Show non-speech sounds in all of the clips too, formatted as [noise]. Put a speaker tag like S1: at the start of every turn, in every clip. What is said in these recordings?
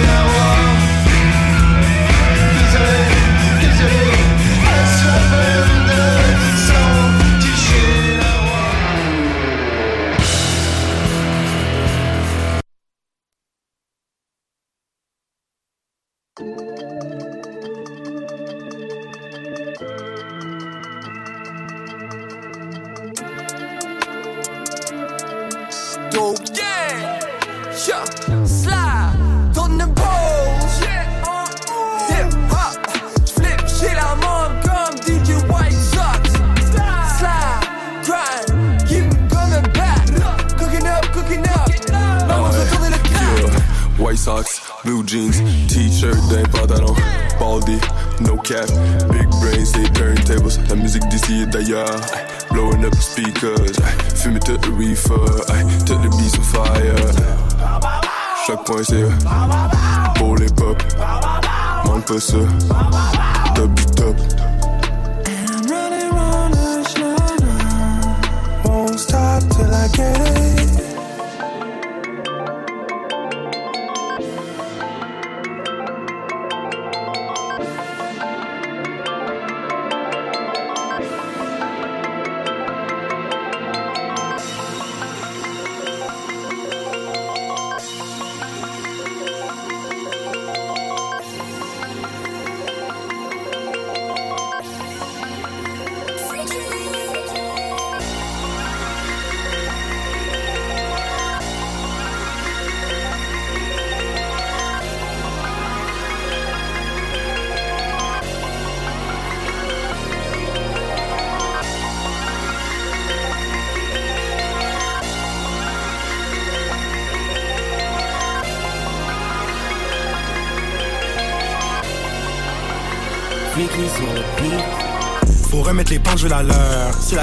S1: it. Faut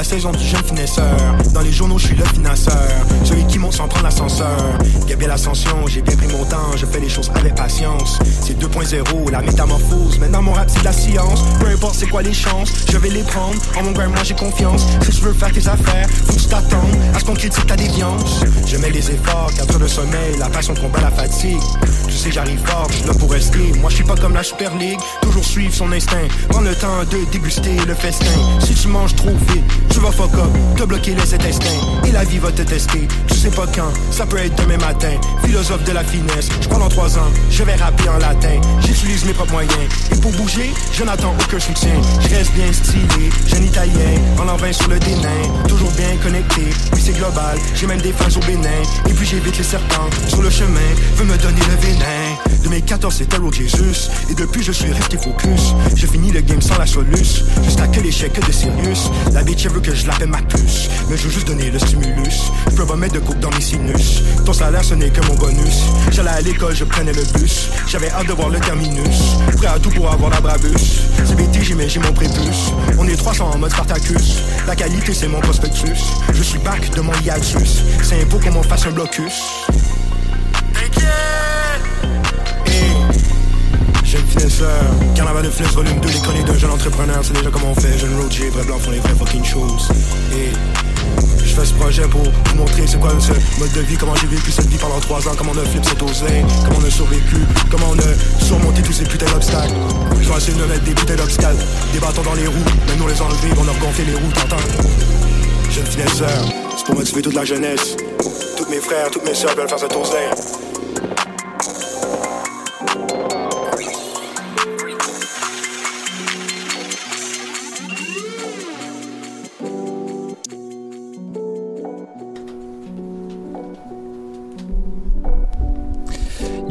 S1: saison du jeune finesseur. Dans les journaux, je suis le financeur. Celui qui monte sans prendre l'ascenseur. a bien l'ascension, j'ai bien pris mon temps. Je fais les choses avec patience. C'est 2.0, la métamorphose. Maintenant, mon rap, c'est de la science. Peu importe c'est quoi les chances, je vais les prendre. En mon moi, j'ai confiance. Si tu veux faire tes affaires, faut que tu t'attendes à ce qu'on critique ta déviance. Je mets les efforts, 4 heures de sommeil, la passion combat la fatigue. Sais, j'arrive fort, je là pour rester. Moi, je suis pas comme la Super League. Toujours suivre son instinct. Prendre le temps de déguster le festin. Si tu manges trop vite, tu vas fuck up, te bloquer les intestins. Et la vie va te tester, tu sais pas quand, ça peut être demain matin. Philosophe de la finesse, je prends dans trois ans, je vais rapper en latin. J'utilise mes propres moyens. Et pour bouger, je n'attends aucun soutien. Je reste bien stylé, jeune italien, en envain sur le dénain. Toujours bien connecté, oui c'est global, j'ai même des fans au Bénin. Et puis j'évite les serpents sur le chemin, veux me donner le vénin. 2014 c'était Road Jesus, et depuis je suis resté focus. Je finis le game sans la soluce, jusqu'à que l'échec de Sirius. La bitch veut que je l'appelle ma puce, mais je veux juste donner le stimulus. Je peux pas mettre de coupe dans mes sinus. Ton salaire ce n'est que mon bonus. J'allais à l'école, je prenais le bus. J'avais hâte de voir le terminus. Prêt à tout pour avoir la brabus. C'est BT, mais j'ai mon prépuce. On est 300 en mode Spartacus. La qualité c'est mon prospectus. Je suis back de mon hiatus. C'est un qu'on m'en fasse un blocus. Jeune finesseur. Carnaval de Fless, volume 2, les chroniques d'un jeune entrepreneur. C'est déjà comme on fait, jeune roadie, vrai blanc font les vraies fucking choses. Et je fais ce projet pour vous montrer c'est quoi ce mode de vie, comment j'ai vécu cette vie pendant 3 ans, comment on a flip cette osée, comment on a survécu, comment on a surmonté tous ces putains d'obstacles. Je vais essayer de mettre des putains d'obstacles, des bâtons dans les roues, même nous les enlever, on a gonflé les roues, t'entends? Jeune finesseur, c'est pour motiver toute la jeunesse. Tous mes frères, toutes mes soeurs veulent faire cette osée.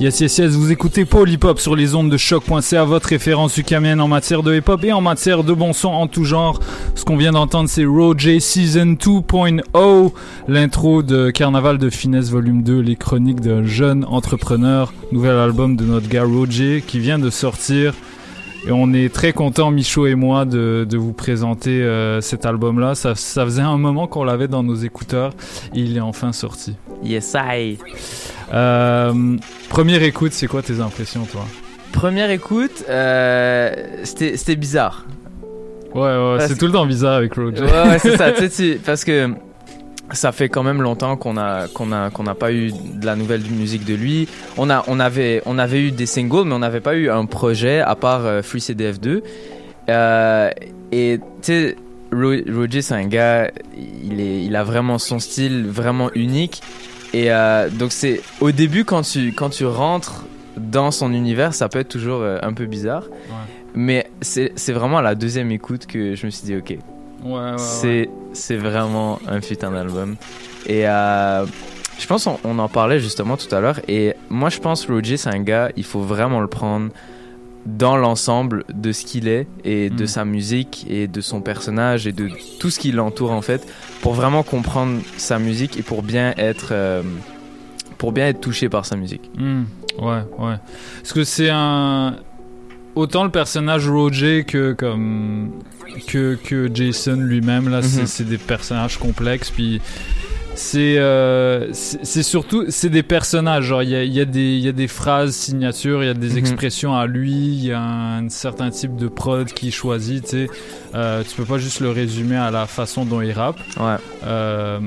S2: Yes, yes, yes, vous écoutez Hop sur les ondes de choc.ca, votre référence ukamienne en matière de hip hop et en matière de bon son en tout genre. Ce qu'on vient d'entendre, c'est Roger Season 2.0, l'intro de Carnaval de Finesse Volume 2, les chroniques d'un jeune entrepreneur, nouvel album de notre gars Roger qui vient de sortir. Et on est très content, Michaud et moi, de, de vous présenter euh, cet album-là. Ça, ça faisait un moment qu'on l'avait dans nos écouteurs et il est enfin sorti.
S3: Yes, I.
S2: Euh, première écoute, c'est quoi tes impressions, toi?
S3: Première écoute, euh, c'était bizarre.
S2: Ouais, ouais, c'est tout le temps bizarre avec Roger.
S3: Ouais, ouais c'est ça, [laughs] tu sais, parce que ça fait quand même longtemps qu'on a qu'on a qu'on n'a pas eu de la nouvelle musique de lui. On a on avait on avait eu des singles, mais on n'avait pas eu un projet à part euh, Free CDF 2. Euh, et tu sais, Roger c'est un gars, il est il a vraiment son style vraiment unique. Et euh, donc c'est au début quand tu quand tu rentres dans son univers, ça peut être toujours euh, un peu bizarre. Mais c'est vraiment à la deuxième écoute que je me suis dit ok.
S2: Ouais,
S3: c'est c'est vraiment un putain d'album. Et euh, je pense on, on, en parlait justement tout à l'heure. Et moi je pense Roger c'est un gars, il faut vraiment le prendre dans l'ensemble de ce qu'il est et de mm. sa musique et de son personnage et de tout ce qui l'entoure en fait pour vraiment comprendre sa musique et pour bien être euh, pour bien être touché par sa musique.
S2: Mm. Ouais, ouais. Parce que c'est un autant le personnage Roger que comme que, que Jason lui-même là, c'est des personnages complexes puis euh, c'est surtout c'est des personnages genre il y a, y, a des, y a des phrases signatures il y a des mhm. expressions à lui il y a un, certain type de prod qu'il choisit tu sais. Euh, tu peux pas juste le résumer à la façon dont il rappe.
S3: Ouais.
S2: Euh,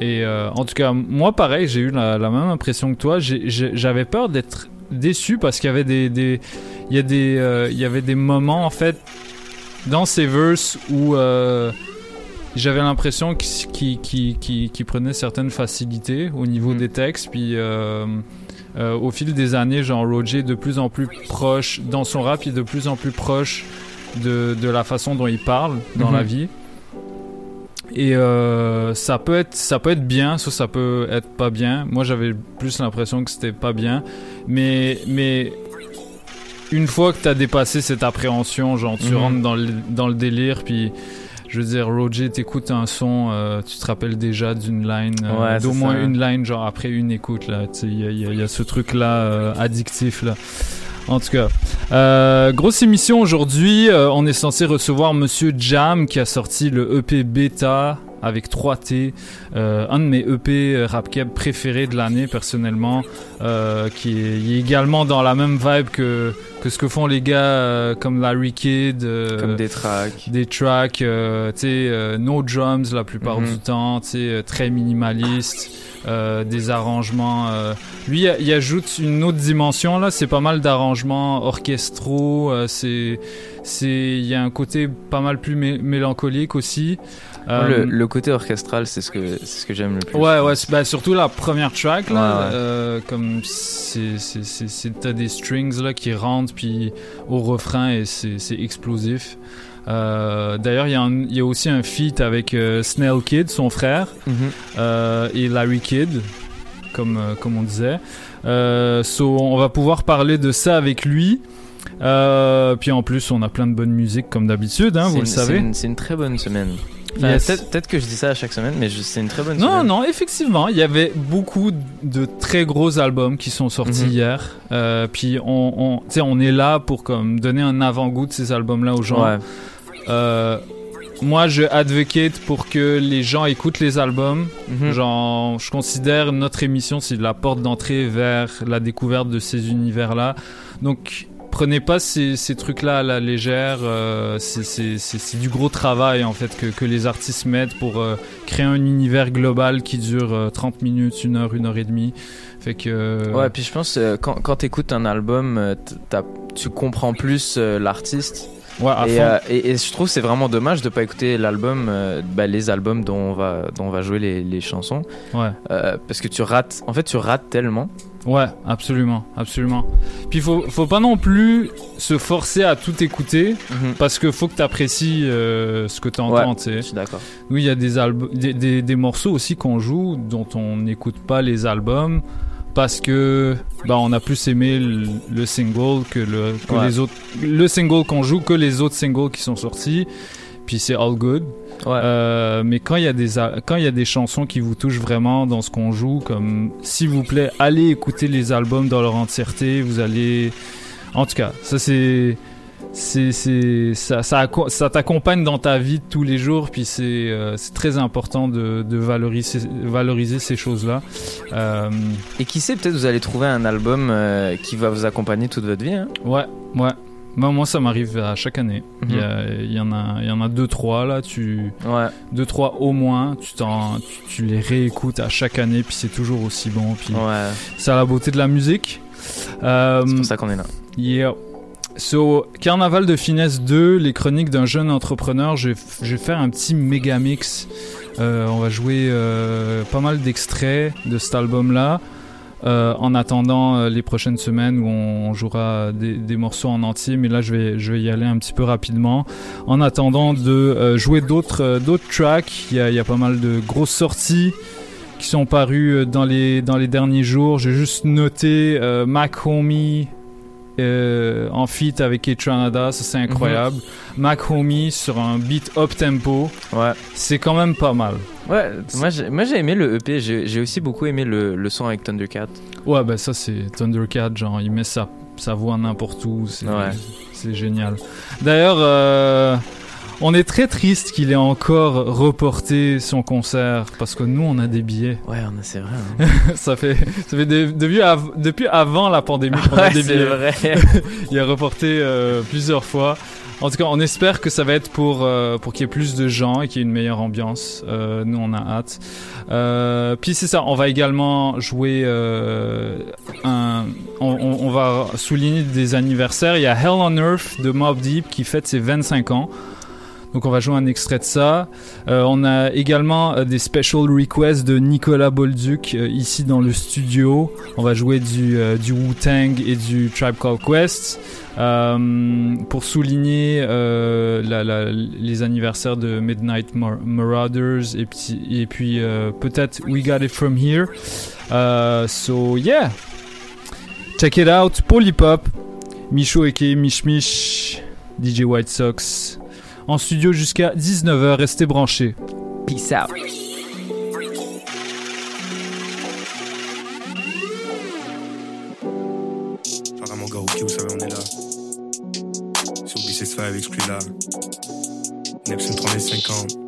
S2: et en tout cas moi pareil j'ai eu la, la, même impression que toi. J'avais peur d'être déçu parce qu'il y avait des, des il y a des euh, il y avait des moments en fait dans ces verses où j'avais l'impression qu'il qui prenait certaines facilités au niveau mm. des textes, puis euh, euh, au fil des années, genre Roger est de plus en plus proche, dans son rap, il est de plus en plus proche de, de la façon dont il parle dans la mm-hmm. vie. Et euh, ça peut être ça peut être bien, ça ça peut être pas bien. Moi j'avais plus l'impression que c'était pas bien, mais mais une fois que tu as dépassé cette appréhension, genre tu mm-hmm. rentres dans le, dans le délire puis je veux dire, Roger, t'écoutes un son, euh, tu te rappelles déjà d'une line, euh, d'au moins une line, genre après une écoute, là. Il y, y a, ce truc-là euh, addictif, là. En tout cas, euh, grosse émission aujourd'hui. on est censé recevoir Monsieur Jam qui a sorti le EP Beta avec 3T, euh, un de mes EP rap préférés de l'année personnellement, euh, qui, est, également dans la même vibe que que ce que font les gars euh, comme Larry Kidd,
S3: comme des tracks,
S2: des tracks, tu sais, no drums la plupart mhm. du temps, tu sais, très minimaliste. des arrangements. Lui, il ajoute une autre dimension là. C'est pas mal d'arrangements orchestraux. c'est, c'est, il y a un côté pas mal plus mélancolique aussi.
S3: Euh, le, côté orchestral, c'est ce que c'est ce que j'aime le plus.
S2: Ouais, ouais, bah, surtout la première track là, euh, comme c'est t'as des strings là qui rentrent puis au refrain et c'est explosif. Euh, D'ailleurs, il y, y, a aussi un feat avec euh, Snell Kid, son frère, mhm. euh, et Larry Kid, comme comme on disait. So, on va pouvoir parler de ça avec lui. puis en plus, on a plein de bonne musique comme d'habitude, hein, vous le savez.
S3: C'est une, une, très bonne semaine. Peut-être que je dis ça à chaque semaine, mais c'est une très bonne
S2: Non, non, effectivement, il y avait beaucoup de très gros albums qui sont sortis mhm. hier. Euh, puis on, on, on est là pour comme donner un avant-goût de ces albums-là aux gens. Euh, moi, je advocate pour que les gens écoutent les albums. Mhm. Genre, je considère notre émission c'est la porte d'entrée vers la découverte de ces univers-là. Donc, prenez pas ces, ces trucs-là à la légère. Euh, c'est du gros travail en fait que, que les artistes mettent pour euh, créer un univers global qui dure 30 euh, minutes, une heure, une heure et demie. Fait que.
S3: Ouais, puis je pense quand, quand t'écoutes un album, tu comprends plus l'artiste.
S2: Ouais,
S3: et, et, je trouve c'est vraiment dommage de pas écouter l'album, bah, les albums dont on va, dont on va jouer les, les chansons.
S2: Ouais.
S3: parce que tu rates, en fait, tu rates tellement.
S2: Ouais, absolument, absolument. Puis faut, faut pas non plus se forcer à tout écouter mhm. parce que faut que tu apprécies euh, ce que tu entends.
S3: Ouais, je suis d'accord.
S2: Nous, il y a des, des, des, des, morceaux aussi qu'on joue dont on n'écoute pas les albums parce que bah, on a plus aimé le, single que, le, que les autres. Le single qu'on joue que les autres singles qui sont sortis. Puis c'est all good. Euh, mais quand il y a des quand il y a des chansons qui vous touchent vraiment dans ce qu'on joue, comme s'il vous plaît, allez écouter les albums dans leur entièreté. Vous allez, en tout cas, ça c'est c'est ça ça, ça t'accompagne dans ta vie de tous les jours puis c'est euh, très important de, de, valoriser valoriser ces choses là
S3: euh... et qui sait peut-être vous allez trouver un album euh, qui va vous accompagner toute votre vie hein
S2: ouais ouais Moi, ça m'arrive à chaque année. Il y, y en a, y en a deux, trois là. Tu,
S3: Ouais.
S2: deux, trois au moins. Tu t'en, tu, tu les réécoutes à chaque année, puis c'est toujours aussi bon. Puis
S3: Ouais.
S2: c'est à la beauté de la musique. Euh,
S3: C'est pour ça qu'on est là.
S2: Yeah. So, Carnaval de Finesse 2, les chroniques d'un jeune entrepreneur. Je vais, f- je vais faire un petit méga mix. Euh, on va jouer euh, pas mal d'extraits de cet album-là. Euh, en attendant euh, les prochaines semaines où on, jouera des, morceaux en entier, mais là je vais, je vais y aller un petit peu rapidement. En attendant de euh, jouer d'autres d'autres tracks, il y a, y a pas mal de grosses sorties qui sont parues dans les, dans les derniers jours. J'ai juste noté Mac Homie euh, en feat avec Etranada, ça c'est incroyable. Mac Homie sur un beat up tempo,
S3: Ouais.
S2: c'est quand même pas mal.
S3: Ouais, moi j'ai, aimé le EP, j'ai, aussi beaucoup aimé le, le son avec Thundercat.
S2: Ouais, bah ça c'est Thundercat, genre il met sa, sa voix n'importe où, c'est
S3: Ouais.
S2: c'est génial. D'ailleurs, euh, on est très triste qu'il ait encore reporté son concert parce que nous on a des billets.
S3: Ouais, on a- c'est vrai. hein. [laughs]
S2: ça fait, ça fait de- depuis, av- depuis avant la pandémie qu'on a des
S3: c'est
S2: billets.
S3: vrai. [laughs]
S2: Il a reporté euh, plusieurs fois. En tout cas, on espère que ça va être pour, euh, pour qu'il y ait plus de gens et qu'il y ait une meilleure ambiance. Euh, nous, on a hâte. Euh, puis c'est ça, on va également jouer euh, un... On, on- on va souligner des anniversaires. Il y a Hell on Earth de Mob Deep qui fête ses 25 ans. Donc on va jouer un extrait de ça. Euh, on a également euh, des special requests de Nicolas Bolduc euh, ici dans le studio. On va jouer du, Wu-Tang et du Tribe Called Quest. Pour souligner les anniversaires de Midnight Mar- Marauders et, et puis peut-être We Got It From Here. So yeah, check it out. Polypop, Micho aka Mich Mich, DJ White Sox. En studio jusqu'à 19h, restez branchés.
S3: Peace out.
S1: À mon gars vous savez, on est là. Sur B65 exclu là. Neptune 3050.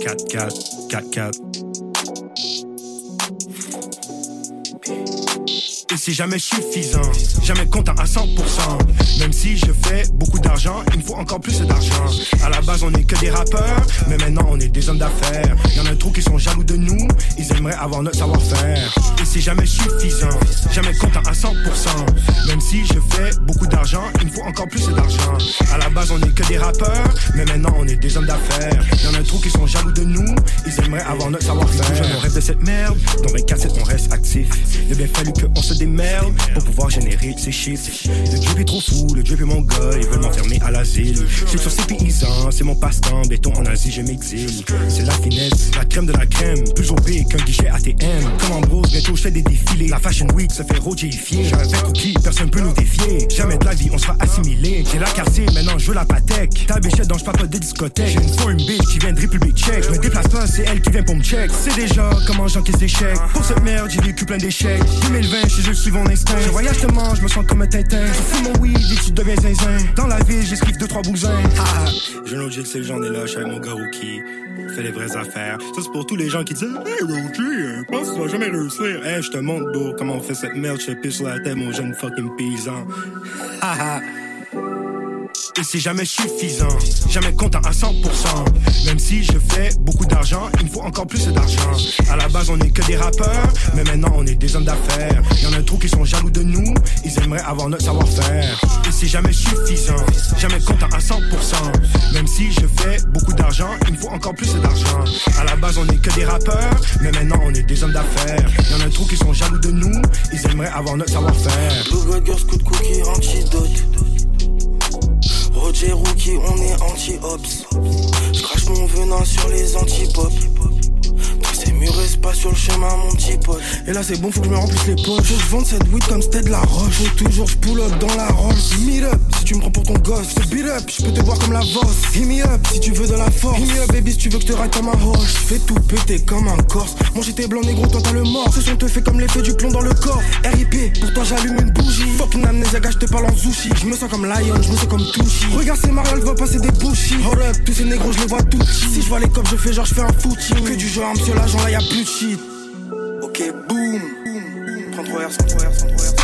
S1: 4-4, 4-4. Et c'est jamais suffisant, jamais content à 100%. Même si je fais beaucoup d'argent, il me faut encore plus d'argent. À la base, on est que des rappeurs, mais maintenant on est des hommes d'affaires. Y en a trop qui sont jaloux de nous, ils aimeraient avoir notre savoir-faire. Et c'est jamais suffisant, jamais content à 100%. Même si je fais beaucoup d'argent, il me faut encore plus d'argent. À la base, on est que des rappeurs, mais maintenant on est des hommes d'affaires. Y en a trop qui sont jaloux de nous, ils aimeraient avoir notre savoir-faire. On rêve de cette merde, dans 24 on reste actif. Il a bien fallu qu'on se pour pouvoir générer ces chiffres. Le drip est trop fou, le drip est mon gars, ils veulent m'enfermer à l'asile. C'est sur ces paysans, c'est mon passe-temps, béton en Asie, je m'exile. C'est la finesse, la crème de la crème, plus OP qu'un guichet ATM. Comme Ambrose, bientôt je fais des défilés. La fashion week se fait rogifier. J'ai un cookie, personne peut nous défier. Jamais de la vie, on sera assimilé. J'ai la quartier, maintenant je veux la patek. Ta bichette dont je parle pas de discothèque. J'ai une foreign bitch qui vient de République tchèque. Je me déplace pas, c'est elle qui vient pour me check. C'est déjà comment j'encaisse des chèques. Pour cette merde, j'ai vécu plein d'échecs. 2020, je suis juste suivant mon instinct. Je voyage je me sens comme un tintin. Je fous mon weed et tu deviens zinzin. Dans la ville, j'esquive deux, trois bousins. Ha ha. Je know que c'est le genre je suis avec mon gars Rookie. Fait les vraies affaires. Ça, c'est pour tous les gens qui disent Hey, Roger, pense que tu vas jamais réussir. Hey, je te montre, beau, comment on fait cette merde. Je sur la tête, mon jeune fucking paysan. Ha ha. Et c'est jamais suffisant, jamais content à 100%. Même si je fais beaucoup d'argent, il me faut encore plus d'argent. À la base, on est que des rappeurs, mais maintenant on est des hommes d'affaires. Y en a trop qui sont jaloux de nous, ils aimeraient avoir notre savoir-faire. Et c'est jamais suffisant, jamais content à 100%. Même si je fais beaucoup d'argent, il me faut encore plus d'argent. À la base, on est que des rappeurs, mais maintenant on est des hommes d'affaires. Y en a trop qui sont jaloux de nous, ils aimeraient avoir notre savoir-faire.
S4: Roger Rookie, on est anti-ops. J'crache mon venin sur les antipop. Restent pas sur le chemin, mon petit pote. Et là, c'est bon, faut que je me remplisse les poches. Je vende cette weed comme c'était de la roche. Faut toujours je pull up dans la roche. Meet up, si tu me prends pour ton gosse. Beat up, je peux te voir comme la bosse. Hit me up, si tu veux de la force. Hit me up, baby, si tu veux que je te ride comme un roche. Fais tout péter comme un corse. Manger tes blancs négro, t'as le mort. Ce son te fait comme l'effet du plomb dans le corps. RIP, pour toi j'allume une bougie. Fucking amnésiaque, je te parle en sushi. Je me sens comme Lion, je me sens comme Tushi. Regarde ces mariole, va passer des bouchis. Hold up, tous ces négros, je les vois tout. Si je vois les cops, je fais genre, je fais un footing. Que du genre, monsieur l'agent, là y'a plus de shit. Ok, boom. 33 R, 103 R, 103 R, 103 R, 103 R.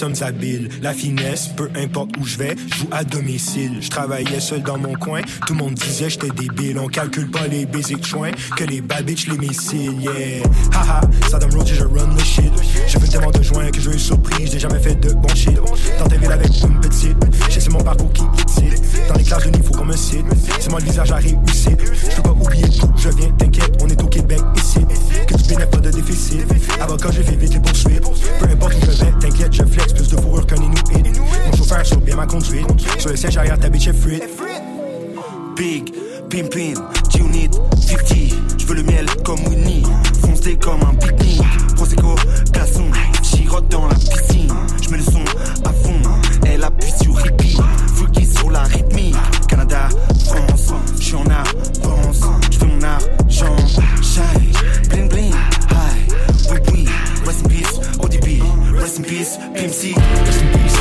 S1: sommes habiles. La finesse, peu importe où je vais, je joue à domicile. Je travaillais seul dans mon coin, tout le monde disait j'étais débile. On calcule pas les basic choix, que les bad bitch, les missiles, yeah. Haha, Saddam Roach, je run the shit. J'ai fait tellement de joints que je suis surprise, j'ai jamais fait de bon shit. Dans tes villes avec une petite, j'ai c'est mon parcours qui excite. Dans les classes de niveau qu'on me cite, c'est moi le visage à réussir. Ta bitch est frite.
S5: Big, pimpin, G-Unit, 50 Je veux le miel comme Winnie. Foncé comme un pique-nique. Prosecco, glaçon Girotte dans la piscine. Je mets le son à fond. Elle appuie sur repeat Freaky sur la rythmique Canada, France Je suis en avance. Je fais mon argent. Shine, bling bling. High, oui oui Rest in peace, ODB Rest in peace, PMC
S1: Rest in peace,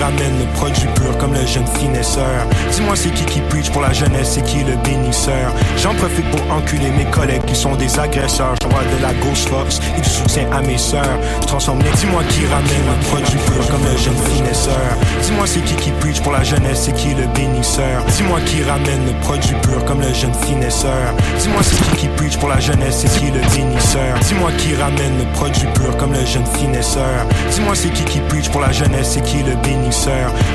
S1: ramène le produit pur comme le jeune finesseur. Dis-moi c'est qui qui preach pour la jeunesse, c'est qui le bénisseur? J'en profite pour enculer mes collègues qui sont des agresseurs. J'envoie de la ghost force et du soutien à mes sœurs. Je transforme les. Dis-moi qui ramène le produit pur comme le jeune finesseur. Dis-moi c'est qui qui preach pour la jeunesse, c'est qui le bénisseur? Dis-moi qui ramène le produit pur comme le jeune finesseur. Dis-moi c'est qui qui preach pour la jeunesse, c'est qui le bénisseur? Dis-moi qui ramène le produit pur comme le jeune finesseur. Dis-moi c'est qui qui preach pour la jeunesse, c'est qui le bénisseur?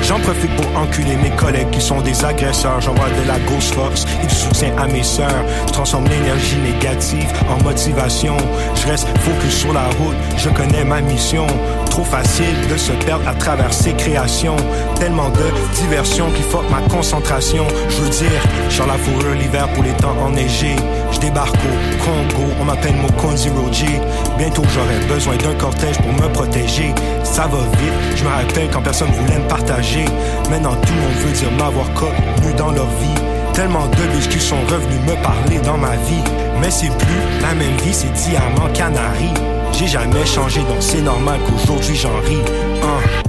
S1: J'en profite pour enculer mes collègues qui sont des agresseurs. J'envoie de la ghost force et du soutien à mes sœurs. Je transforme l'énergie négative en motivation. Je reste focus sur la route, je connais ma mission. Trop facile de se perdre à travers ces créations. Tellement de diversion qui fuck ma concentration. Je veux dire, sur la fourrure l'hiver pour les temps enneigés. Je débarque au Congo, on m'appelle Mokonzi Roji. Bientôt j'aurai besoin d'un cortège pour me protéger. Ça va vite, je me rappelle quand personne voulait me partager. Maintenant tout monde veut dire m'avoir connu dans leur vie. Tellement de qui sont revenus me parler dans ma vie. Mais c'est plus la même vie, c'est diamant canari. J'ai jamais changé, donc c'est normal qu'aujourd'hui j'en ris. Hein.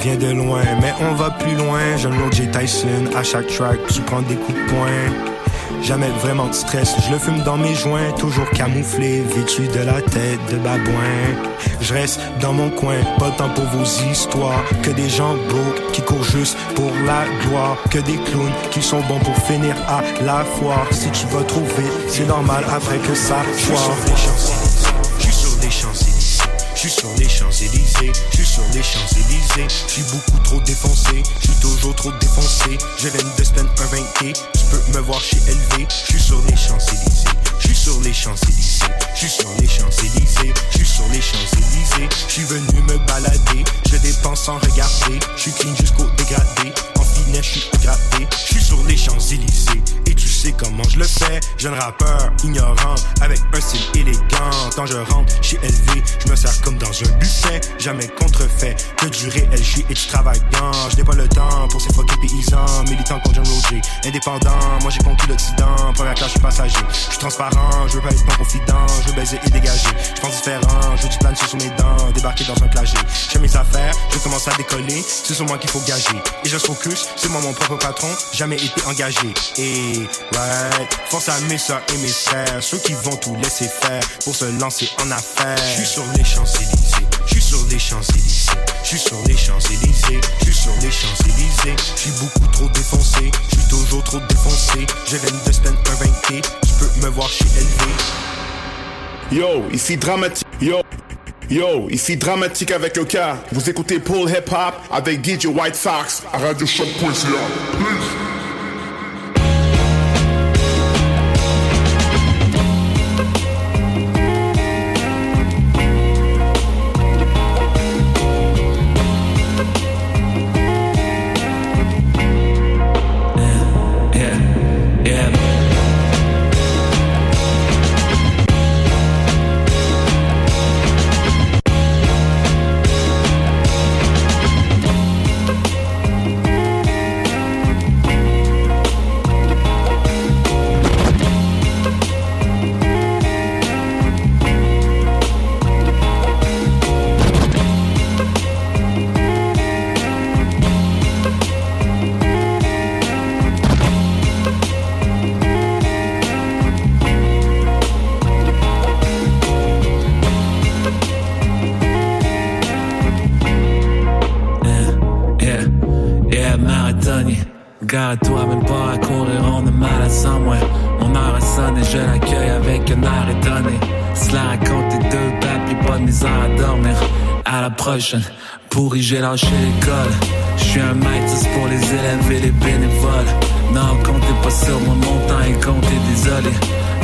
S1: Viens de loin, mais on va plus loin. Je l'autre J. Tyson, à chaque track, tu prends des coups de poing. Jamais vraiment de stress, je le fume dans mes joints, toujours camouflé, vêtu de la tête de babouin. Je reste dans mon coin, pas temps pour vos histoires, que des gens broke qui courent juste pour la gloire, que des clowns qui sont bons pour finir à la foire. Si tu vas trouver, c'est normal après que ça soit. Suis sur les Champs-Élysées, je suis sur les Champs-Élysées, je suis beaucoup trop défoncé, je suis toujours trop défoncé, de spend un 20 tu peux me voir chez LV, je suis sur les Champs-Élysées, je suis sur les Champs-Élysées, je suis sur les Champs-Élysées, je suis sur les Champs-Élysées, je suis venu me balader, je dépense sans regarder, je suis clean jusqu'au dégradé, en finesse je suis gratté, je suis sur les Champs-Élysées, et tu comment je le fais, jeune rappeur ignorant, avec un style élégant, quand je rentre chez LV, je me sers comme dans un buffet, jamais contrefait, que du réel, je du travaillant, je n'ai pas le temps pour ces fucking paysans, militants contre John Roger, indépendant, moi j'ai conquis l'Occident, première classe, je suis passager, je suis transparent, je veux pas être non confident, je veux baiser et dégager, je pense différent, je veux du plan sur mes dents, débarquer dans un clagé, j'ai mes affaires, je commence à décoller, c'est sur moi qu'il faut gager, et je focus, c'est moi mon propre patron, jamais été engagé, et ouais, force à mes soeurs et mes frères, ceux qui vont tout laisser faire pour se lancer en affaires, je suis sur les Champs-Élysées, je suis sur les Champs-Élysées, je suis sur les Champs-Élysées, je suis sur les Champs-Élysées, je suis beaucoup trop défoncé, je suis toujours trop défoncé, de spend un 20 tu peux me voir chez LV.
S6: Yo, ici dramatique, yo. Yo, ici dramatique avec le cas. Vous écoutez Paul Hip Hop avec DJ White Sox à radioshop.ca. Peace.
S7: Pourri, j'ai lâché l'école. Je suis un maître pour les élèves et les bénévoles. Non, comptez pas sur mon montant et comptez désolé.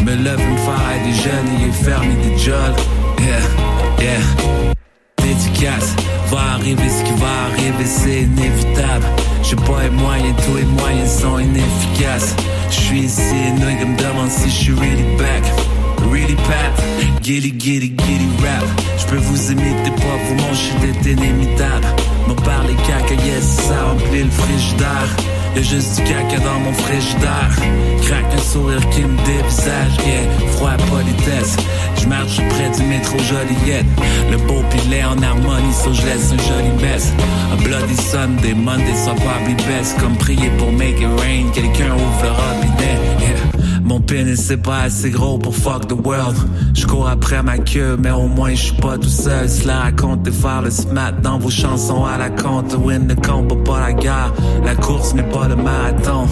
S7: Me lève une faille des jeunes et ferme des jolls. Yeah, yeah. Dédicace, va arriver ce qui va arriver, c'est inévitable. J'ai pas les moyens, tous les moyens sont inefficaces. Je suis ici et nous me demande si je suis really back. Really pat, giddy giddy giddy rap. Je peux vous imiter, pas vous manger d'être inimitable. Me parler caca, yes, ça remplit le frigidaire. Y'a juste du caca dans mon frigidaire. Craque un sourire qui me dévisage, yeah. Froid politesse. Je marche près du métro Joliette. Le beau pilet en harmonie, so je laisse un joli mess. A bloody Sunday, Monday, so probably best. Comme prier pour make it rain, quelqu'un ouvre le robinet, yeah. Mon pénis c'est pas assez gros pour fuck the world. Je cours après ma queue, mais au moins je suis pas tout seul. Cela raconte de faire le smat dans vos chansons à la compte. Win ne combat pas la guerre. La course n'est pas le marathon.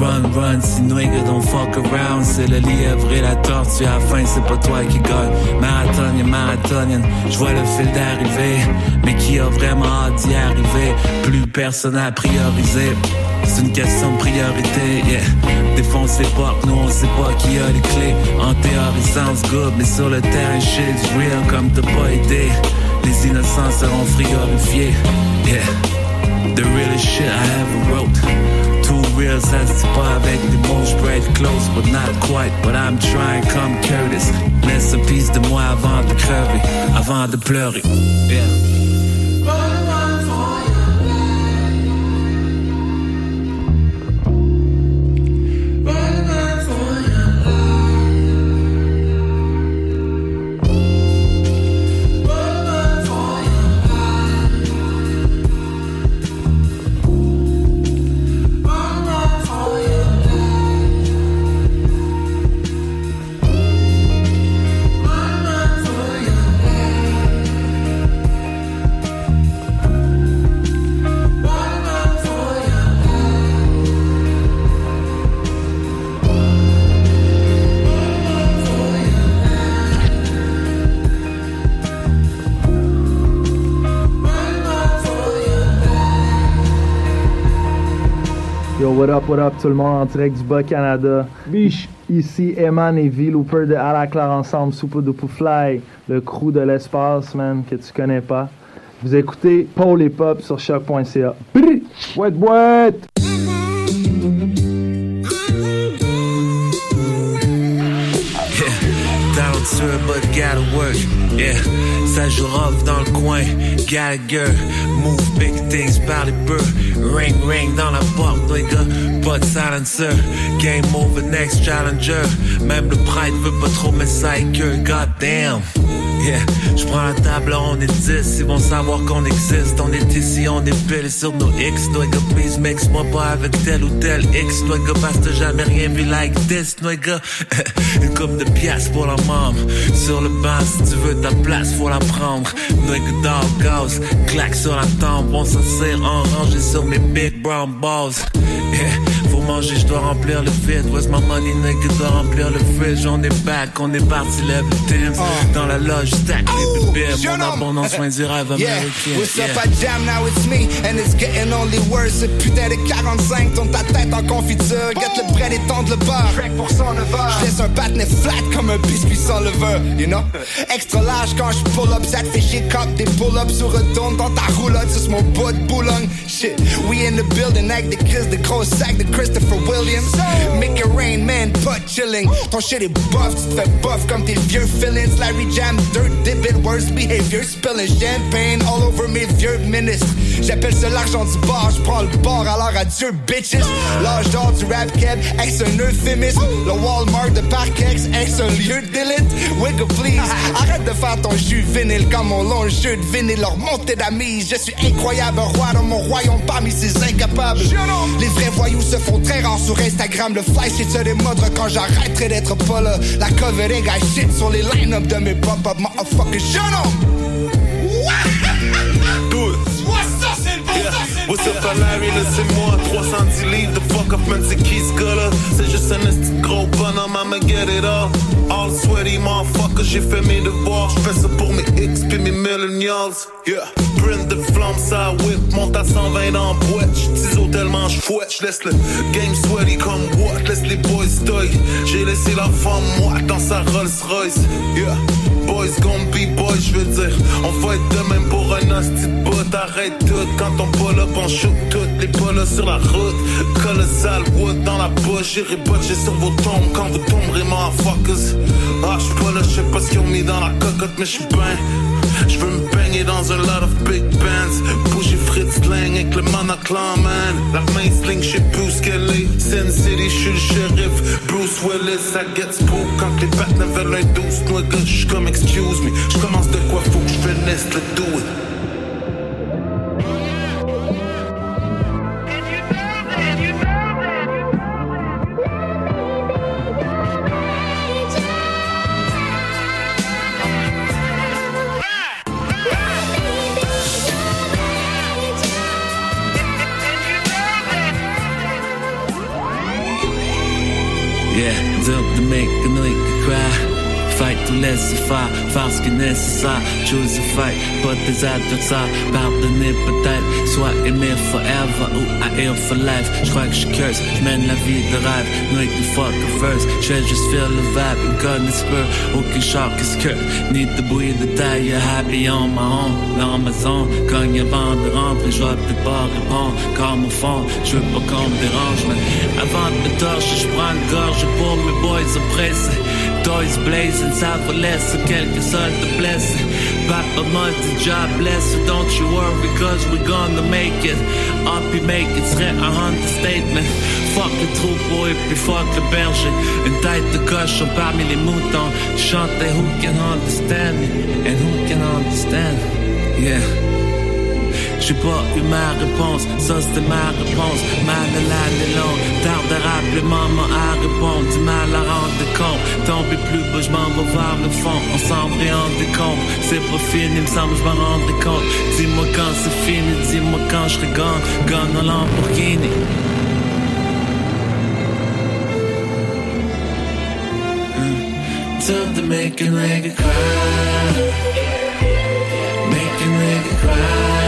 S7: Run, run, si nigga don't fuck around. C'est le lièvre et la tortue. À la fin, c'est pas toi qui gagne. Marathonien, marathonienne. Je vois le fil d'arriver. Mais qui a vraiment hâte d'y arriver? Plus personne à prioriser. C'est une question de priorité, yeah. Les portes, nous on sait pas qui a les clés. En théorie, sounds good, mais sur le terrain, shit's real comme t'as pas idée. Les innocents seront frigorifiés, yeah. The realest shit I ever wrote. Too real, ça se dit pas avec des mots, close, but not quite. But I'm trying comme Curtis. Laisse un piece de moi avant de crever, avant de pleurer, yeah.
S8: What up, what up tout le monde en direct du Bas-Canada. Biche! Ici Eman et V Looper de À la Claire Ensemble, Soupe de Fly, le crew de l'espace, man, que tu connais pas. Vous écoutez Paul et Pop sur choc.ca. Boîte, boîte!
S7: But gotta work. Yeah, ça joue rough dans le coin. Gallagher, move big things par. Ring ring dans la porte, nigga. De silencer. Game over, next challenger. Même le pride veut pas trop mes psychers. Goddamn. Yeah, je prends la table, on est 10, ils vont savoir qu'on existe. On est ici, on est pile sur nos X. Nigga, please mix moi pas avec tel ou tel X. Nigga, que jamais rien vu like this, nigga. [laughs] Une coupe de pièces pour la mom. Sur le banc, si tu veux ta place, faut la prendre. Nigga, dog gaz, claque sur la tempe. On s'assire en rangé sur mes big brown balls. [laughs] manger, je dois remplir le vide. Where's my money, nigga, dois remplir le fridge. On est back, on est parti, level teams. Dans la loge, stack les bébés. Mon abondance, soin du rêve américain.
S9: what's up, I jam, now it's me, and it's getting only worse. Ce putain de 45 tourne ta tête en confiture. Get le bread et tendre le beurre. Crack pour 109 Je laisse un patinet flat comme un biscuit sans levure, you know? [laughs] Extra large quand je pull up, ça te fait chier cop des pull-ups sur retourne dans ta roulotte, sur mon bout de boulogne. Shit, we in the building, avec des crises de gros sacs de Christopher Williams. Make it rain, man, pas chilling. Ton shit est buff, tu fais buff comme tes vieux feelings. Larry Jam, dirt, dip it, worst behavior. Spilling champagne all over mes vieux ministres. J'appelle ça l'argent du bar, je prends le bord, alors adieu, bitches. L'âge d'or du rap keb, est-ce un euphémisme? Le Walmart de Parkex, est-ce un lieu d'élite? Wiggle please, [laughs] arrête de faire ton jus vinyle comme mon long jeu de vinyle, leur montée d'amis. Je suis incroyable, roi dans mon royaume parmi ces incapables. Les vrais voyous se font sur Instagram. Le fly, ça des modes quand j'arrêterai d'être pas. La covering, I shit sur les line-up de mes pop-up, motherfucker, shut up!
S10: Yeah. What's up, Larry, là c'est moi 310 livres de fuck up, man, c'est qui ce gars-là? C'est juste un esti gros bonhomme, I'ma get it all All sweaty, motherfucker, j'ai fait mes devoirs J'fais ça pour mes X pis mes millennials. Yeah. Print de flamme, ça whip, monte à 120 dans boîte. J't'iso tellement j'fouette, j'laisse le game sweaty comme what? Laisse les boys toy. J'ai laissé la femme moi dans sa Rolls Royce Yeah. Boys gon' be boys, je veux dire. On va être de même pour un hostie de Arrête tout, quand on up, on shoot toutes les polas sur la route. Colossal wood dans la bouche. J'irai botcher sur vos tombes quand vous tomberez motherfuckers. Ah j'suis pas là, j'sais pas ce qu'ils ont mis dans la cocotte Mais j'suis ben J'veux me baigner dans un lot of big bands. Bougie Fritz Lang avec le monoclan man. La main sling, j'sais plus ce qu'elle est. Sin City, j'suis le shérif. Bruce Willis, ça gets spook Quand les pattes veulent un douce. Nigga, j'suis comme excuse me J'commence de quoi faut que j'finisse le do it
S7: Laisser faire, faire ce qui est nécessaire. Choose a fight, pas tes adversaires. Pardonner peut-être, soit aimer forever ou haïr for life. J'crois que j'curse, j'mène la vie de rêve. Nuit the fuck first, j'fais juste feel le vibe. Une is spur, aucun char qui skirt. Ni de bruit de taille, happy on my own. Dans ma zone, cogne avant de rentrer, j'vois plus pas répondre. Comme au fond, j'veux pas qu'on me dérange, mais avant de me torcher, j'prends une gorge pour mes boys oppressés. Toys blazing, ça va laisser quelques soldats blessing. Papa m'a dit job blessed, so don't you worry, cause we gonna make it. Up et make it serait un understatement. Fuck le troupeau et puis fuck le berger. Une tête de cochon parmi les moutons. Chantais who can understand me, and who can understand. Yeah. J'ai pas eu ma réponse, ça c'était ma réponse. Mal à l'année longue, tarde à rappeler maman à répondre. Du mal à rendre compte, tomber plus bas, je m'en vais vers le fond. Ensemble et en décompte, c'est pas fini, me semble, je m'en rendrai compte. Dis-moi quand c'est fini, dis-moi quand je gone, gone en Lamborghini. Till the make a nigga cry. Make a nigga cry.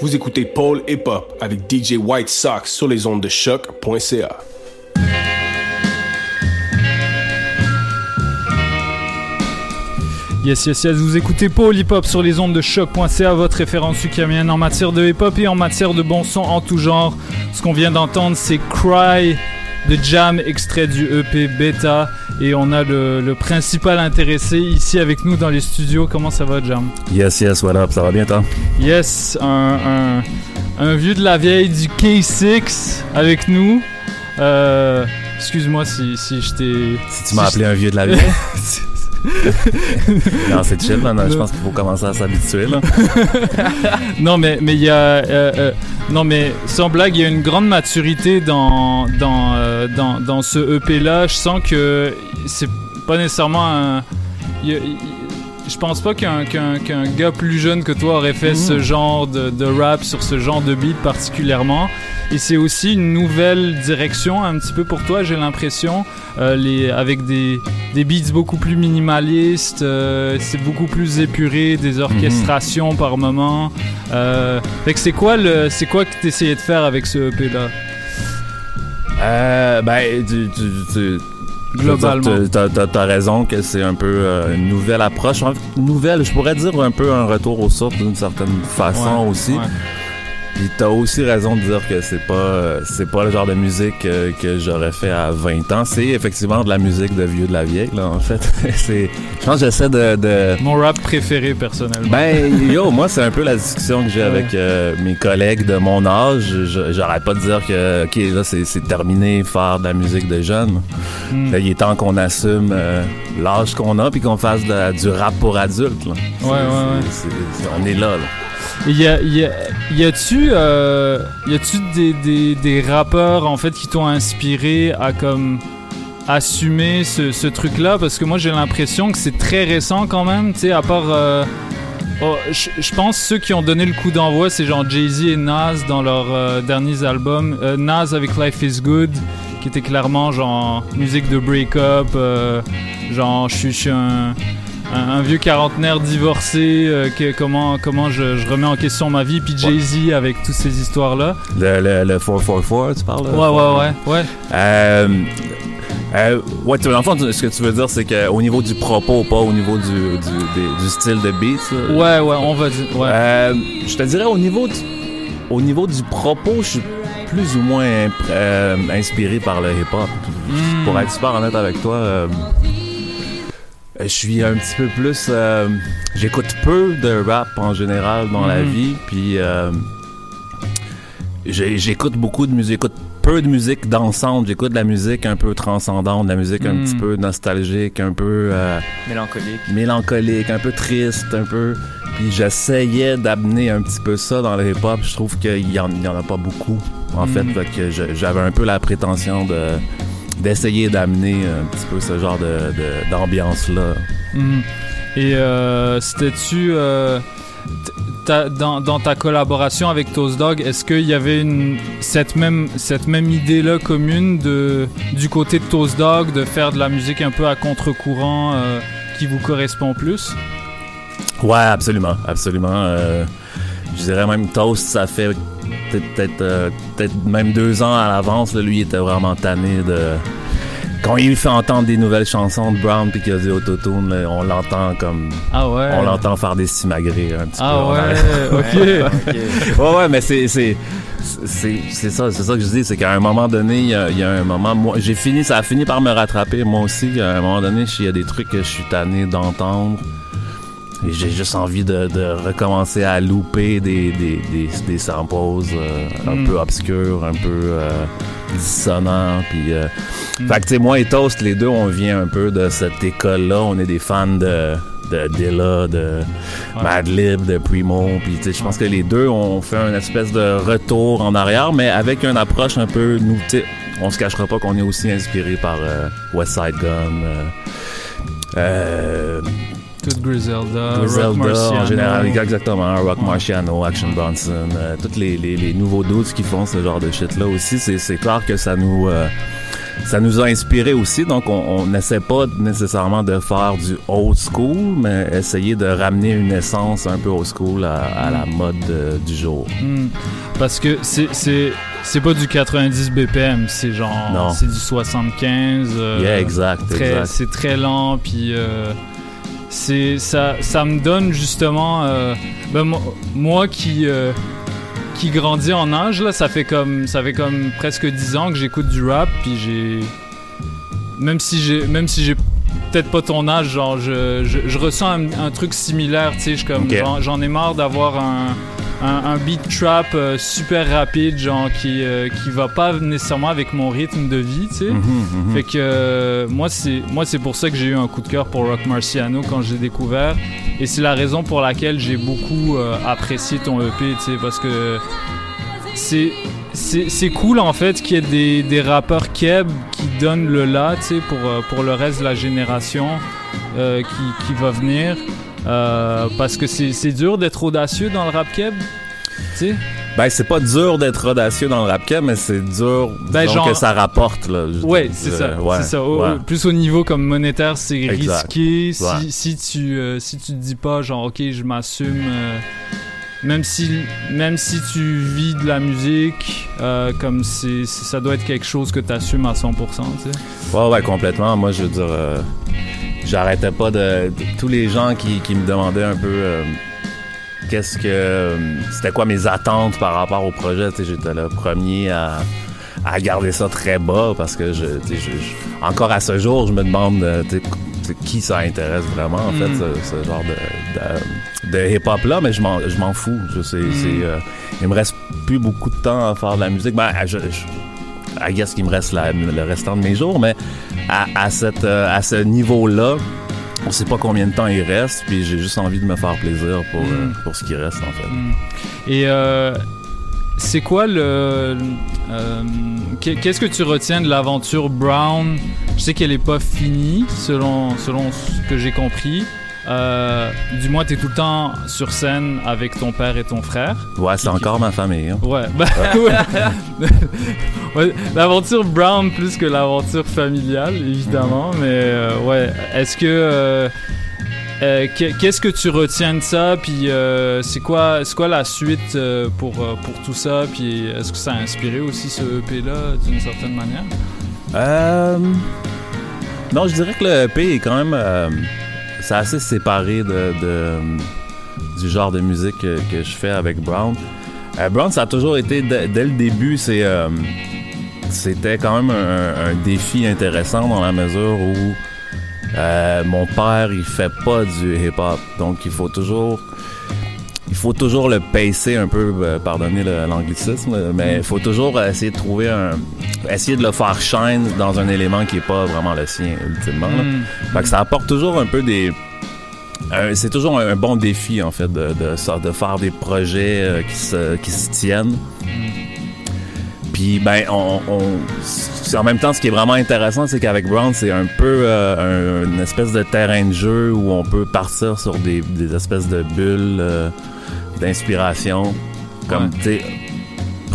S11: vous écoutez Paul Hip Hop avec DJ White Sox sur les ondes de choc.ca.
S2: Yes, yes, yes, vous écoutez Paul Hip Hop sur les ondes de choc.ca, votre référence ukamienne en matière de hip hop et en matière de bon son en tout genre. Ce qu'on vient d'entendre, c'est Cry de Jam, extrait du EP Beta. Et on a le, le principal intéressé ici avec nous dans les studios. Comment ça va, Jam?
S12: Yes, yes, what up, ça va bien, toi?
S2: Yes, un, un, un vieux de la vieille du K6 avec nous. Euh, Excuse-moi si, si je t'ai.
S12: Si tu m'as appelé un vieux de la vieille? [laughs] [laughs] non, c'est chill, non, non, je pense qu'il faut commencer à s'habituer. [laughs]
S2: non, mais mais il y a euh, euh, non mais sans blague, il y a une grande maturité dans dans euh, dans, dans ce EP là. Je sens que c'est pas nécessairement un. y a- je pense pas qu'un qu'un qu'un gars plus jeune que toi aurait fait ce genre de, de rap sur ce genre de beat particulièrement. Et c'est aussi une nouvelle direction un petit peu pour toi, j'ai l'impression, euh, les avec des des beats beaucoup plus minimalistes, euh, c'est beaucoup plus épuré, des orchestrations par moment. Euh, fait que c'est quoi le c'est quoi que t'essayais de faire avec ce EP là?
S12: Euh, ben, tu, tu, tu-
S2: Globalement.
S12: T'as, t'as raison que c'est un peu euh, une nouvelle approche. Nouvelle, je pourrais dire un peu un retour aux sources d'une certaine façon
S2: Ouais,
S12: aussi.
S2: ouais.
S12: Puis t'as aussi raison de dire que c'est pas euh, c'est pas le genre de musique euh, que j'aurais fait à 20 ans. C'est effectivement de la musique de vieux de la vieille, là, en fait. [laughs] c'est, je pense que j'essaie de, de...
S2: Mon rap préféré personnellement.
S12: Ben, yo, moi, c'est un peu la discussion que j'ai avec euh, mes collègues de mon âge. J'arrête pas de dire que, OK, là, c'est terminé faire de la musique de jeunes.
S2: Mm.
S12: Là, il est temps qu'on assume euh, l'âge qu'on a puis qu'on fasse de du rap pour adultes. là.
S2: Ouais, ouais, ouais.
S12: On est là, là.
S2: Y a, y a, y a-tu, euh, des, rappeurs en fait qui t'ont inspiré à comme assumer ce, truc-là? Parce que moi j'ai l'impression que c'est très récent quand même, tu sais, à part. euh, oh, je pense ceux qui ont donné le coup d'envoi, c'est genre Jay-Z et Nas dans leurs euh, derniers albums. Nas avec Life is Good, qui était clairement genre musique de break-up, genre je suis- un, un vieux quarantenaire divorcé, euh, que- comment, comment je, je remets en question ma vie, puis Jay-Z avec toutes ces histoires-là.
S12: Le, le, le 444, tu parles?
S2: Ouais, ouais, ouais, ouais.
S12: Euh, euh, ouais, tu- dans le fond, ce que tu veux dire, c'est qu'au niveau du propos, pas au niveau du, du, des- du style de beat. là.
S2: Ouais, ouais, on va dire. Ouais.
S12: Euh, je te dirais au niveau du, au niveau du propos, je suis plus ou moins euh, inspiré par le hip-hop.
S2: Mm.
S12: Pour être super honnête avec toi, je suis un petit peu plus. euh, J'écoute peu de rap en général dans la
S2: Mhm.
S12: vie, puis euh, j'écoute beaucoup de musique. J'écoute peu de musique d'ensemble. J'écoute de la musique un peu transcendante, de la musique un
S3: Mhm.
S12: petit peu nostalgique, un peu. euh,
S3: Mélancolique.
S12: mélancolique, un peu triste, un peu. Puis j'essayais d'amener un petit peu ça dans le hip-hop. Je trouve qu'il y en, a pas beaucoup, en
S2: Mhm.
S12: fait. Fait que je- j'avais un peu la prétention de d'essayer d'amener un petit peu ce genre de, de- d'ambiance-là.
S2: Mhm. Et euh, c'était-tu. euh, dans, dans ta collaboration avec Toast Dog, est-ce qu'il y avait une, cette même, cette même idée-là commune de, du côté de Toast Dog de faire de la musique un peu à contre-courant euh, qui vous correspond plus?
S12: Ouais, absolument, absolument. Je dirais même Toast, ça fait peut-être euh, peut-être même deux ans à l'avance. Lui, il était vraiment tanné de... Quand il fait entendre des nouvelles chansons de Brown puis qu'il y a du autotune, on l'entend comme...
S2: Ah ouais?
S12: On l'entend faire des simagrées un petit
S2: Ah
S12: peu.
S2: Ouais, ok. [laughs]
S12: ouais, ouais, mais c'est... c'est c'est c'est ça, c'est ça que je dis, c'est qu'à un moment donné, il y a, il y a un moment, moi, j'ai fini, ça a fini par me rattraper, moi aussi, à un moment donné, il y a des trucs que je suis tanné d'entendre, et j'ai juste envie de, de recommencer à louper des, des, des, des samples euh, un
S2: Mm.
S12: peu obscurs, un peu euh, dissonants. Puis, euh,
S2: Mm.
S12: Fait que, tu sais, moi et Toast, les deux, on vient un peu de cette école-là. On est des fans de, de Dilla, de Madlib, de Primo. Puis, tu sais, je pense que les deux ont fait une espèce de retour en arrière, mais avec une approche un peu... Nous, on se cachera pas qu'on est aussi inspiré par euh, West Side Gun. euh, euh,
S2: Tout Griselda, Rock Marciano.
S12: en général, exactement, Rock Marciano, Action Bronson, euh, tous les, les, les nouveaux dudes qui font ce genre de shit-là aussi, c'est, clair que ça nous... euh, ça nous a inspiré aussi. Donc, on n'essaie pas nécessairement de faire du old school, mais essayer de ramener une essence un peu old school à, la mode euh, du jour.
S2: Hmm. Parce que c'est c'est pas du 90 BPM, c'est genre c'est du 75.
S12: Euh, yeah, exact,
S2: C'est très lent, puis euh, c'est ça ça me donne justement ben, moi qui qui grandit en âge là, ça fait comme ça fait comme presque 10 ans que j'écoute du rap puis j'ai même si j'ai même si j'ai peut-être pas ton âge genre je, je, ressens un, truc similaire, tu sais, comme j'en ai marre d'avoir un un, beat trap euh, super rapide, genre qui, euh, qui va pas nécessairement avec mon rythme de vie, tu sais. Mhm, mhm. Fait que euh, moi, c'est moi c'est pour ça que j'ai eu un coup de cœur pour Rock Marciano quand j'ai découvert. Et c'est la raison pour laquelle j'ai beaucoup apprécié ton EP, tu sais, parce que c'est c'est cool en fait qu'il y ait des, des, rappeurs keb qui donnent le là, tu sais, pour, pour le reste de la génération qui, qui va venir. Euh, parce que c'est dur d'être audacieux dans le rap keb, tu sais?
S12: Ben, c'est pas dur d'être audacieux dans le rap keb, mais c'est dur ben, que ça rapporte. Là,
S2: ouais, c'est ça. ça. Plus au niveau comme monétaire, c'est risqué. Si, si, tu, euh, si tu te dis pas, genre, ok, je m'assume. Euh, même si même si tu vis de la musique comme c'est ça doit être quelque chose que tu assumes à 100% tu sais.
S12: Ouais ouais complètement moi je veux dire j'arrêtais pas de, tous les gens qui, qui, me demandaient un peu euh, qu'est-ce que euh, c'était quoi mes attentes par rapport au projet j'étais le premier à, à garder ça très bas parce que je, encore à ce jour je me demande euh, qui ça intéresse vraiment en fait mm. ce, genre de, de, hip hop là mais je m'en je m'en fous je sais mm. il me reste plus beaucoup de temps à faire de la musique ben je, I guess qu'il me reste le restant de mes jours, mais à, cette, euh, à ce niveau-là, on sait pas combien de temps il reste, puis j'ai juste envie de me faire plaisir pour, euh, mm. pour ce qui reste, en fait. Mm.
S2: Et euh, c'est quoi le... Qu'est-ce que tu retiens de l'aventure Brown? Je sais qu'elle est pas finie, selon, selon ce que j'ai compris. Euh, du moins, t'es tout le temps sur scène avec ton père et ton frère.
S12: Ouais, c'est encore ma famille. Hein.
S2: Ouais. Ben, [laughs] ouais. l'aventure Brown plus que l'aventure familiale, évidemment. Mais euh, ouais, est-ce que euh, qu'est-ce que tu retiens de ça? Puis c'est quoi, c'est quoi la suite pour pour tout ça? Puis est-ce que ça a inspiré aussi ce EP là d'une certaine manière?
S12: Non, je dirais que le EP est quand même c'est assez séparé de, du genre de musique que, je fais avec Brown. Euh, Brown, ça a toujours été, dès le début, c'est euh, c'était quand même un, défi intéressant dans la mesure où euh, mon père, il fait pas du hip-hop. Donc, il faut toujours il faut toujours le pacer un peu, pardonnez l'anglicisme, mais il faut toujours essayer de trouver un, essayer de le faire shine dans un élément qui est pas vraiment le sien ultimement. Mm. Fait que ça apporte toujours un peu des c'est toujours un, bon défi en fait de, de, de faire des projets euh, qui, se, qui se tiennent. Mm. Puis ben on, en même temps ce qui est vraiment intéressant c'est qu'avec Brown c'est un peu euh, une espèce de terrain de jeu où on peut partir sur des, des espèces de bulles euh, d'inspiration comme tu sais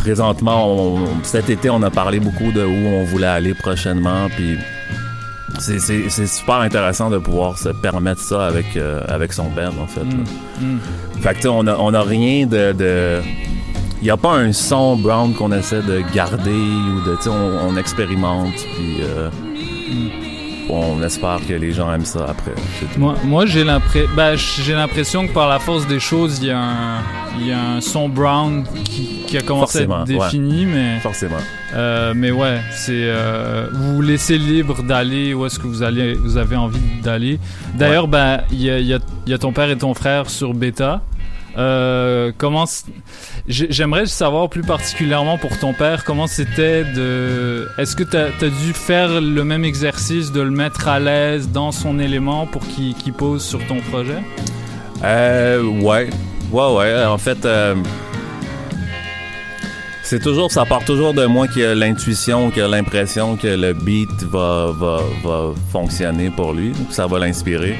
S12: présentement, cet été, on a parlé beaucoup de où on voulait aller prochainement, puis c'est super intéressant de pouvoir se permettre ça avec, euh, avec son band, en fait. Mm, mm. Fait que, on a, on a rien de... il n'y a pas un son brown qu'on essaie de garder ou de on, on expérimente puis euh, mm on espère que les gens aiment ça après.
S2: Moi, moi j'ai l'impression ben, j'ai l'impression que par la force des choses, il y, a un, il y a un son brown qui, a commencé à être défini, mais
S12: forcément.
S2: Euh, mais ouais, c'est euh, vous laissez libre d'aller où est-ce que vous allez, vous avez envie d'aller. D'ailleurs, ben il y a, y a ton père et ton frère sur Beta. Euh, comment j'aimerais savoir plus particulièrement pour ton père comment c'était de est-ce que tu as, dû faire le même exercice de le mettre à l'aise dans son élément pour qu'il pose sur ton projet?
S12: Euh, ouais. Ouais ouais. En fait euh, c'est toujours ça part toujours de moi qui a l'intuition qui a l'impression que le beat va, va, va fonctionner pour lui ça va l'inspirer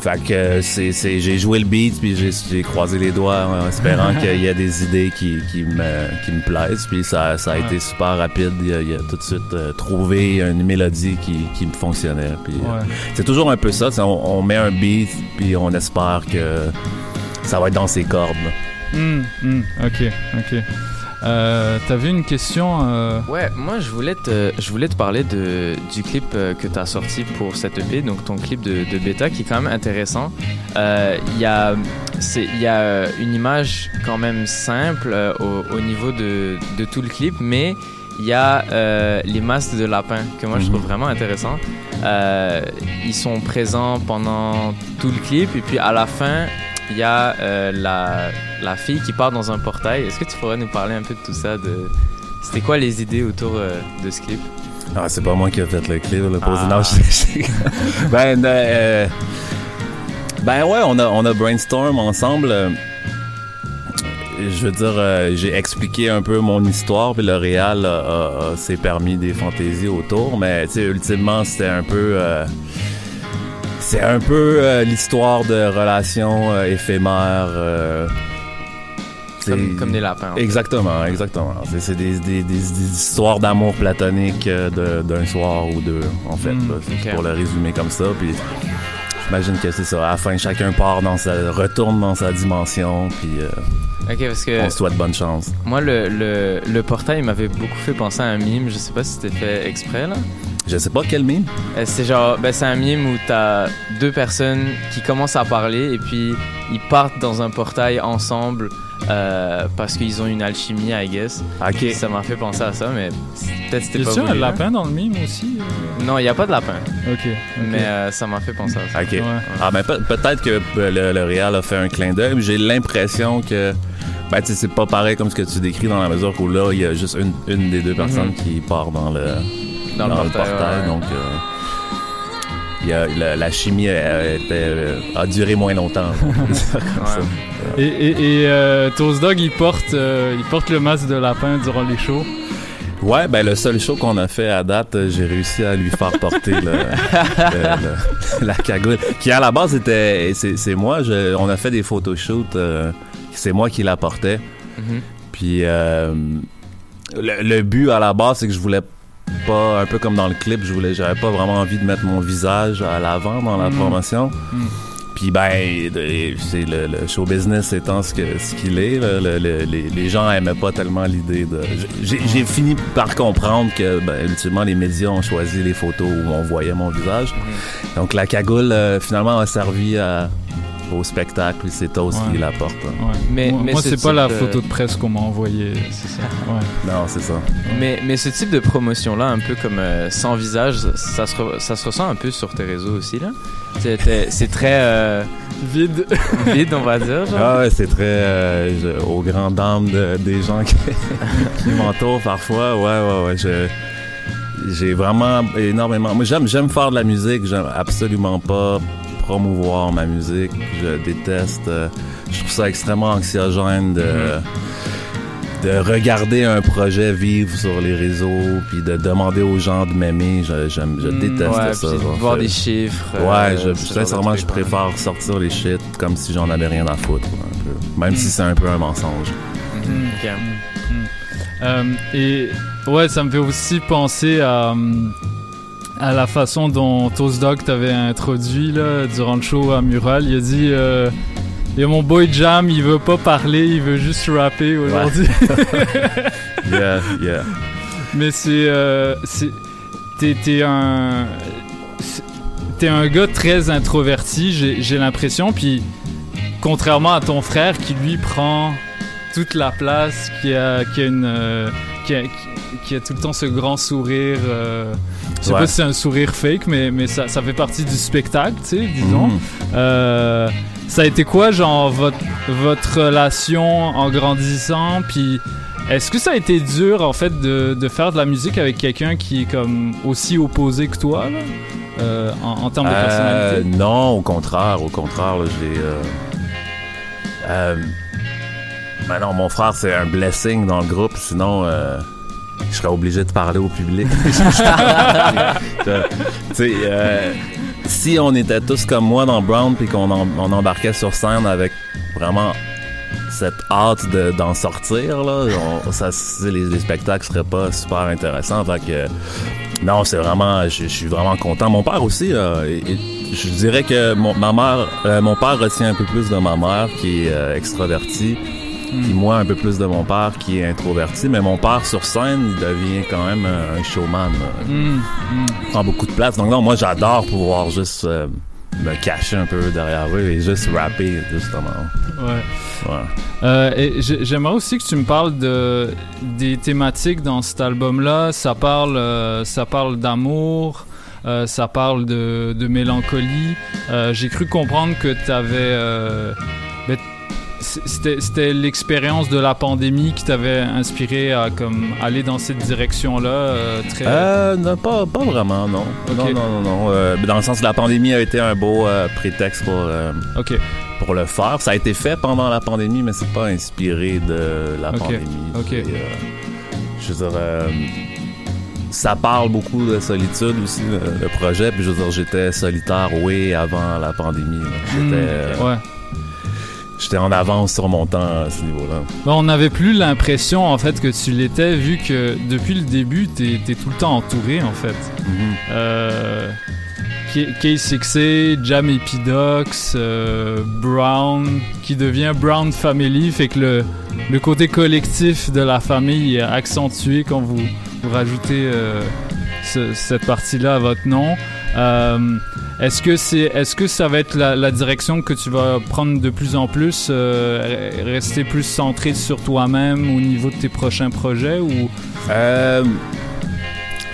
S12: Fait que euh, c'est, c'est, j'ai joué le beat, puis j'ai, j'ai croisé les doigts en espérant [laughs] qu'il y a des idées qui, qui, me, qui me plaisent. Puis ça, ça a
S2: Ouais.
S12: été super rapide. Il a, il a tout de suite euh, trouvé une mélodie qui, qui me fonctionnait. Puis, euh, c'est toujours un peu ça. On, on met un beat, puis on espère que ça va être dans ses cordes. là.
S2: Hmm, hmm, ok, ok. Euh, T'avais une question euh,
S3: Ouais, moi je voulais te, je voulais te parler de, du clip euh, que tu as sorti pour cette EP, donc ton clip de, de bêta qui est quand même intéressant. Euh, Il y, a, c'est- il y a une image quand même simple au, au niveau de, de tout le clip, mais il y a les masques de lapin que moi je trouve
S12: Mhm.
S3: vraiment intéressant. Ils sont présents pendant tout le clip et puis à la fin il y a euh, la, la fille qui part dans un portail. Est-ce que tu pourrais nous parler un peu de tout ça de... C'était quoi les idées autour euh, de ce clip?
S12: Ah, c'est pas moi qui ai fait le clip, le
S3: Ah. [laughs]
S12: ben, euh, ben ouais, on a, on a brainstorm ensemble. Je veux dire, j'ai expliqué un peu mon histoire, puis le réal s'est permis des fantaisies autour, mais tu sais, ultimement, c'était un peu... c'est un peu euh, l'histoire de relations euh, éphémères. euh, c'est-
S3: comme, comme des lapins. en fait.
S12: Exactement, exactement. C'est, c'est des, des- des- des histoires d'amour platonique euh, de- d'un soir ou deux, en fait.
S2: Mm,
S12: là. C'est
S3: ok.
S12: Pour le résumer comme ça. Puis j'imagine que c'est ça. À la fin, chacun part dans sa, retourne dans sa dimension. Puis euh,
S3: Ok, parce que
S12: on se souhaite bonne chance.
S3: moi, le, le, le portail m'avait beaucoup fait penser à un mime. Je sais pas si c'était fait exprès là.
S12: Je sais pas quel mime.
S3: Euh, C'est genre, ben, c'est un mime où t'as deux personnes qui commencent à parler et puis ils partent dans un portail ensemble euh, parce qu'ils ont une alchimie, I guess.
S12: Ok.
S3: Ça m'a fait penser à ça, mais peut-être c'était
S2: Y
S3: pas
S2: a-tu un
S3: voulu, hein.
S2: lapin dans le mime aussi euh?
S3: Non, il y a pas de lapin,
S2: Ok.
S3: mais euh, ça m'a fait penser à ça.
S12: Ok.
S2: Ouais.
S12: Ah ben peut- peut-être que le, le Real a fait un clin d'œil, mais j'ai l'impression que ben tu sais, c'est pas pareil comme ce que tu décris dans la mesure où là il y a juste une, une des deux personnes qui part dans le
S3: Dans le portail, ouais.
S12: donc euh, il y a, la, la chimie euh, était, euh, a duré moins longtemps. [laughs]
S2: Et, et, et euh, Toast Dog, il porte, euh, il porte le masque de lapin durant les shows.
S12: Ouais, ben le seul show qu'on a fait à date, j'ai réussi à lui faire porter le, [laughs] le- le- la cagoule. Qui à la base était, c'est moi. Je, on a fait des photoshoots. euh, c'est moi qui la portais.
S3: Mhm.
S12: Puis euh, le, le but à la base, c'est que je voulais pas, un peu comme dans le clip, je voulais, j'avais pas vraiment envie de mettre mon visage à l'avant dans la
S2: Mhm.
S12: promotion.
S2: Mhm.
S12: Puis ben, le, le show business étant ce que ce qu'il est, là, le- le- les, gens aimaient pas tellement l'idée de. J'ai j'ai fini par comprendre que ben, ultimement les médias ont choisi les photos où on voyait mon visage. Donc la cagoule euh, finalement a servi à- au spectacle, puis c'est Toast
S2: Ouais.
S12: qui la porte. hein.
S2: Ouais.
S3: Mais-
S2: moi,
S3: mais
S2: moi,
S3: ce
S2: c'est pas la photo de presse qu'on m'a envoyée, c'est ça. Ouais.
S12: Non, c'est ça.
S3: Mais, mais ce type de promotion-là, un peu comme euh, sans visage, ça se, re- ça se ressent un peu sur tes réseaux aussi, là. C'est- très euh,
S2: Vide.
S3: vide, on va dire. Genre.
S12: Ah ouais, c'est très euh, je- aux grandes dames de- des gens qui, [laughs] qui m'entourent parfois. Ouais, ouais, ouais. Je, j'ai vraiment énormément. Moi, j'aime, j'aime faire de la musique. J'aime absolument pas promouvoir ma musique. Je déteste. euh, je trouve ça extrêmement anxiogène de. De regarder un projet vivre sur les réseaux, puis de demander aux gens de m'aimer, je, je
S3: Mm,
S12: déteste
S3: ouais,
S12: ça.
S3: de voir
S12: Je-
S3: des chiffres.
S12: Ouais,
S3: euh,
S12: je,
S3: genre de
S12: sincèrement, je
S3: ouais.
S12: préfère sortir les shit comme si j'en avais rien à foutre, un peu. Même si c'est un peu un mensonge.
S3: Ok.
S2: Euh, et ouais, ça me fait aussi penser à, hum, à la façon dont Toast Dog t'avait introduit là, durant le show à Mural. Il a dit euh, Il y a mon boy Jam, il veut pas parler, il veut juste rapper aujourd'hui. [laughs]
S12: Yeah, yeah.
S2: Mais c'est. euh, t'es, un. T'es un gars très introverti, j'ai, j'ai l'impression. Puis, contrairement à ton frère qui lui prend toute la place, qui a, qui a une. euh, qui, a, qui- qui a tout le temps ce grand sourire. euh, je sais
S12: Ouais.
S2: pas si c'est un sourire fake, mais, mais ça, ça fait partie du spectacle, tu sais, disons.
S12: Mhm.
S2: Euh, ça a été quoi, genre, votre, votre relation en grandissant? Puis, est-ce que ça a été dur, en fait, de, de faire de la musique avec quelqu'un qui est comme aussi opposé que toi, là? Euh, en, en termes de
S12: Euh,
S2: personnalité?
S12: non, au contraire, au contraire, j'ai. Ben non, mon frère, c'est un blessing dans le groupe, sinon. euh, je serais obligé de parler au public. [laughs] Euh, si on était tous comme moi dans Brown puis qu'on embarquait sur scène avec vraiment cette hâte de- d'en sortir là, ça, les, les spectacles seraient pas super intéressants. Fait que non, c'est vraiment, je, suis vraiment content. Mon père aussi, euh, je dirais que mon, ma mère, euh, mon père retient un peu plus de ma mère qui est euh, extravertie. Puis moi, un peu plus de mon père qui est introverti. Mais mon père, sur scène, il devient quand même un showman.
S2: Mm, mm.
S12: Il prend beaucoup de place. Donc non, moi, j'adore pouvoir juste euh, me cacher un peu derrière eux et juste rapper, justement.
S2: Ouais.
S12: Ouais.
S2: Euh, j'aimerais aussi que tu me parles de des thématiques dans cet album-là. Ça parle, euh, ça parle d'amour, euh, ça parle de, de mélancolie. Euh, j'ai cru comprendre que tu avais c'était c'était l'expérience de la pandémie qui t'avait inspiré à comme aller dans cette direction-là euh, très
S12: Euh, non, pas, pas vraiment, non. Non, non, non, non. Euh, dans le sens que la pandémie a été un beau euh, prétexte pour, pour le faire. Ça a été fait pendant la pandémie, mais c'est pas inspiré de la pandémie. Je veux dire, ça parle beaucoup de solitude aussi, le, projet. Puis je veux dire, j'étais solitaire, oui, avant la pandémie. J'étais
S2: Hmm, ouais.
S12: J'étais en avance sur mon temps à ce niveau-là.
S2: Bon, on n'avait plus l'impression en fait que tu l'étais vu que depuis le début t'es es tout le temps entouré en fait.
S12: Mhm.
S2: Euh, K- K6A, Jam Epidox, euh, Brown, qui devient Brown Family, fait que le, le côté collectif de la famille est accentué quand vous, vous rajoutez euh, ce- cette partie-là à votre nom. Euh, est-ce que c'est, est-ce que ça va être la, la direction que tu vas prendre de plus en plus, euh, re- rester plus centré sur toi-même au niveau de tes prochains projets ou?
S12: Euh,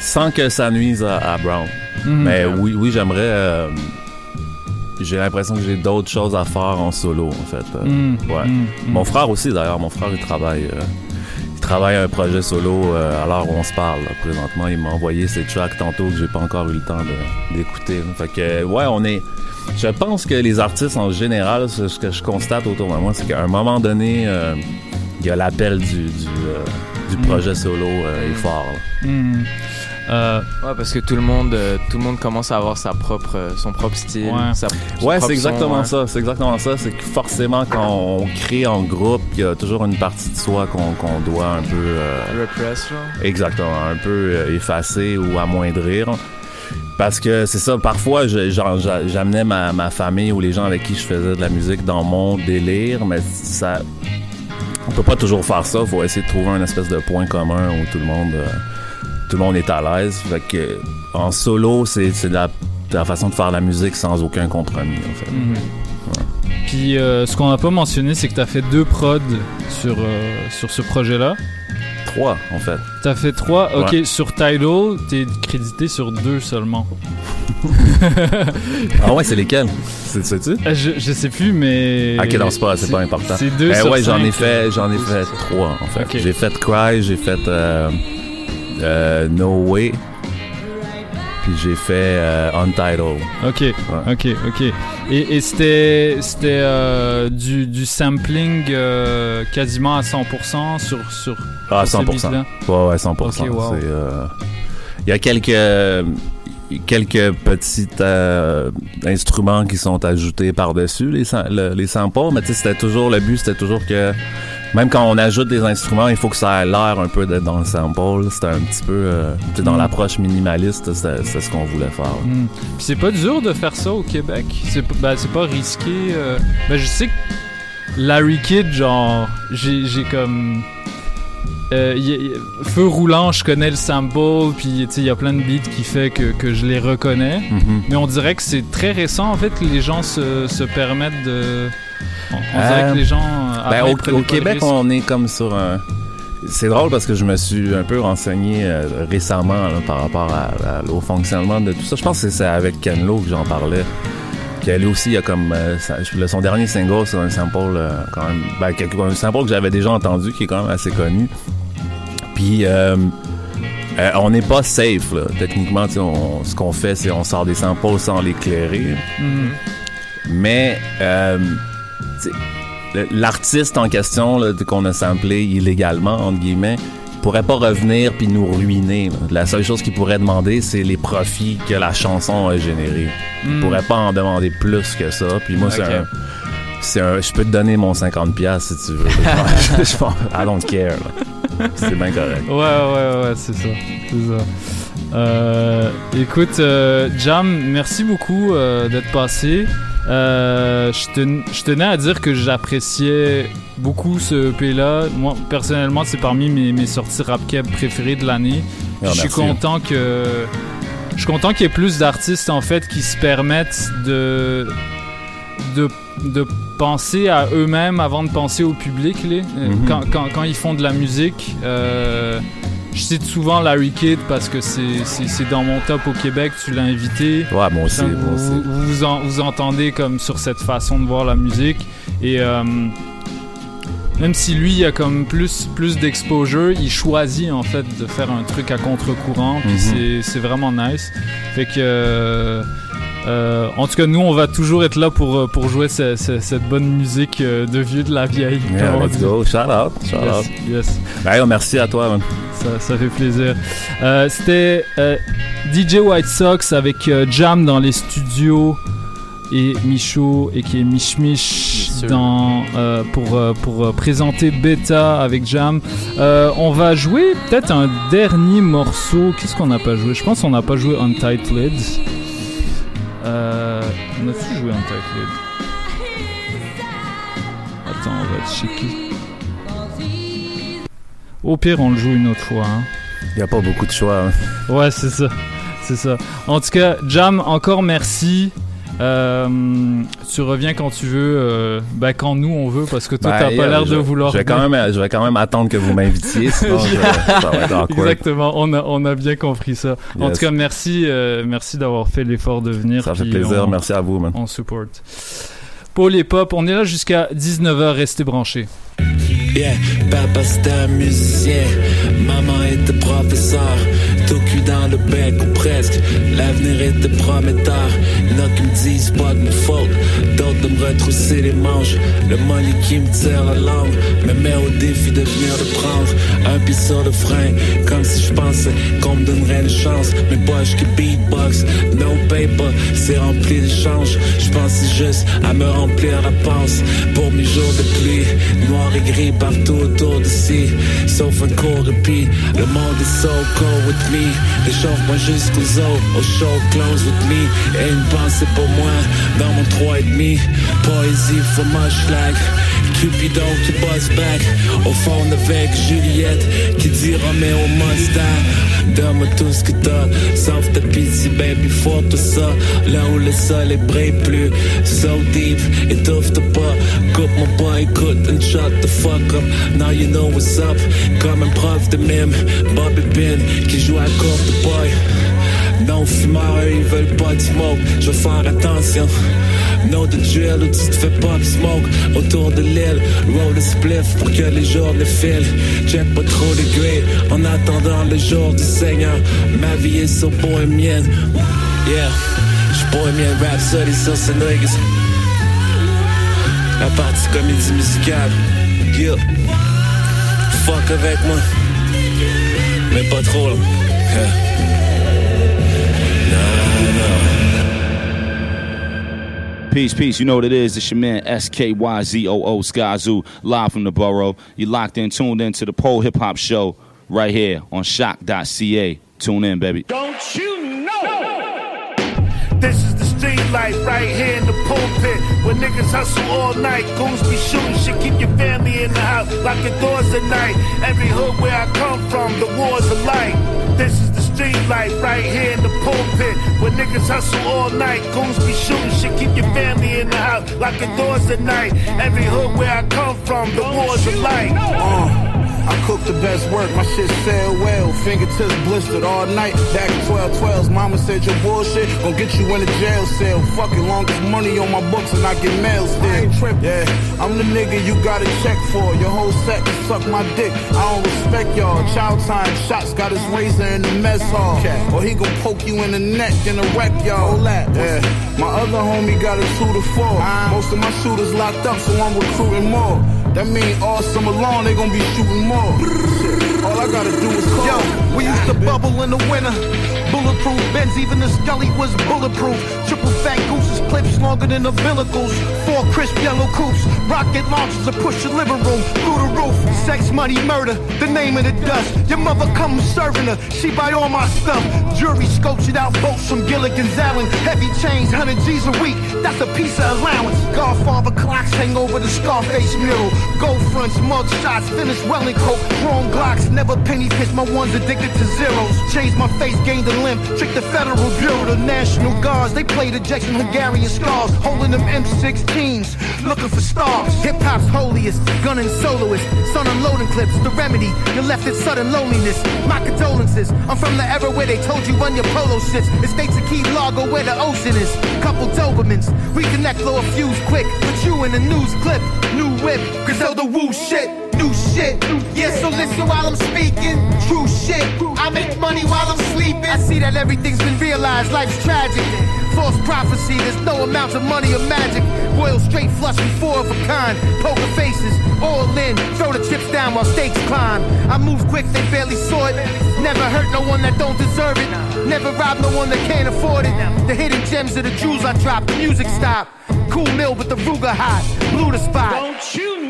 S12: sans que ça nuise à, à Brown.
S2: Mhm.
S12: Mais oui, oui, j'aimerais. j'ai l'impression que j'ai d'autres choses à faire en solo, en fait.
S2: Mhm.
S12: ouais.
S2: Mhm.
S12: Mon frère aussi, d'ailleurs. Mon frère, il travaille. Euh, il travaille un projet solo euh, l'heure où on se parle. là. Présentement, il m'a envoyé ses tracks tantôt que j'ai pas encore eu le temps d'écouter. Fait que, euh, ouais, on est. Je pense que les artistes en général, ce que je constate autour de moi, c'est qu'à un moment donné, euh, il y a l'appel du, du, euh, du projet solo euh, est fort. là.
S2: Euh,
S3: Ouais, parce que tout le monde, euh, tout le monde commence à avoir sa propre, euh, son propre style.
S2: Ouais.
S3: sa-
S12: Ouais, c'est exactement
S3: son, hein.
S12: ça. C'est exactement ça. C'est que forcément, quand on crée en groupe, il y a toujours une partie de soi qu'on doit un peu. euh,
S3: Repress, genre.
S12: exactement, un peu effacer ou amoindrir. Parce que c'est ça, parfois, j'amenais ma, ma famille ou les gens avec qui je faisais de la musique dans mon délire, mais ça. On peut pas toujours faire ça. faut essayer de trouver un espèce de point commun où tout le monde. Tout le monde est à l'aise. Fait que en solo, c'est la, la façon de faire la musique sans aucun compromis, en fait.
S2: Mhm. Puis euh, ce qu'on n'a pas mentionné, c'est que tu as fait deux prods sur, euh, sur ce projet-là.
S12: Trois, en fait.
S2: Tu as fait trois. Ok,
S12: Ouais.
S2: sur Tidal, tu es crédité sur deux seulement. [laughs]
S12: Ah ouais, c'est lesquels? C'est sais-tu?
S2: Euh, Je, je sais plus, mais.
S12: Ok, non, c'est pas, c'est pas important.
S2: C'est deux
S12: Eh
S2: sur
S12: ouais, j'en ai fait, j'en ai fait trois, en fait. J'ai fait Cry, j'ai fait euh, euh, No Way, puis j'ai fait euh, Untitled.
S2: Ok, ok, ok. Et, et c'était c'était euh, du, du sampling quasiment à 100% sur sur.
S12: Ah,
S2: sur ces
S12: 100%.
S2: beats-là?
S12: Ouais, ouais, 100%.
S2: Ok, wow.
S12: C'est, euh, Il y a quelques quelques petits euh, instruments qui sont ajoutés par-dessus les, sam- le- les samples, mais tu sais, c'était toujours, le but, c'était toujours que même quand on ajoute des instruments, il faut que ça ait l'air un peu d'être dans le sample. C'était un petit peu, euh, dans
S2: Mm.
S12: l'approche minimaliste, c'est ce qu'on voulait faire.
S2: Hmm. Puis c'est pas dur de faire ça au Québec? C'est ben, pas risqué. euh. Ben, je sais que Larry Kidd, genre, j'ai comme. euh, y a- y a- Feu roulant, je connais le sample, puis il y a plein de beats qui fait que, que je les reconnais.
S12: Mhm.
S2: Mais on dirait que c'est très récent en fait que les gens se, se permettent de. On, on
S12: Euh,
S2: dirait que les gens. euh,
S12: Ben, au, Québec, on est comme sur un. C'est drôle parce que je me suis un peu renseigné euh, récemment là, par rapport à- à- au fonctionnement de tout ça. Je pense que c'est avec Ken Lo que j'en parlais. Que lui aussi, il a comme. euh, son dernier single, c'est un sample euh, quand même. Ben, un sample que j'avais déjà entendu qui est quand même assez connu. Puis. euh, euh, on n'est pas safe, là. Techniquement, on- ce qu'on fait, c'est on sort des samples sans l'éclairer.
S2: Mhm.
S12: Mais l'artiste en question qu'on a samplé illégalement, entre guillemets, pourrait pas revenir puis nous ruiner. là. La seule chose qu'il pourrait demander, c'est les profits que la chanson a générés. Il
S2: Mm.
S12: pourrait pas en demander plus que ça. Puis moi, c'est un... Un... Je peux te donner mon 50$ piastres si tu veux. [laughs] je, je, I don't care. C'est bien correct.
S2: Ouais, ouais, ouais, c'est ça. C'est ça. Euh, écoute, euh, Jam, merci beaucoup euh, d'être passé. Euh, je ten- je tenais à dire que j'appréciais beaucoup ce EP-là. Moi, personnellement, c'est parmi mes, mes sorties rap préférées de l'année.
S12: Ah,
S2: je suis content que. Je suis content qu'il y ait plus d'artistes en fait qui se permettent de de, de penser à eux-mêmes avant de penser au public. Euh,
S12: Mhm.
S2: quand, quand, quand ils font de la musique, euh, je cite souvent Larry Kidd parce que c'est- dans mon top au Québec, tu l'as invité.
S12: Ouais, moi aussi, moi
S2: vous,
S12: aussi.
S2: vous, vous en- vous entendez comme sur cette façon de voir la musique. Et euh, même si lui il a comme plus, plus d'exposure, il choisit en fait de faire un truc à contre-courant. Puis
S12: Mhm.
S2: c'est- c'est vraiment nice. Fait que. euh, euh, en tout cas, nous, on va toujours être là pour, euh, pour jouer ce- ce- cette bonne musique euh, de vieux de la vieille.
S12: Yeah, let's go. Shout out. Shout
S2: Yes,
S12: out.
S2: yes.
S12: Ben, merci à toi, man.
S2: Ça, ça fait plaisir. Euh, C'était euh, DJ White Sox avec euh, Jam dans les studios et Michaud et qui est Mich Mich dans, euh, pour, euh, pour présenter Beta avec Jam. Euh, on va jouer peut-être un dernier morceau. Qu'est-ce qu'on n'a pas joué? Je pense qu'on n'a pas joué Untitled. Euh, on a-tu joué Untitled Attends, on va checker. Au pire, on le joue une autre fois. Hein.
S12: Il y a pas beaucoup de choix. hein.
S2: Ouais, c'est ça. C'est ça. En tout cas, Jam, encore merci. Euh, tu reviens quand tu veux, euh, ben quand nous on veut, parce que toi
S12: Ben,
S2: t'as pas l'air de vouloir.
S12: Je vais, quand même, je vais quand même attendre que vous m'invitiez, sinon [laughs] je- ça va être awkward.
S2: Exactement, on a, on a bien compris ça. En tout cas, merci, euh, merci d'avoir fait l'effort de venir.
S12: Ça fait plaisir,
S2: on-
S12: merci à vous, man.
S2: On support. Paul et Pop, on est là jusqu'à 19h, restez branchés.
S7: Yeah, papa c'était un musicien, maman professeur, tout cul dans le bec ou presque, l'avenir était prometteur, il y qui me disent pas de ma faute, d'autres de me retrousser les manches, le money qui me tire la langue, me met au défi de venir le prendre, un pied sur le frein, comme si je pensais qu'on me donnerait une chance, mes poches qui beatbox, no paper, c'est rempli d'échanges, je pensais juste à me remplir la panse, pour mes jours de pluie, noir et gris partout autour d'ici, sauf un court répit. Le monde est so cold with me, réchauffe-moi jusqu'aux os, au show close with me. Et une pensée pour moi dans mon 3 et demi. Poésie my schlag. Cupidon qui bosse back. Au fond avec Juliette Qui dit Roméo Mustang. Donne-moi tout ce que t'as. Sauf ta pitié baby faut tout ça. Là où le soleil brille plus. So deep étouffe-toi pas. Coupe mon boy écoute and shut the fuck up. Now you know what's up. Comme un prof de mime Qui joue à courte boy non fumeurs, eux, ils veulent pas de smoke. Je faire attention. No the drill où tu te fais pop smoke autour de l'île. Roll a spliff pour que les jours ne filent. Check pas trop de gré en attendant le jour du Seigneur. Ma vie est so bohémienne. Yeah, j'suis bohémien rap solide sur ces niggas. La partie comédie musicale. Yeah. Fuck avec moi. Mais pas trop là.
S13: Peace, peace. You know what it is. It's your man SKYZOO Skyzoo, live from the borough. You locked in, tuned in to the Pole Hip Hop Show right here on shock.ca. Tune in, baby.
S14: Don't you know? This is the street life right here in the pulpit where niggas hustle all night. Goons be shooting shit, keep your family in the house, lock your doors at night. Every hood where I come from, the wars are. This is the street life right here in the pulpit where niggas hustle all night. Goons be shooting shit, keep your family in the house, lock your doors at night. Every hood where I come from, the wars are.
S15: Uh, I cook the best work, my shit sell well. Fingertips blistered all night. Back in 12 12s, mama said your bullshit gon' get you in a jail cell. Fuck it, long as money on my books and I get mail still. Yeah, I'm the nigga you gotta check for. Your whole set to suck my dick. I don't respect y'all. Child time shots got his razor in the mess hall. Or he gon' poke you in the neck and a wreck y'all. Yeah. My other homie got a two to four. Most of my shooters locked up, so I'm recruiting more. That mean all summer long they gon' be shooting more. All I gotta do is call.
S16: Yo, we used to bubble in the winter. Bulletproof Benz, even the Scully was bulletproof. Triple fat gooses, clips longer than the umbilicals. Four crisp yellow coupes, rocket launchers to push the living room through the roof. Sex, money, murder, the name of the dust. Your mother come serving her, she buy all my stuff. Jury it out, boats from Gilligan's Island. Heavy chains, 100 G's a week, that's a piece of allowance. Godfather clocks hang over the Scarface mural. Gold fronts, mug shots, finished well and coke. Chrome Glocks, never penny pitch, my ones addicted to zeros. Changed my face, gained a limb, tricked the Federal Bureau, the National Guards. They played ejection Hungarian scars, holding them M16s, looking for stars. Hip hop's holiest, gunning soloist, son unloading clips, the remedy. You're left in sudden loneliness. My condolences. I'm from the era where they told you run your polo sits. Estates a key Largo where the ocean is. Couple Dobermans, we connect, blow a fuse quick. Put you in a news clip, new whip, Griselda woo shit. New shit, yeah. So listen while I'm speaking. True shit. I make money while I'm sleeping. I see that everything's been realized. Life's tragic. False prophecy. There's no amount of money or magic. Royal straight flush with four of a kind. Poker faces, all in. Throw the chips down while stakes climb. I move quick, they barely saw it. Never hurt no one that don't deserve it. Never rob no one that can't afford it. The hidden gems of the jewels I drop. The music stop. Cool mill with the Ruger hot. Blew the spot.
S14: Don't you?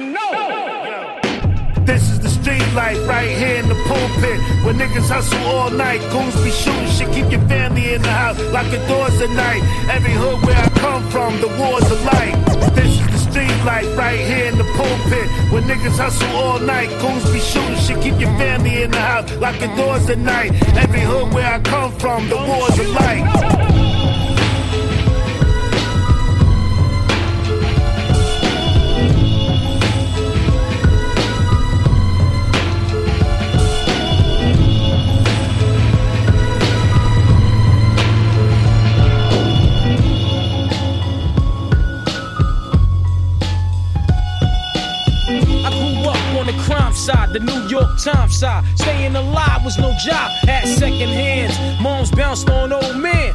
S14: This is the street life right here in the pulpit where niggas hustle all night. Goons be shooting shit, keep your family in the house, lock your doors at night. Every hood where I come from, the wars are light. This is the street life right here in the pulpit where niggas hustle all night. Goons be shooting shit, keep your family in the house, lock your doors at night. Every hood where I come from, the wars are light.
S17: The New York Times side. Staying alive was no job, had second hands. Moms bounced on old men.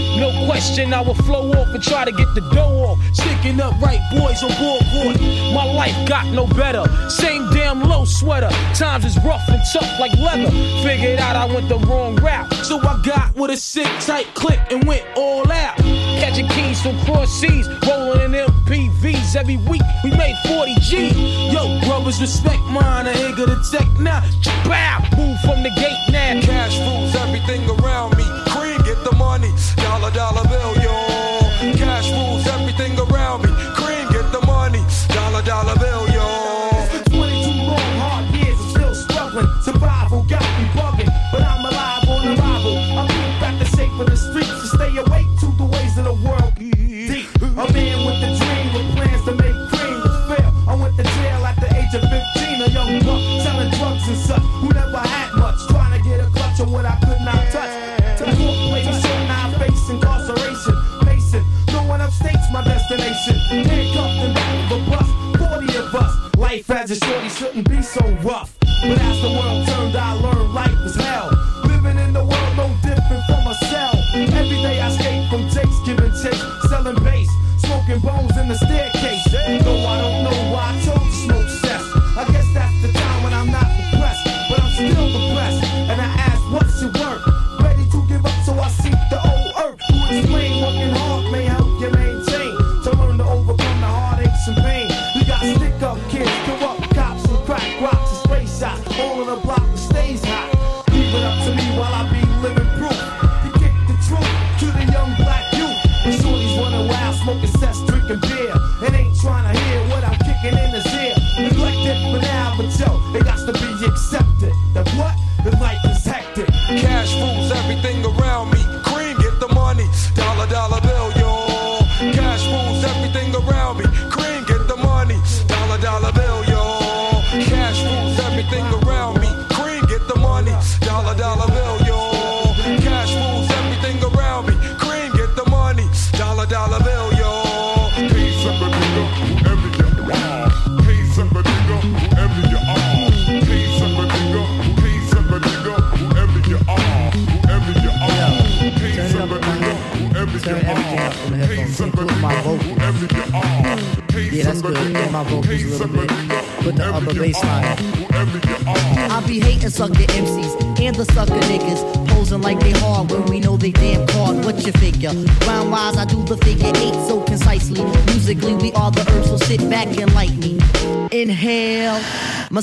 S17: Question, I would flow off and try to get the dough off. Sticking up right boys on board. My life got no better. Same damn low sweater. Times is rough and tough like leather. Figured out I went the wrong route. So I got with a sick tight click and went all out. Catching keys from cross seas, rolling in MPVs every week. We made 40 G. Yo, brothers, respect mine. I ain't gonna tech now. Bow, move from the gate now.
S18: Cash rules everything around Dollar, dollar bill,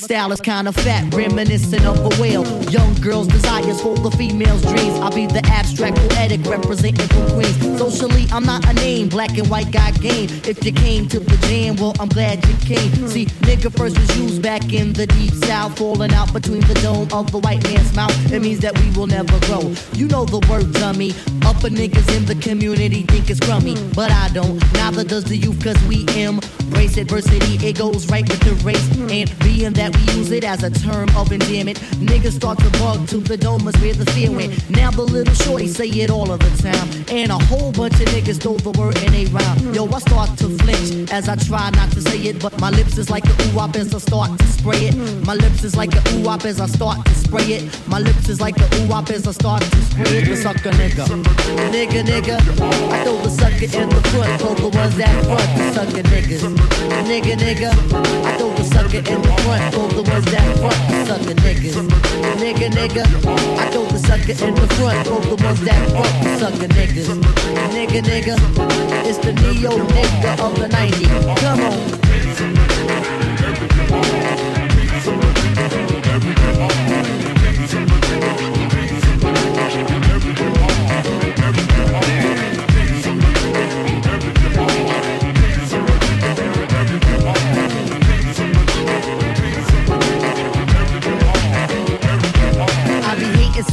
S19: style is kinda fat, reminiscent of a whale. Young girls' desires hold the female's dreams. I'll be the abstract poetic representing for Queens. Socially, I'm not a name, black and white got game. If you came to the jam, well, I'm glad you came. See, nigga first was used back in the deep south, falling out between the dome of the white man's mouth. It means that we will never grow. You know the word dummy. Upper niggas in the community think it's crummy, but I don't. Neither does the youth, cause we embrace adversity. It goes right with the race, and being that we use it as a term of endearment. Niggas start to bug to the dome is where the fear went. Now the little shorty say it all of the time, and a whole bunch of niggas throw the word in a rhyme. Yo, I start to flinch as I try not to say it, but my lips is like a ooh as I start to spray it. My lips is like a ooh as I start to spray it. My lips is like a ooh wop as I start to spray it. The sucker nigga, nigga, nigga. I throw the sucker in the front, for the ones that front, the sucker niggas. Nigga, nigga. I throw the sucker in the front, for the ones that front, the sucker niggas. Nigga, nigga. I throw the sucker in the front, for the ones that front, the sucker niggas. Nigga, nigga. It's the neo nigga of the 90s. Come on.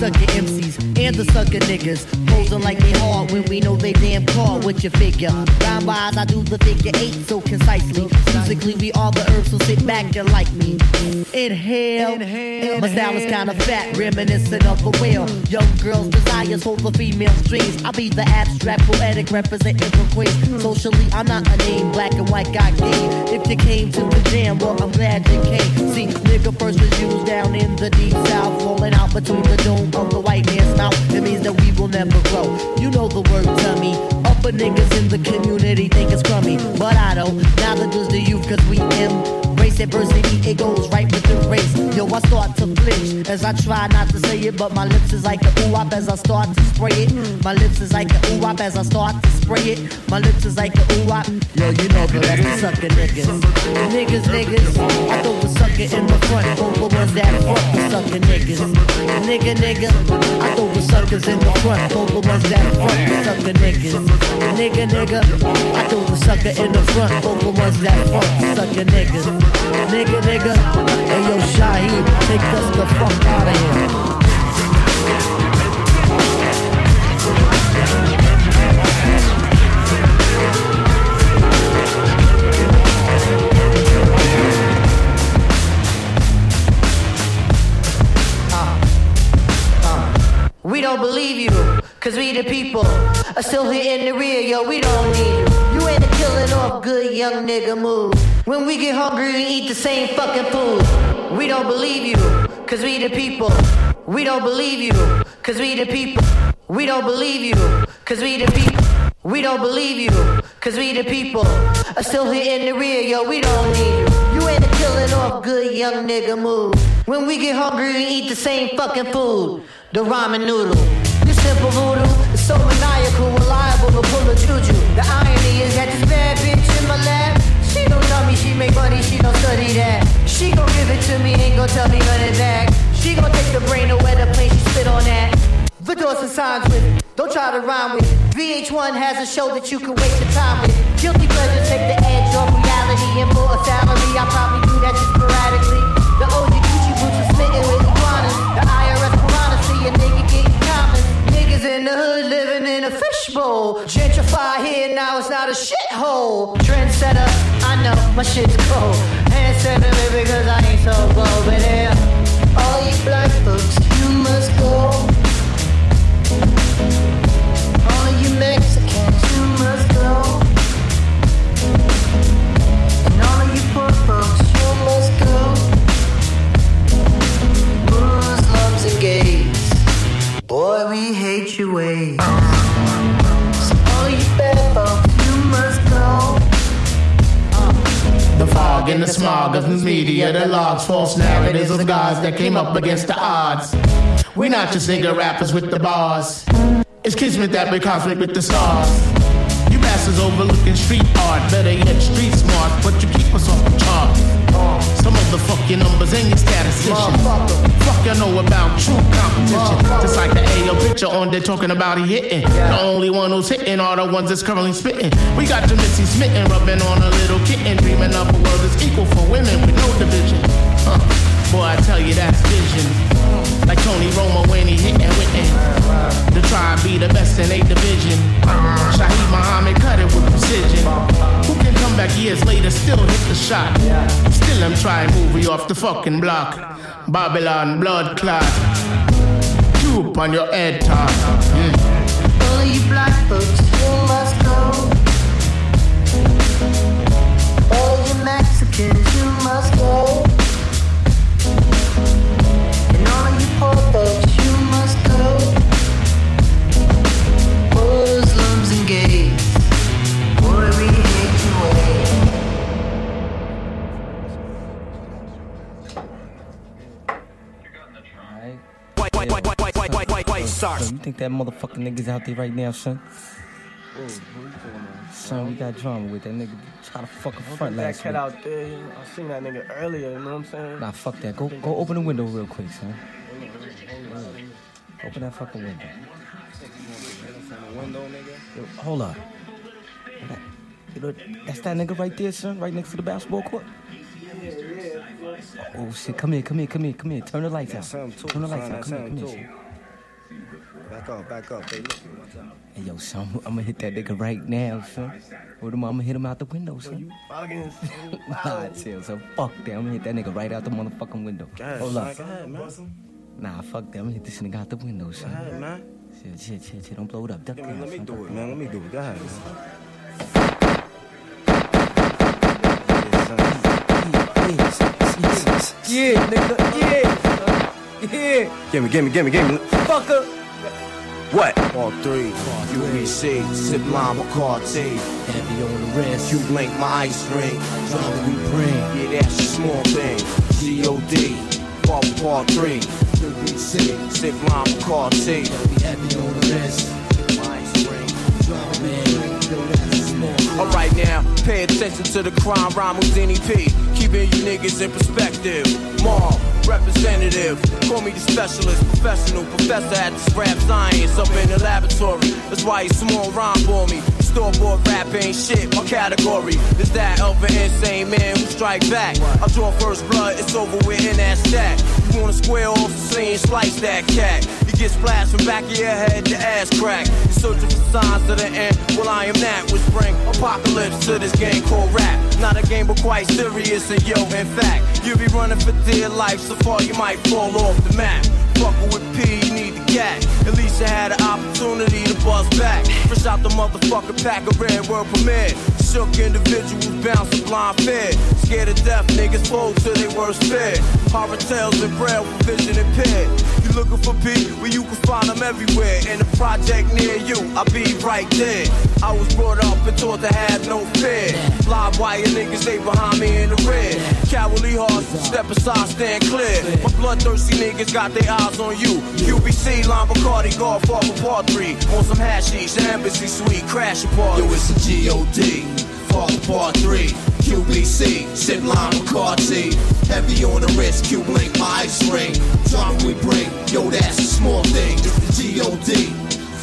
S19: Sucker MCs and the sucker niggas. Posing like they hard when we know they damn hard with your figure. Round wise, I do the figure eight so concisely. Musically, we are the earth, so sit back and like me. Inhale. My style is kinda fat, reminiscent of a whale. Young girls' desires hold the female's dreams. I be the abstract poetic representing for Queens. Socially, I'm not a name, black and white got game. If you came to the jam, well, I'm glad you came. See, nigga first was used down in the deep south, falling out between the dome of the white man's mouth. It means that we will never grow. You know the word tummy. Upper niggas in the community think it's crummy, but I don't. Neither does the youth, cause we embrace adversity. It goes right with the race. Yo, I start to flinch as I try not to say it, but my lips is like a ooh wop as I start to spray it. My lips is like a ooh wop as I start to spray it. My lips is like a ooh wop. Yo, you know the rest sucker niggas. Niggas, niggas. I throw the sucker in the front, the ones that front the sucker niggas. Nigga, nigga. I throw the suckers in the front, the ones that front the sucker niggas. Nigga, nigga. I throw the sucker in the front, the ones that front the sucker niggas. Nigga, nigga. Hey yo, Shaheed, take us the fuck out of here. Uh, uh. We don't believe you, cause we the people are still here in the rear, yo, we don't need you. You ain't a killing off good young nigga move. When we get hungry, we eat the same fucking food. We don't believe you, cause we the people. We don't believe you, cause we the people. We don't believe you, cause we the people. We don't believe you, cause we the people are still here in the rear, yo, we don't need you. You ain't a killing off good young nigga move. When we get hungry, we eat the same fucking food. The ramen noodle. This simple voodoo is so maniacal, reliable to pull a juju. The irony is that this bad bitch in my lap, she don't tell me she make money, she don't study that. She gon' give it to me, ain't gon' tell me none of that. She gon' take the brain away the plane, she spit on that. The doors and signs with it. Don't try to rhyme with it. VH1 has a show that you can waste your time with. Guilty pleasures take the edge off reality. And for a salary, I probably do that just sporadically. In the hood living in a fishbowl. Gentrify here, now it's not a shithole. Trendsetter, I know my shit's cold. Hand setter because I ain't so bold. But yeah, all you black folks, you must go. All you Mexicans, you must go. And all of you poor folks, you must go. Boy, we hate your ways. So all you bad folks, you must go. Uh. The fog and the
S20: smog of news media that logs false narratives of guys that came up against the odds. We're not just nigga rappers with the bars. It's kismet that we conflict with the stars. You bastards overlooking street art, better yet street smart, but you keep us off the. Some of the fuck numbers and your statisticians. Fuck you know about true competition. Just like the AO picture on there talking about he hitting. The only one who's hitting are the ones that's currently spitting. We got your Missy smitten, rubbing on a little kitten, dreaming up a world that's equal for women with no division. Huh. Boy, I tell you that's vision. Like Tony Romo when he hitting Whitney. To try and be the best in a division. Shaheed Muhammad cut it with precision. Who can come back years later, still hit the shot? Still I'm trying to movie off the fucking block. Babylon blood clot. Tube on your head top. Yeah.
S21: All you black folks, you must go. All you Mexicans, you must go. You
S22: think that motherfucking niggas out there right now, son? Son, we got drama with that nigga. Try to fucking front
S23: that
S22: last
S23: cat out there, I seen that nigga earlier, you know what I'm saying?
S22: Nah, fuck that. Go, go open the window real quick, son. Open that fucking window.
S23: Window.
S22: Yo, hold up. That, you know, that's that nigga right there, son, right next to the basketball court. Oh shit! Come here, come here, come here, come here. Turn the lights out. Turn the lights out. Come here, come here.
S23: Back up, back up, hey, look, watch.
S22: Hey yo, son, I'm gonna hit that nigga right now, son. What am I? I'm gonna hit him out the window, son.
S23: Fucking, [laughs]
S22: Nah, chill, son. Fuck that. I'm gonna hit that nigga right out the motherfucking window. Hold up.
S23: go ahead, man.
S22: Nah, fuck them. I'm hit this nigga out the window, son.
S23: Go man.
S22: Chill, chill, chill, chill. Don't blow it up. Duck
S23: Let me, let me do it, man. Let me do it. Go ahead, man.
S22: Yeah, nigga. Yeah. Yeah.
S23: Gimme, gimme, gimme, gimme.
S22: Fucker.
S23: What? All three. You UBC, sip lime, Bacardi.
S22: Heavy on the wrist.
S23: You blink my ice ring. Drama we bring. Yeah, that's a small thing. G.O.D. Fall part three. UBC, sip lime, Bacardi.
S22: Heavy on the wrist.
S23: Alright now, pay attention to the crime rhyme Houdini P. Keeping you niggas in perspective. Mob, representative. Call me the specialist, professional professor at this rap science up in the laboratory. That's why you small rhyme for me. Store-bought rap ain't shit, my category is that of an insane man who strike back. I draw first blood, it's over with in that stack. You wanna square off the scene, slice that cat. Get splashed from back of your head to ass crack. You searching for signs of the end. Well, I am that. Which bring apocalypse to this game called rap. Not a game, but quite serious. And yo, in fact, you be running for dear life. So far, you might fall off the map. Fucking with P, you need the cat. At least I had an opportunity to buzz back. Fresh out the motherfucker pack of red world premiere. Shook individuals bouncing blind fear. Scared of death, niggas fold to their worst fear. Horror tales and braille for vision impaired. Looking for P? Well, you can find them everywhere. In a project near you, I'll be right there. I was brought up and taught to have no fear. Live wire niggas, they behind me in the red. Cowardly hearts, step aside, stand clear. My bloodthirsty niggas got their eyes on you. QBC, Lime Bacardi, Godfather Part 3. On some hashish, the embassy suite, crashing party. Yo, it's a G.O.D. Father Part 3. QBC, sip lime McCarthy. Heavy on the wrist, Q blink, my ice ring. Drama we bring, yo, that's a small thing. It's the G.O.D.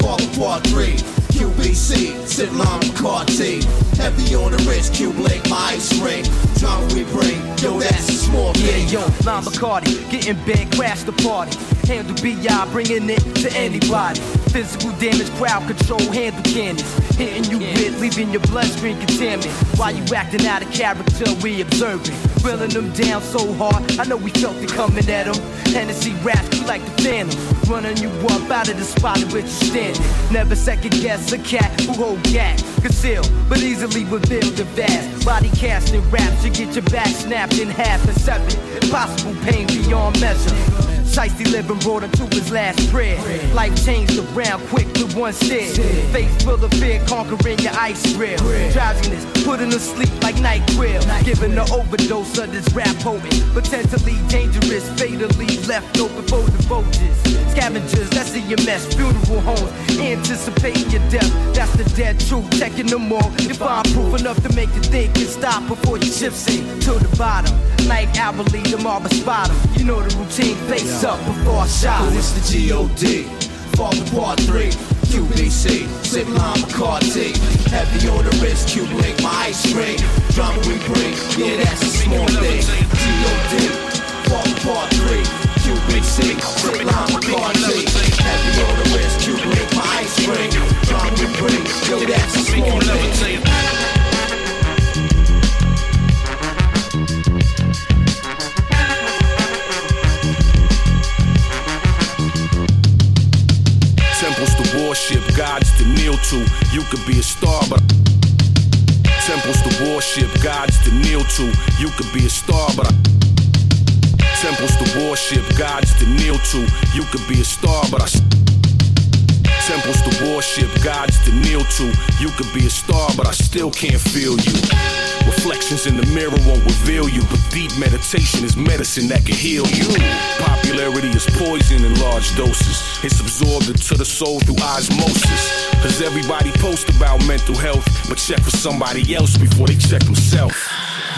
S23: Father Part 3. QBC, sip lime McCarthy. Heavy on the wrist, Q blink, my ice ring. Drama we bring, yo, that's a small thing.
S22: Yeah, yo, Lime Bacardi, getting big, crash the party. Handle BI, bringing it to anybody. Physical damage, crowd control, handle cannons. Hitting you with, leaving your bloodstream contaminated. While you acting out of character, we observing. Drilling them down so hard, I know we felt it coming at them. Hennessy raps, we like the phantom. Running you up out of the spot in which you standing. Never second guess a cat who hold gas. Conceal, but easily reveal the vast. Body casting raps, you get your back snapped in half and seven. Impossible pain beyond measure. Shiesty living brought him to his last prayer. Life changed around quick with one stare. Face full of fear, conquering your ice grill. Drowsiness, putting to sleep like night grill. Giving the overdose of this rap potent. Potentially dangerous, fatally left open for the vultures. Scavengers, that's in your mess. Funeral homes, anticipating your death. That's the dead truth. Checking them all. You find proof enough to make you think and stop before you chip sink to the bottom. Like hourly, marble spot 'em. You know the routine. Face up before I shot.
S24: It's the G.O.D. Father Part 3. QBC, sip lime McCarthy. Heavy on the wrist, Q link, my ice cream. Drama we bring, yeah, that's a small thing. G.O.D. Father Part 3. QBC, sip lime McCarthy. Heavy on the wrist, Q link, my ice cream. Drama we bring, yeah, that's a small thing.
S11: Gods to kneel to. You could be a star, but temples to worship, gods to kneel to. You could be a star, but temples to worship, gods to kneel to. You could be a star, but I temples to worship, gods to kneel to. You could be a star, but I still can't feel you. Reflections in the mirror won't reveal you, but deep meditation is medicine that can heal you. Popularity is poison in large doses. It's absorbed into the soul through osmosis. Cause everybody post about mental health, but check for somebody else before they check themselves.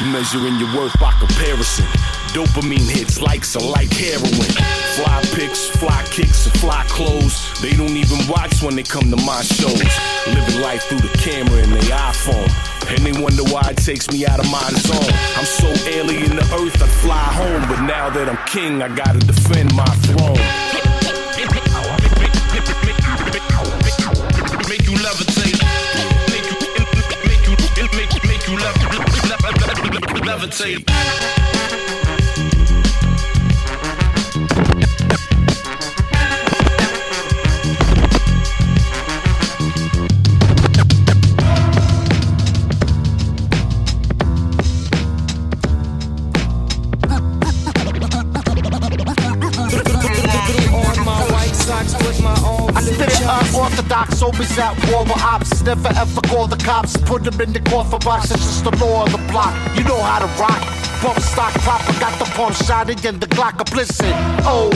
S11: You measuring your worth by comparison. Dopamine hits, likes are like heroin. Fly pics, fly kicks, and fly clothes. They don't even watch when they come to my shows. Living life through the camera and their iPhone. And they wonder why it takes me out of my zone. I'm so alien to earth, I'd fly home. But now that I'm king, I gotta defend my throne.
S10: Make you levitate. Make you, make you, make, you lev- lev- levitate.
S16: Unorthodox, always at war with ops. Never ever call the cops, put them in the coffin box. That's just the law of the block. You know how to rock. Bump stock proper, got the pump shotty and the Glock a blizzard. Oh,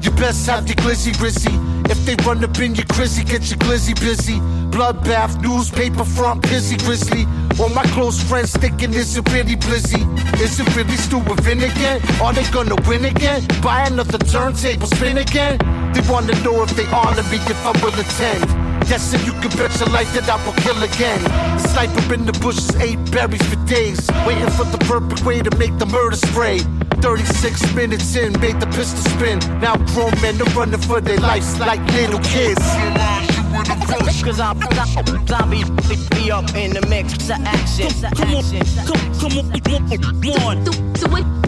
S16: you best have the glizzy grizzy. If they run up in your grizzy, get your glizzy busy. Bloodbath, newspaper front, busy grizzly. All my close friends thinking, is it really blizzy? Is it really Stu with again? Are they gonna win again? Buy another turntable, spin again? They wanna know if they honor me, if I will attend. Yes, and you can bet your life that I will kill again. The sniper in the bushes ate berries for days, waiting for the perfect way to make the murder spray. 36 minutes in, made the pistol spin. Now grown men are running for their lives like little kids.
S22: Cause I'm zombie be up in the mix of action. Come on, come, come on, come on.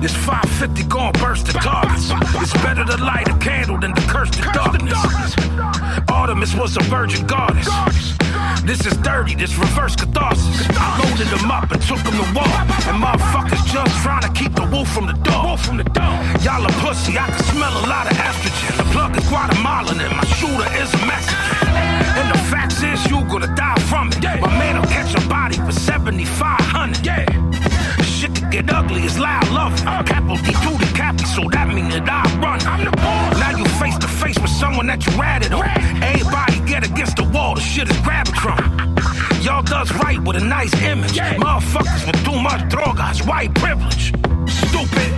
S10: This 550 gon' burst the targets. It's better to light a candle than to curse the darkness. Artemis was a virgin goddess. This is dirty, this reverse catharsis. I loaded them up and took them to war. And motherfuckers just trying to keep the wolf from the door. Y'all a pussy, I can smell a lot of estrogen. The plug is Guatemalan and my shooter is a Mexican. And the facts is you gonna die from it. My man'll catch a body for 7,500. Yeah. Get ugly, it's loud. Capo D to the cappy, so that means that I run. I'm the boss. Now you face to face with someone that you ratted on. Everybody get against the wall, the shit is grabbing from. Y'all does right with a nice image. Motherfuckers with too much drogas, white privilege. Stupid.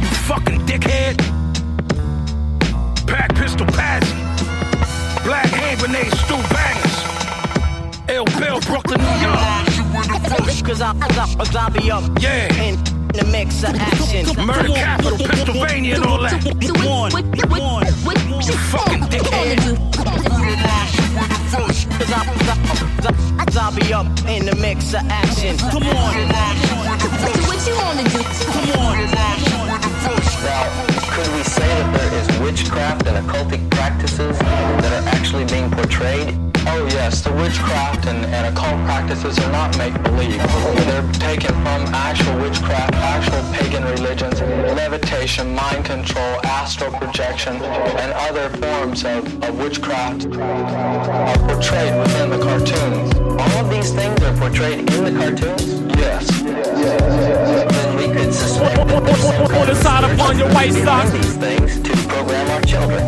S10: You fucking dickhead. Pack pistol patsy. Black hand grenade, stew bangers. Ill Bill, Brooklyn, New York.
S22: Cause I'm, a I'll be up.
S10: Yeah.
S22: In the mix of action.
S10: Murder capital, Pennsylvania, and all that.
S25: One, one, one.
S10: Fucking dickhead.
S22: Cause I'm, cause I'll be up in the mix of action. Come on.
S25: So, what you wanna do.
S22: Come on.
S26: Now, could we say that there is witchcraft and occultic practices that are actually being portrayed? Oh, yes, the witchcraft and, and occult practices are not make-believe. They're taken from actual witchcraft, actual pagan religions, levitation, mind control, astral projection, and other forms of, of witchcraft are portrayed within the cartoons. All of these things are portrayed in the cartoons? Yes. Then we could suspect that there's some kind of spiritual these things to program our children.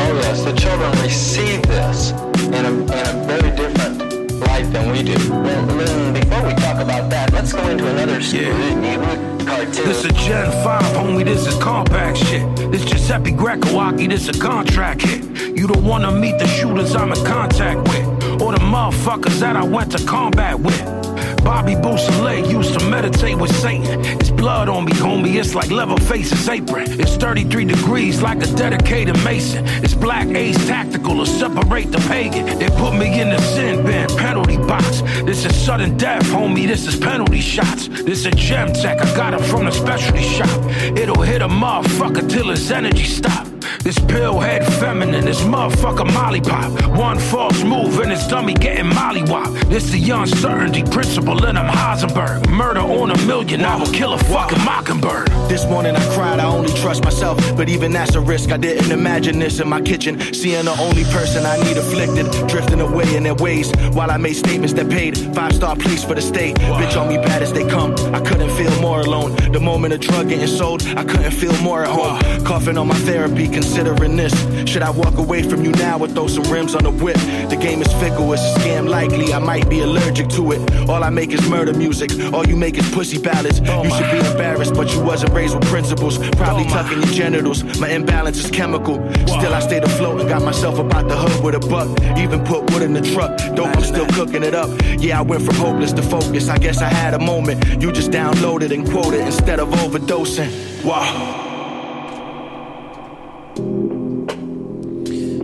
S26: Oh yes, the children receive this in a, in a very different light than we do. Well, then before we talk about that, let's go into another yeah. cartoon.
S10: This is Gen 5, homie, this is compact shit. This Giuseppe Grecoaki, this a contract hit. You don't wanna meet the shooters I'm in contact with, or the motherfuckers that I went to combat with. Bobby Beausoleil used to meditate with Satan. It's blood on me, homie. It's like Leatherface's apron. It's 33 degrees like a dedicated mason. It's black ace tactical to separate the pagan. They put me in the sin bin, penalty box. This is sudden death, homie. This is penalty shots. This is gem tech. I got it from the specialty shop. It'll hit a motherfucker till his energy stop. This pill head feminine, this motherfucker molly pop. One false move and this dummy getting molly wop. This the uncertainty principle in I'm Heisenberg. Murder on a million, I will kill a fucking mockingbird.
S23: This morning I cried, I only trust myself. But even that's a risk. I didn't imagine this in my kitchen. Seeing the only person I need afflicted, drifting away in their ways. While I made statements that paid five star police for the state. Bitch on me bad as they come. I couldn't feel more alone. The moment a drug getting sold, I couldn't feel more at home. Coughing on my therapy, considering this. Should I walk away from you now or throw some rims on the whip? The game is fickle, it's a scam likely. I might be allergic to it. All I make is murder music. All you make is pussy ballads. Oh you should be embarrassed, but you wasn't raised with principles. Probably oh tucking your genitals. My imbalance is chemical. Still, I stayed afloat and got myself about the hood with a buck. Even put wood in the truck. Dope, I'm still cooking it up. Yeah, I went from hopeless to focus. I guess I had a moment. You just downloaded and quoted instead of overdosing. Wow.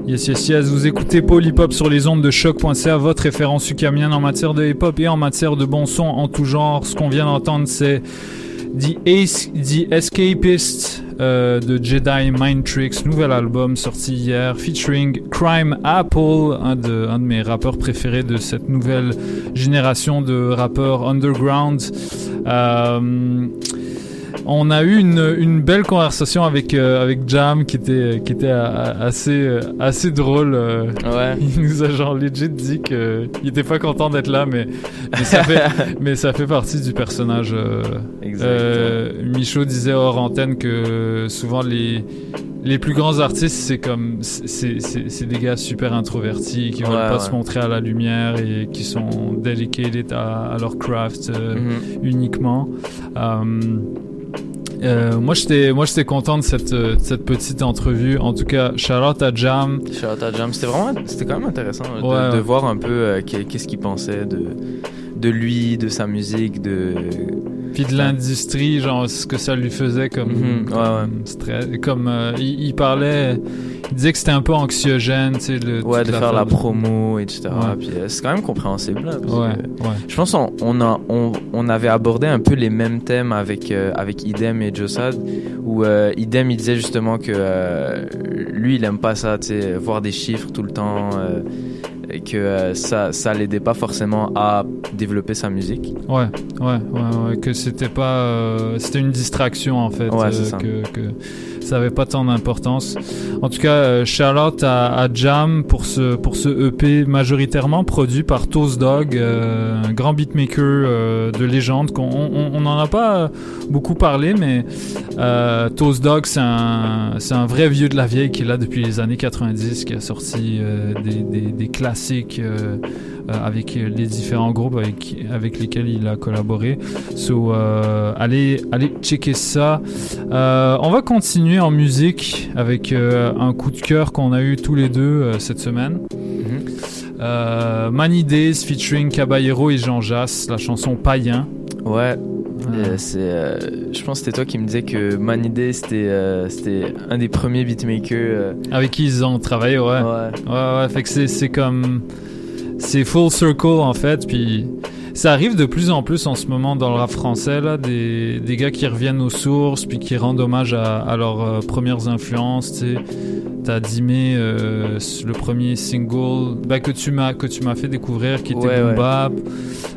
S2: Yes, yes, yes, vous écoutez Hop sur les ondes de choc.ca, votre référence ukamienne en matière de hip hop et en matière de bon son en tout genre. Ce qu'on vient d'entendre, c'est The, Ace, The Escapist euh, de Jedi Mind Tricks, nouvel album sorti hier, featuring Crime Apple, un de, un de mes rappeurs préférés de cette nouvelle génération de rappeurs underground. Euh, on a eu une, une belle conversation avec euh, avec Jam qui était qui était a- assez euh, assez drôle. euh.
S3: Ouais. [laughs]
S2: Il nous a genre legit dit que il était pas content d'être là, mais mais ça fait [laughs] mais ça fait partie du personnage. euh. Michaud disait hors antenne que souvent les les plus grands artistes, c'est comme c'est des gars super introvertis qui veulent
S3: Ouais,
S2: pas
S3: ouais.
S2: se montrer à la lumière et qui sont dedicated à, à leur craft euh,
S3: Mhm.
S2: uniquement. Euh, moi, j'étais, moi, j'étais content de cette, euh, de cette petite entrevue. En tout cas, out à Jam.
S3: Out à Jam. C'était vraiment, c'était quand même intéressant de,
S2: Ouais,
S3: de voir un peu euh, qu'est- qu'est-ce qu'il pensait de, de lui, de sa musique, de.
S2: Puis de l'industrie, genre ce que ça lui faisait comme,
S3: ouais,
S2: comme stress. Comme euh, il, il parlait, il disait que c'était un peu anxiogène, tu sais, le,
S3: Ouais, de faire la
S2: de-
S3: promo, etc.
S2: Ouais.
S3: Puis euh, c'est quand même compréhensible. Là,
S2: Ouais,
S3: que
S2: ouais.
S3: Je pense qu'on on a, on, on avait abordé un peu les mêmes thèmes avec, euh, avec Idem et Jossad, où Idem il disait justement que lui il aime pas ça, tu sais, voir des chiffres tout le temps, et que euh, ça, ça l'aidait pas forcément à développer sa musique.
S2: Ouais, ouais, ouais, ouais, que c'était pas, euh, c'était une distraction en fait,
S3: Ouais,
S2: euh,
S3: c'est ça.
S2: que, que ça avait pas tant d'importance. En tout cas, euh, Charlotte à, à Jam pour ce pour ce EP majoritairement produit par Toast Dog, euh, un grand beatmaker euh, de légende qu'on on, on en a pas beaucoup parlé, mais euh, Toast Dog c'est un un vrai vieux de la vieille qui est là depuis les années 90, qui a sorti euh, des, des, des classiques. euh, euh, avec euh, les différents groupes avec, avec lesquels il a collaboré. So, euh, allez, allez checker ça. Euh, on va continuer en musique avec euh, un coup de cœur qu'on a eu tous les deux euh, cette semaine. Euh, Many Days featuring Caballero et Jean Jass, la chanson Païen.
S3: Ouais. C'est, je pense que c'était toi qui me disais que Manidé c'était euh, c'était un des premiers beatmakers.
S2: Avec qui ils ont travaillé, ouais.
S3: Ouais.
S2: Ouais, ouais, fait que c'est, c'est comme. C'est full circle en fait, puis ça arrive de plus en plus en ce moment dans le rap français, là, des, des gars qui reviennent aux sources, puis qui rendent hommage à, à leurs euh, premières influences. T'as Dimé, euh, le premier single bah, que tu m'as que tu m'as fait découvrir, qui était
S3: Ouais,
S2: Boom
S3: ouais.
S2: Bap.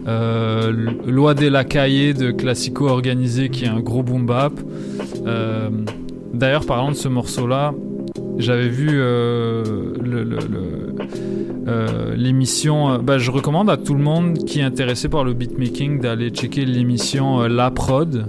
S2: Euh, Loi de la Cahier de Classico Organisé, qui est un gros boom bap. Euh, D'ailleurs, parlant de ce morceau-là, j'avais vu euh, le- le- le- euh, l'émission. euh, bah, je recommande à tout le monde qui est intéressé par le beatmaking d'aller checker l'émission La Prod.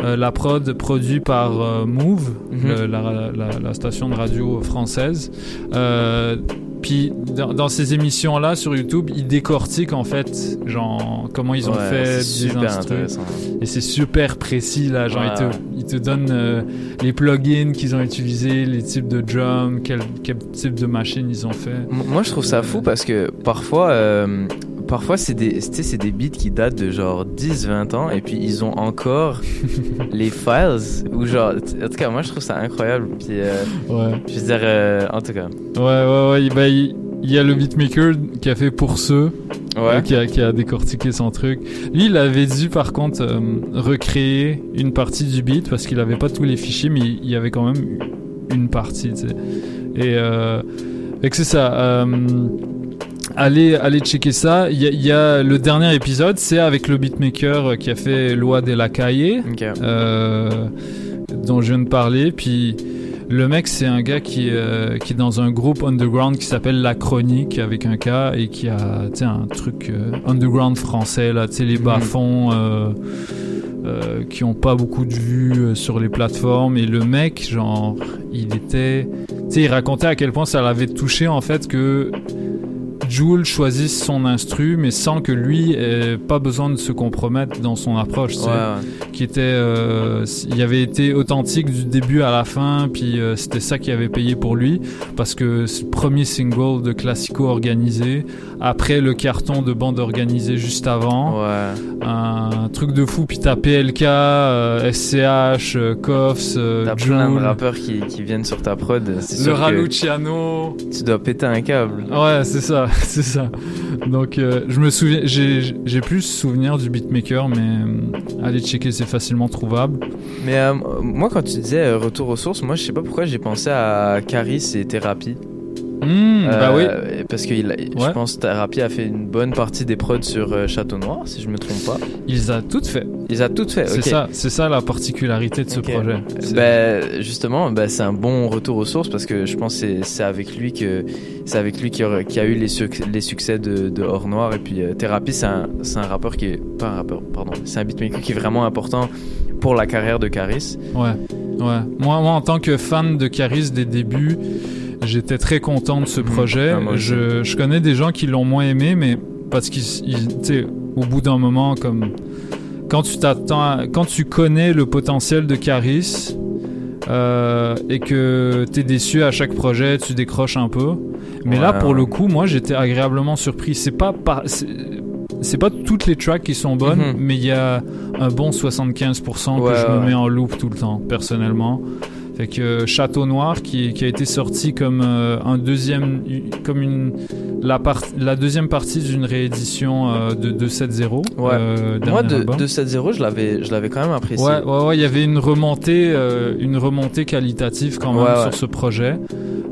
S2: Euh, la prod produit par euh, Move,
S3: Mhm.
S2: le- la, la- la station de radio française. Euh, puis dans, dans ces émissions-là sur YouTube, ils décortiquent en fait, genre comment ils ont
S3: Ouais,
S2: fait
S3: c'est super intéressant.
S2: Et c'est super précis là, genre
S3: Ouais.
S2: ils, te, ils te donnent euh, les plugins qu'ils ont utilisés, les types de drums, quel, quel type de machine ils ont fait.
S3: Moi, je trouve ça fou parce que parfois, euh, parfois c'est des, c'est des beats qui datent de genre 10-20 ans et puis ils ont encore [laughs] les files ou genre, en tout cas, moi je trouve ça incroyable. Puis, euh,
S2: Ouais.
S3: je veux dire, euh, en tout cas.
S2: Ouais, ouais, ouais. bah, il il y a le beatmaker qui a fait pour ceux,
S3: Ouais.
S2: euh, qui, a, qui a décortiqué son truc. Lui, il avait dû par contre euh, recréer une partie du beat parce qu'il avait pas tous les fichiers, mais il y avait quand même une partie, tu sais. Et que c'est ça. Allez, allez checker ça. Il y, a- il y a le dernier épisode, c'est avec le beatmaker qui a fait Loi de la Cahier, euh, dont je viens de parler. Puis le mec, c'est un gars qui, euh, qui est dans un groupe underground qui s'appelle La Chronique avec un K et qui a un truc euh, underground français, là, les bas-fonds. euh, euh, qui ont pas beaucoup de vues sur les plateformes et le mec genre il était tu sais il racontait à quel point ça l'avait touché en fait que Jules choisisse son instru mais sans que lui ait pas besoin de se compromettre dans son approche.
S3: Ouais, ouais.
S2: qui était euh, il avait été authentique du début à la fin puis euh, c'était ça qui avait payé pour lui parce que c'est le premier single de Classico organisé après le carton de bande organisée juste avant un truc de fou puis t'as PLK euh, SCH euh, Koffs euh,
S3: T'as plein de rappeurs qui, qui viennent sur ta prod.
S2: le Raluciano
S3: Tu dois péter un câble.
S2: Ouais, c'est ça, [laughs] c'est ça. Donc, euh, je me souviens, j'ai plus souvenir du beatmaker, mais euh, allez checker, c'est facilement trouvable.
S3: Mais euh, moi, quand tu disais retour aux sources, moi, je sais pas pourquoi j'ai pensé à Caris et Thérapie.
S2: Hmm, bah oui.
S3: Parce que il je pense que Thérapie a fait une bonne partie des prods sur euh, Château Noir, si je me trompe pas.
S2: Ils a toutes fait.
S3: Ils a toutes fait.
S2: C'est ça, c'est ça la particularité de ce projet. C'est-
S3: Ben, justement, ben, c'est un bon retour aux sources parce que je pense que c'est- avec lui que c'est avec lui qui a, qui a eu les, les succès de, de Hors Noir et puis euh, Thérapie c'est un, c'est un rappeur qui est pas un rappeur pardon c'est un beatmaker qui est vraiment important pour la carrière de Caris.
S2: Ouais, ouais. Moi, moi, en tant que fan de Caris des débuts, j'étais très content de ce projet.
S3: Ah, moi
S2: je, je connais des gens qui l'ont moins aimé, mais parce qu'ils, ils- tu sais, au bout d'un moment, comme quand tu t'attends, quand tu connais le potentiel de Caris euh, et que t'es déçu à chaque projet, tu décroches un peu. Mais là, pour
S3: ouais.
S2: le coup, moi, j'étais agréablement surpris. C'est pas par- c'est- pas toutes les tracks qui sont bonnes,
S3: Mhm.
S2: mais il y a un bon 75%
S3: Ouais,
S2: que je me mets en loop tout le temps, personnellement. Fait que euh, Château Noir, qui, qui a été sorti comme euh, un deuxième, comme une la, part, la deuxième partie d'une réédition euh, de 270.
S3: Ouais.
S2: euh,
S3: Moi de,
S2: album.
S3: de 7-0 je l'avais je l'avais quand même apprécié.
S2: Ouais, ouais, ouais, il y avait une remontée, une remontée qualitative quand même
S3: Ouais,
S2: sur ce projet.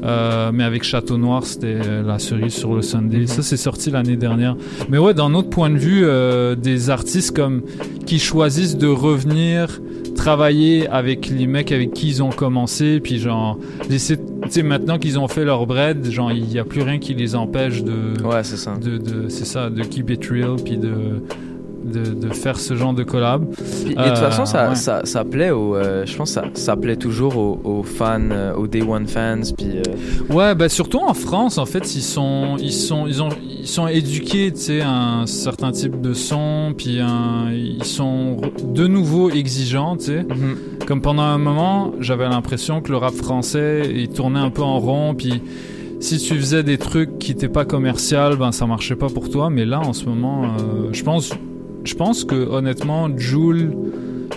S2: Mais avec Château Noir, c'était la cerise sur le Sunday.
S3: Mhm.
S2: Ça, c'est sorti l'année dernière. Mais ouais, d'un autre point de vue, des artistes comme qui choisissent de revenir travailler avec les mecs avec qui ils ont commencé, puis genre, tu sais, maintenant qu'ils ont fait leur bread, genre, il n'y a plus rien qui les empêche de.
S3: Ouais, c'est ça.
S2: De, de- c'est ça, de keep it real, puis de. De, de faire ce genre de collab.
S3: Et de toute façon, ça,
S2: ouais.
S3: ça, ça plaît aux, euh, je pense, ça, ça plaît toujours aux, aux fans, euh, aux Day One fans, puis. euh,
S2: Ouais, bah surtout en France, en fait, ils sont, ils sont, ils ont, ils sont éduqués, tu sais, un certain type de son, puis un- ils sont de nouveau exigeants, tu sais.
S3: Mhm.
S2: Comme pendant un moment, j'avais l'impression que le rap français, il tournait un peu en rond, puis si tu faisais des trucs qui n'étaient pas commercial, ben ça marchait pas pour toi. Mais là, en ce moment, euh, je pense, je pense que honnêtement, Joule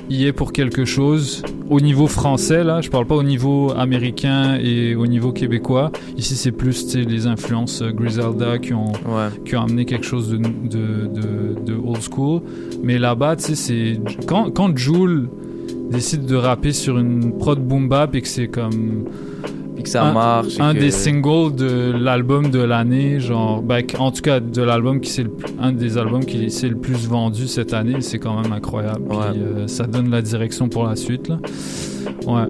S2: y est pour quelque chose. au niveau français, là, je parle pas au niveau américain et au niveau québécois. Ici, c'est plus les influences Griselda qui ont, qui ont amené quelque chose de, de, de, de old school. Mais là-bas, tu sais, c'est. Quand, quand décide de rapper sur une prod boom bap et que c'est comme.
S3: Et que ça
S2: un,
S3: marche et
S2: Un
S3: que-
S2: des singles de l'album de l'année, genre. ben, en tout cas, de l'album qui c'est un des albums qui s'est le plus vendu cette année, c'est quand même incroyable. Puis, euh, ça donne la direction pour la suite, là. Ouais.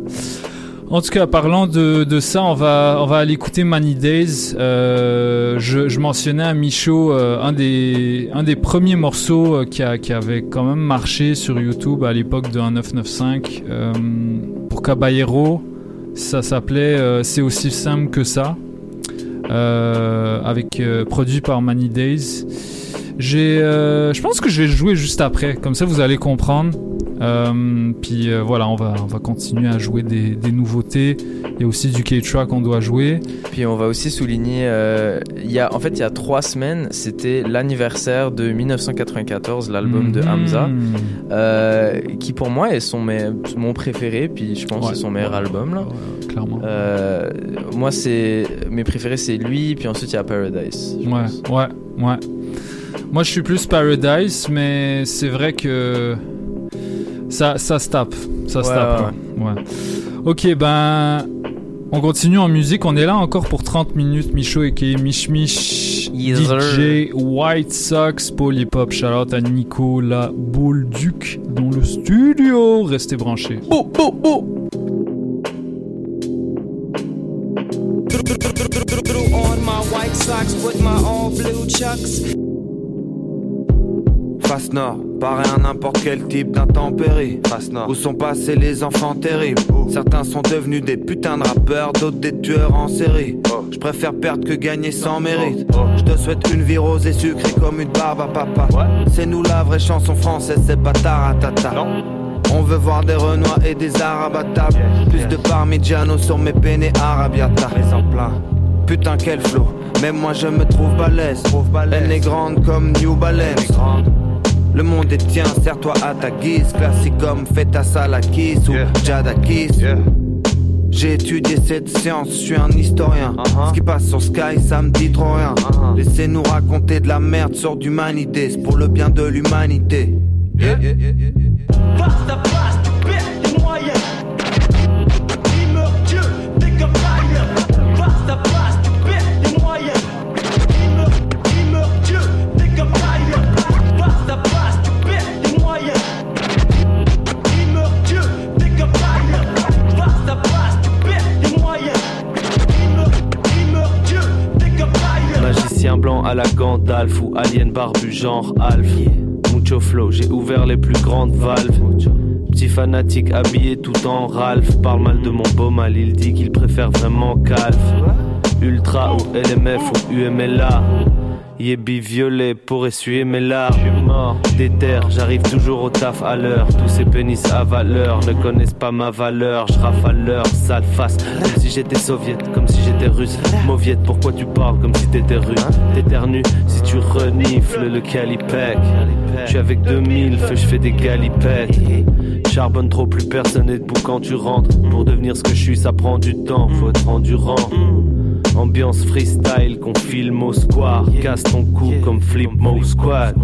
S2: En tout cas, parlant de, de ça, on va, on va aller écouter Many Days. Euh, je, je mentionnais à Michaud euh, un, des, un des premiers morceaux euh, qui, a, qui avait quand même marché sur YouTube à l'époque de 1995 euh, pour Caballero. Ça s'appelait euh, C'est aussi simple que ça, euh, avec euh, produit par Many Days. J'ai, euh, je pense que je vais jouer juste après, comme ça vous allez comprendre. Euh, puis euh, voilà, on va, on va continuer à jouer des, des nouveautés. Il y a aussi du K-Track qu'on doit jouer.
S3: Puis on va aussi souligner, euh, il y a, en fait, il y a trois semaines, c'était l'anniversaire de 1994, l'album de
S2: Mhm.
S3: Hamza, qui pour moi est son, me- mon préféré, puis je pense que c'est son meilleur album là.
S2: clairement.
S3: Moi, c'est mes préférés, c'est lui, puis ensuite il y a Paradise.
S2: Ouais, ouais, ouais. Moi, je suis plus Paradise, mais c'est vrai que ça, ça se tape. Ça se
S3: Ouais,
S2: tape. ouais. Ok, ben. On continue en musique. On est là encore pour 30 minutes. Michaud et Mich Mich.
S3: Yes,
S2: DJ White Sox. Polypop. Shout out à Nico la boule duc dans le studio. Restez branchés.
S27: Threw on my white socks with my all blue chucks.
S28: Face Nord, paraît à n'importe quel type d'intempérie. Face Nord, où sont passés les enfants terribles? Certains sont devenus des putains de rappeurs, d'autres des tueurs en série. Je préfère perdre que gagner sans mérite. Je te souhaite une vie rose et sucrée comme une barbe à papa. C'est nous la vraie chanson française, c'est pas taratata. On veut voir des Renois et des Arabes à table. Plus de Parmigiano sur mes penne arabiata. Putain, quel flow. Même moi je me trouve balèze. Elle est grande comme New Balance. Le monde est tien, serre-toi à ta guise. Classique comme Feta Salakis ou Jadakis. J'ai étudié cette science, je suis un historien. Ce qui passe sur Sky, ça me dit trop rien. Laissez-nous raconter de la merde sur d'humanité, c'est pour le bien de l'humanité. Yeah.
S27: À
S29: la Gandalf ou alien barbu genre Alf. Mucho flow, j'ai ouvert les plus grandes valves. Petit fanatique habillé tout en Ralph. Parle mal de mon beau mal, il dit qu'il préfère vraiment Calf. Ultra ou LMF ou UMLA. Yébi violet pour essuyer mes larmes. mort. Déter, j'arrive toujours au taf à l'heure. Tous ces pénis à valeur ne connaissent pas ma valeur. Je rafale sale face. Comme si j'étais soviète, comme si j'étais russe. Mauviette, pourquoi tu parles comme si t'étais russe? T'éternues si tu renifles le calipec. Je suis avec 2000 feux, je fais des galipettes. Charbonne trop, plus personne n'est debout quand tu rentres. Pour devenir ce que je suis, ça prend du temps, faut être endurant. Ambiance freestyle qu'on filme au square. Casse ton cou comme Flip Mo Squad.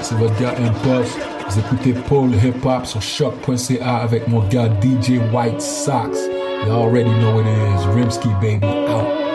S30: C'est votre gars Impuff. Vous écoutez Paul Hip Hop sur choc.ca avec mon gars DJ White Sox. You already know what it is. Rimsky, baby, out.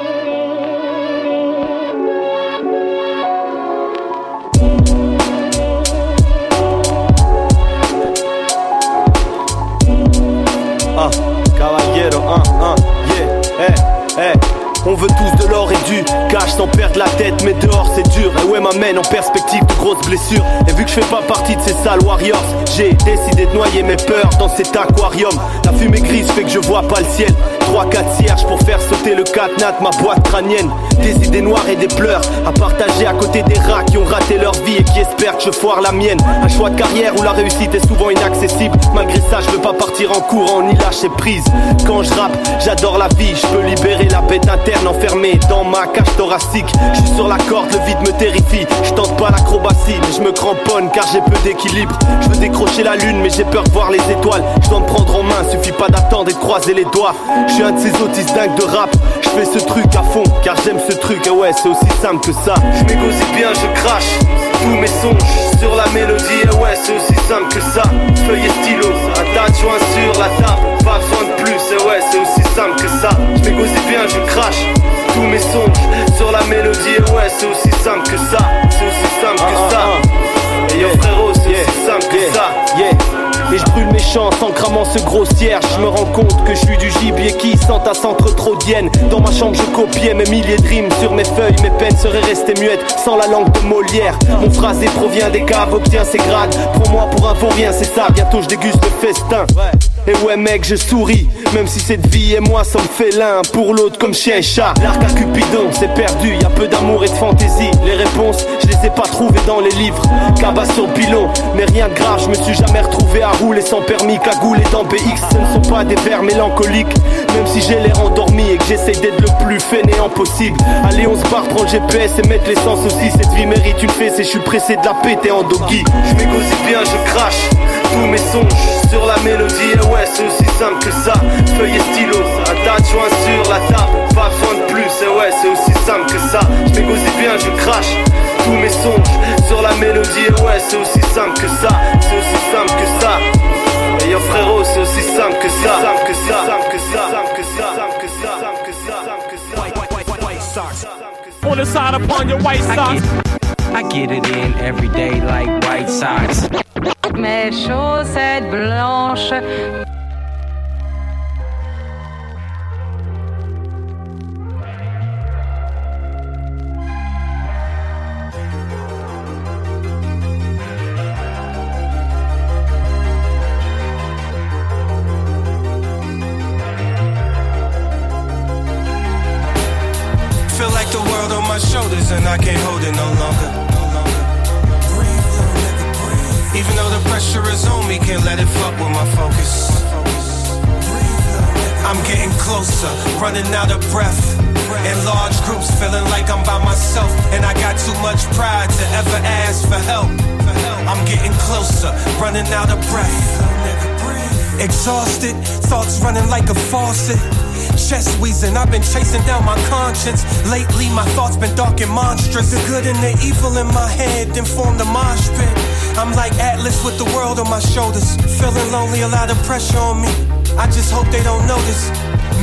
S31: Sans perdre la tête, mais dehors c'est dur. Et ouais, m'amène en perspective de grosses blessures. Et vu que je fais pas partie de ces sales warriors, j'ai décidé de noyer mes peurs dans cet aquarium. La fumée grise fait que je vois pas le ciel. 3-4 cierges pour faire sauter le catenat de ma boîte crânienne. Des idées noires et des pleurs à partager à côté des rats qui ont raté leur vie et qui espèrent que je foire la mienne. Un choix de carrière où la réussite est souvent inaccessible. Malgré ça, je veux pas partir en courant ni lâcher prise. Quand je rappe, j'adore la vie. Je peux libérer la bête interne enfermée dans ma cage thoracique. Je suis sur la corde, le vide me terrifie. Je tente pas l'acrobatie, mais je me cramponne car j'ai peu d'équilibre. Je veux décrocher la lune, mais j'ai peur de voir les étoiles. Je dois me prendre en main, suffit pas d'attendre et de croiser les doigts. Suis un de ces autistes dingues de rap. Je fais ce truc à fond, car j'aime ce truc. Et ouais, c'est aussi simple que ça. Je m'égosie bien, je crache tous mes songes sur la mélodie. Et ouais, c'est aussi simple que ça. Feuille et stylo, un tas de joints sur la table. Pas besoin de plus, et ouais, c'est aussi simple que ça. Je m'égosie bien, je crache tous mes songes sur la mélodie. Et ouais, c'est aussi simple que ça. C'est aussi simple que ça. Et yo frérot, c'est aussi simple que ça. Et je brûle mes chances en cramant ce gros cierge. Je me rends compte que je suis du gibier qui sent à centre trop d'hyène. Dans ma chambre, je copiais mes milliers de rimes sur mes feuilles. Mes peines seraient restées muettes sans la langue de Molière. Mon phrasé provient des caves, obtient ses grades. Prends-moi pour un vaurien, c'est ça. Bientôt je déguste le festin. Et ouais mec je souris. Même si cette vie et moi sommes félins Pour l'autre comme chien et chat. L'arc à Cupidon c'est perdu. Y a peu d'amour et de fantaisie. Les réponses je les ai pas trouvées dans les livres. Cabas sur pilon Mais rien de grave. Je me suis jamais retrouvé à rouler sans permis. Cagoulé dans BX Ce ne sont pas des vers mélancoliques. Même si j'ai l'air endormi Et que j'essaye d'être le plus fainéant possible. Allez on se barre prendre le GPS et mettre l'essence aussi Cette vie mérite une fesse et je suis pressé de la péter en doggy. Je m'égosie bien je crache tous mes songes sur la mélodie Et ouais c'est aussi simple que ça Feuille et stylo, un tas de joints sur la table Pas besoin de plus, et ouais c'est aussi simple que ça Je m'égosie bien, je crache tous mes songes sur la mélodie Et ouais c'est aussi simple que ça C'est aussi simple que ça Et yo frérot c'est aussi simple que ça Simple que ça, simple que ça, simple que ça, simple que ça, simple que ça, simple que ça
S17: On the side upon your white socks.
S32: I get it in every day like white socks.
S33: Mes chaussettes blanches.
S34: Feel like the world on my shoulders and I can't hold it no longer. Even though the pressure is on me, can't let it fuck with my focus. I'm getting closer, running out of breath. In large groups, feeling like I'm by myself. And I got too much pride to ever ask for help. I'm getting closer, running out of breath. Exhausted, thoughts running like a faucet. Chest wheezing, I've been chasing down my conscience. Lately, my thoughts been dark and monstrous. The good and the evil in my head then form the mosh pit. I'm like Atlas with the world on my shoulders. Feeling lonely, a lot of pressure on me. I just hope they don't notice.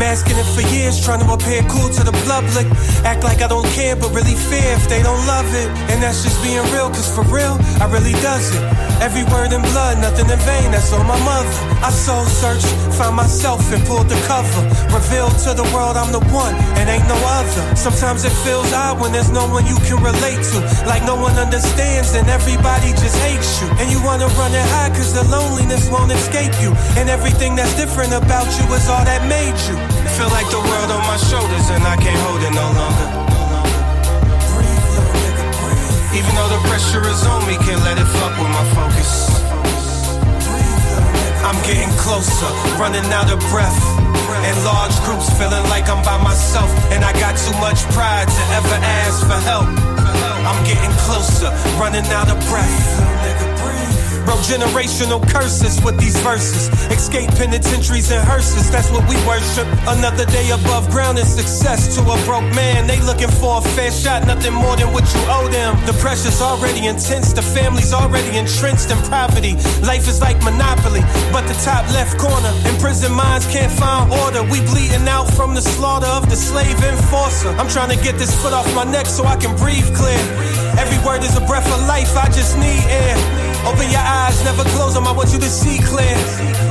S34: Masking it for years, trying to appear cool to the public. Act like I don't care, but really fear if they don't love it. And that's just being real, cause for real, I really does it. Every word in blood, nothing in vain, that's on my mother. I soul searched, found myself and pulled the cover. Revealed to the world I'm the one, and ain't no other. Sometimes it feels odd when there's no one you can relate to. Like no one understands, and everybody just hates you. And you wanna run and hide, cause the loneliness won't escape you. And everything that's different about you is all that made you. Feel like the world on my shoulders and I can't hold it no longer. Even though the pressure is on me, can't let it fuck with my focus. I'm getting closer, running out of breath. In large groups, feeling like I'm by myself. And I got too much pride to ever ask for help. I'm getting closer, running out of breath. Generational curses with these verses. Escape penitentiaries and hearses, that's what we worship. Another day above ground is success to a broke man. They looking for a fair shot, nothing more than what you owe them. The pressure's already intense, the family's already entrenched in poverty. Life is like Monopoly, but the top left corner. In prison minds can't find order. We bleeding out from the slaughter of the slave enforcer. I'm trying to get this foot off my neck so I can breathe clear. Every word is a breath of life, I just need air. Open your eyes, never close them. I want you to see clear.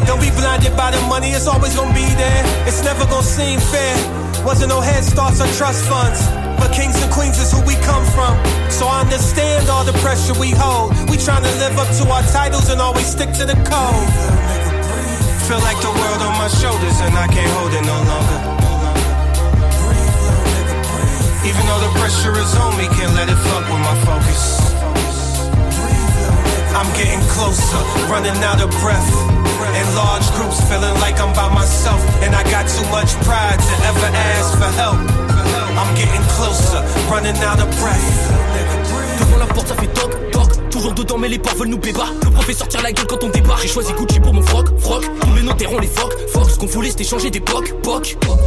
S34: Don't be blinded by the money, it's always gonna be there. It's never gonna seem fair. Wasn't no head starts or trust funds. But kings and queens is who we come from. So I understand all the pressure we hold. We trying to live up to our titles and always stick to the code. Feel like the world on my shoulders and I can't hold it no longer. Even though the pressure is on me, can't let it fuck with my focus. I'm getting closer, running out of breath. In large groups, feeling like I'm by myself. And I got too much pride to ever ask for help. I'm getting closer, running out of breath.
S35: Devant la porte, ça fait toc, toc. Toujours dedans, mais les portes veulent nous bébar. Le professeur tire la gueule quand on débarque. J'ai choisi Gucci pour mon froc, froc. Tous les notaires les focs, focs. Ce qu'on voulait, c'était changer d'époque, poc. L'art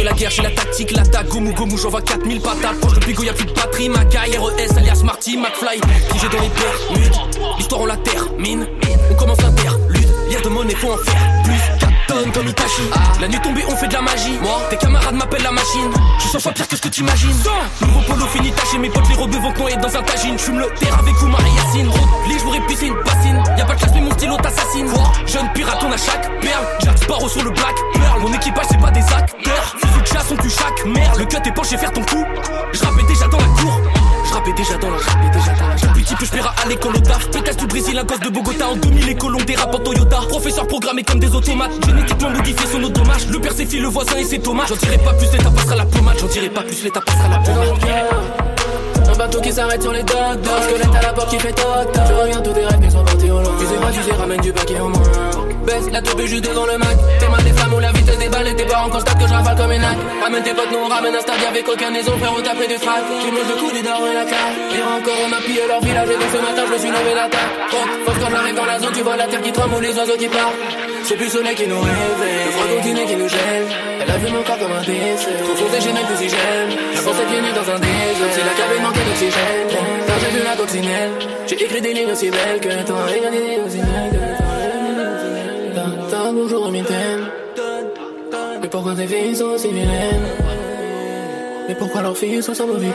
S35: de la guerre, j'ai la tactique, l'attaque, gomu gomu, j'envoie 4000 patates. Proche de Pigo, y'a plus de patrie, Macaille, RES, alias Marty, McFly. Figé dans les permudes, l'histoire on la termine. On commence l'interlude, lire de monnaie, faut en faire plus. 4 tonnes comme Itachi. La nuit tombée, on fait de la magie. Moi, tes camarades m'appellent la machine. Je suis 100 fois pire que ce que t'imagines. Nouveau polo fini taché, mes potes les rebeux vont te noyer dans un tagine. J'fume le terre avec vous, Marie Yacine. Route, lit, j'voudrais piscine, bassine. Y'a pas de classe, mais mon stylo t'assassine. Jeune pirate, on a chaque perle. Jack Sparrow sur le black pearl. Mon équipage, c'est pas des acteurs. Fusil de chasse, on tue chaque merde. Le cut est penché, faire ton coup. J'rappais déjà dans la cour. J'rappais déjà dans la, j'rappais déjà dans la. Depuis petit peu, j'paiera à l'école au taf. Pétasse du Brésil, un gosse de Bogota. En 2000, les colons dérapent en Toyota. Professeur programmé comme des automates. Génétiquement modifié, son dommage. Le père, c'est fille, le voisin et ses tomates. J'en dirai pas plus, l'état passera la pommade. J'en dirai pas plus, l'état passera la pommade.
S36: Un bateau qui s'arrête sur les docks. Squelette à la porte qui fait toc toc. Je reviens tous tes rêves qui sont partis au loin. Tu sais pas, tu sais, ramène du paquet en moins. Baisse la teubée juste devant le Mac. T'es mal des flammes ou la vitesse des balles et tes parents constatent que je rafale comme une hack. Ramène tes potes, nous on ramène un stade avec aucun maison, frère, on t'a pris du frac. Qui mange le coup des darons et la claque. Hier encore, on a pillé leur village et donc ce matin, je me suis levé la tête. Fuck, fuck, quand j'arrive dans la zone, tu vois la terre qui tremble ou les oiseaux qui partent. C'est plus le soleil qui nous réveille, le froid continue qui nous gêne. Elle a vu mon corps comme un décès. Trop foncé, j'ai même plus si j'aime. Pensais pieds nus dans un désert. C'est la cabine manquait d'oxygène. Quand j'ai vu la coccinelle, j'ai écrit des lignes aussi belles que toi. Et des lignes aussi. Pourquoi tes filles sont? Mais pourquoi leurs filles sont mauvais?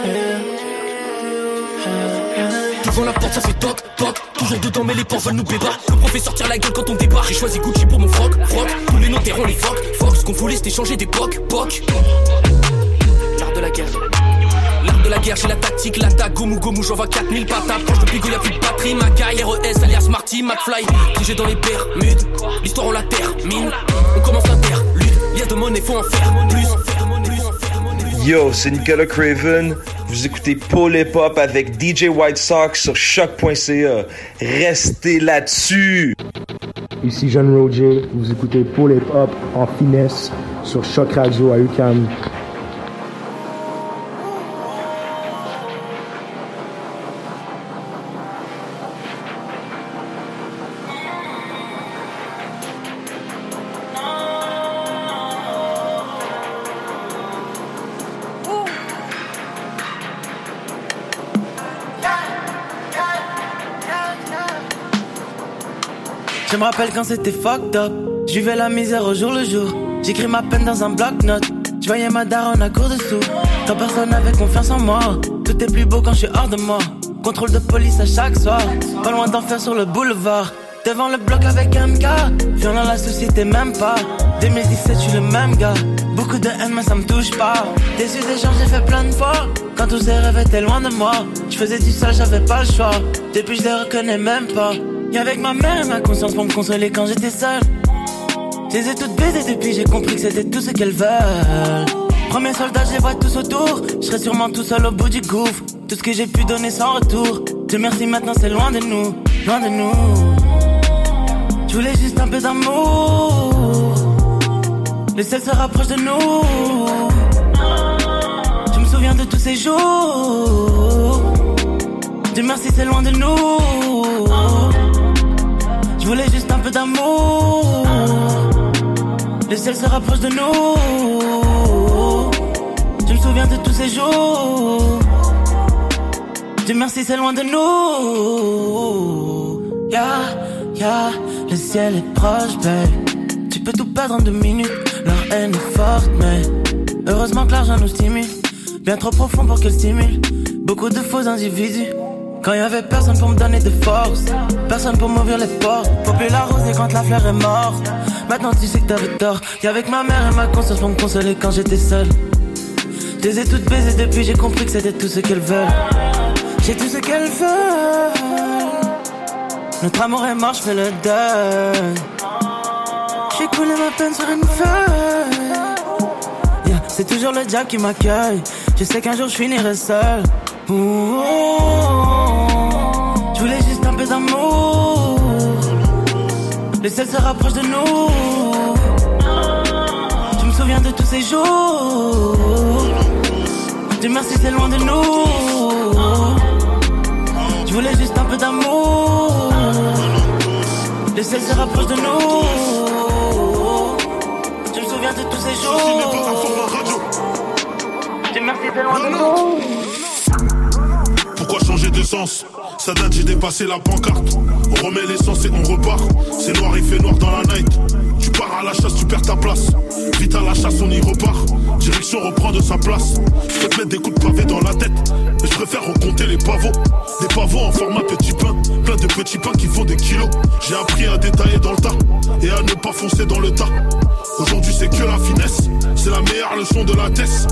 S35: Devant la porte, ça fait toc, toc. Toujours dedans, mais les portes veulent nous bébar. Le professeur tire la gueule quand on débarque. J'ai choisi Gucci pour mon froc, froc. Tous les notaires ont les focs, focs. Ce qu'on voulait, c'était changer d'époque, poc. L'art de la guerre. L'art de la guerre, j'ai la tactique, l'attaque, gomu gomu, j'envoie 4000 patates. Proche de Pigo, y'a plus de batterie, Macaille, RES, alias Marty, McFly. Figé dans les bermudes, l'histoire on la termine. On commence lire de monnaie, faut en faire plus.
S37: Yo, c'est Nicolas Craven. Vous écoutez Paul Hip Hop avec DJ White Sox sur choc.ca. Restez là-dessus.
S38: Ici Jeanne Roger, vous écoutez Paul Hip Hop en finesse sur Choc Radio à UCAM.
S39: Rappelle quand c'était fucked up. Je vivais la misère au jour le jour. J'écris ma peine dans un bloc-notes. Je voyais ma daronne à court dessous. Quand personne n'avait confiance en moi. Tout est plus beau quand je suis hors de moi. Contrôle de police à chaque soir. Pas loin d'enfer sur le boulevard. Devant le bloc avec MK. Viens dans la société, même pas. 2017, je suis le même gars. Beaucoup de haine, mais ça me touche pas. Déçu des gens, j'ai fait plein de fois. Quand tous ces rêves étaient loin de moi. Je faisais du sale, j'avais pas le choix. Depuis, je les reconnais même pas. Avec ma mère et ma conscience pour me consoler quand j'étais seul. Je les ai toutes baisées depuis, j'ai compris que c'était tout ce qu'elles veulent. Premier soldat, je les vois tous autour. Je serai sûrement tout seul au bout du gouffre. Tout ce que j'ai pu donner sans retour. Dieu merci, maintenant c'est loin de nous, loin de nous. Je voulais juste un peu d'amour. Le ciel se rapproche de nous. Je me souviens de tous ces jours. Dieu merci, c'est loin de nous. Je voulais juste un peu d'amour. Le ciel se rapproche de nous. Je me souviens de tous ces jours. Dieu merci, c'est loin de nous. Ya, ya, le ciel est proche, belle. Tu peux tout perdre en deux minutes. Leur haine est forte, mais heureusement que l'argent nous stimule. Bien trop profond pour qu'elle stimule. Beaucoup de faux individus. Quand y avait personne pour me donner de force, personne pour m'ouvrir les portes. Popper la rose et quand la fleur est morte. Maintenant tu sais que t'avais tort. Qu'avec ma mère et ma conscience pour me consoler quand j'étais seul. Je les ai toutes baisées depuis, j'ai compris que c'était tout ce qu'elles veulent. J'ai tout ce qu'elles veulent. Notre amour est mort, je le deuil. J'ai coulé ma peine sur une feuille. C'est toujours le diable qui m'accueille. Je sais qu'un jour je finirai seul. Le ciel se rapproche de nous. Je me souviens de tous ces jours. Dieu merci, c'est loin de nous. Je voulais juste un peu d'amour. Le ciel se rapproche de nous. Je me souviens de tous ces jours. Dieu merci, c'est loin de nous.
S40: Pourquoi changer de sens? Ça date, j'ai dépassé la pancarte. On remet l'essence et on repart. C'est noir, il fait noir dans la night. Tu pars à la chasse, tu perds ta place. Vite à la chasse, on y repart. Direction reprend de sa place. Je peux te mettre des coups de pavé dans la tête. Mais je préfère recompter les pavots. Des pavots en format petit pain. Plein de petits pains qui font des kilos. J'ai appris à détailler dans le tas. Et à ne pas foncer dans le tas. Aujourd'hui, c'est que la finesse. C'est la meilleure leçon de la test.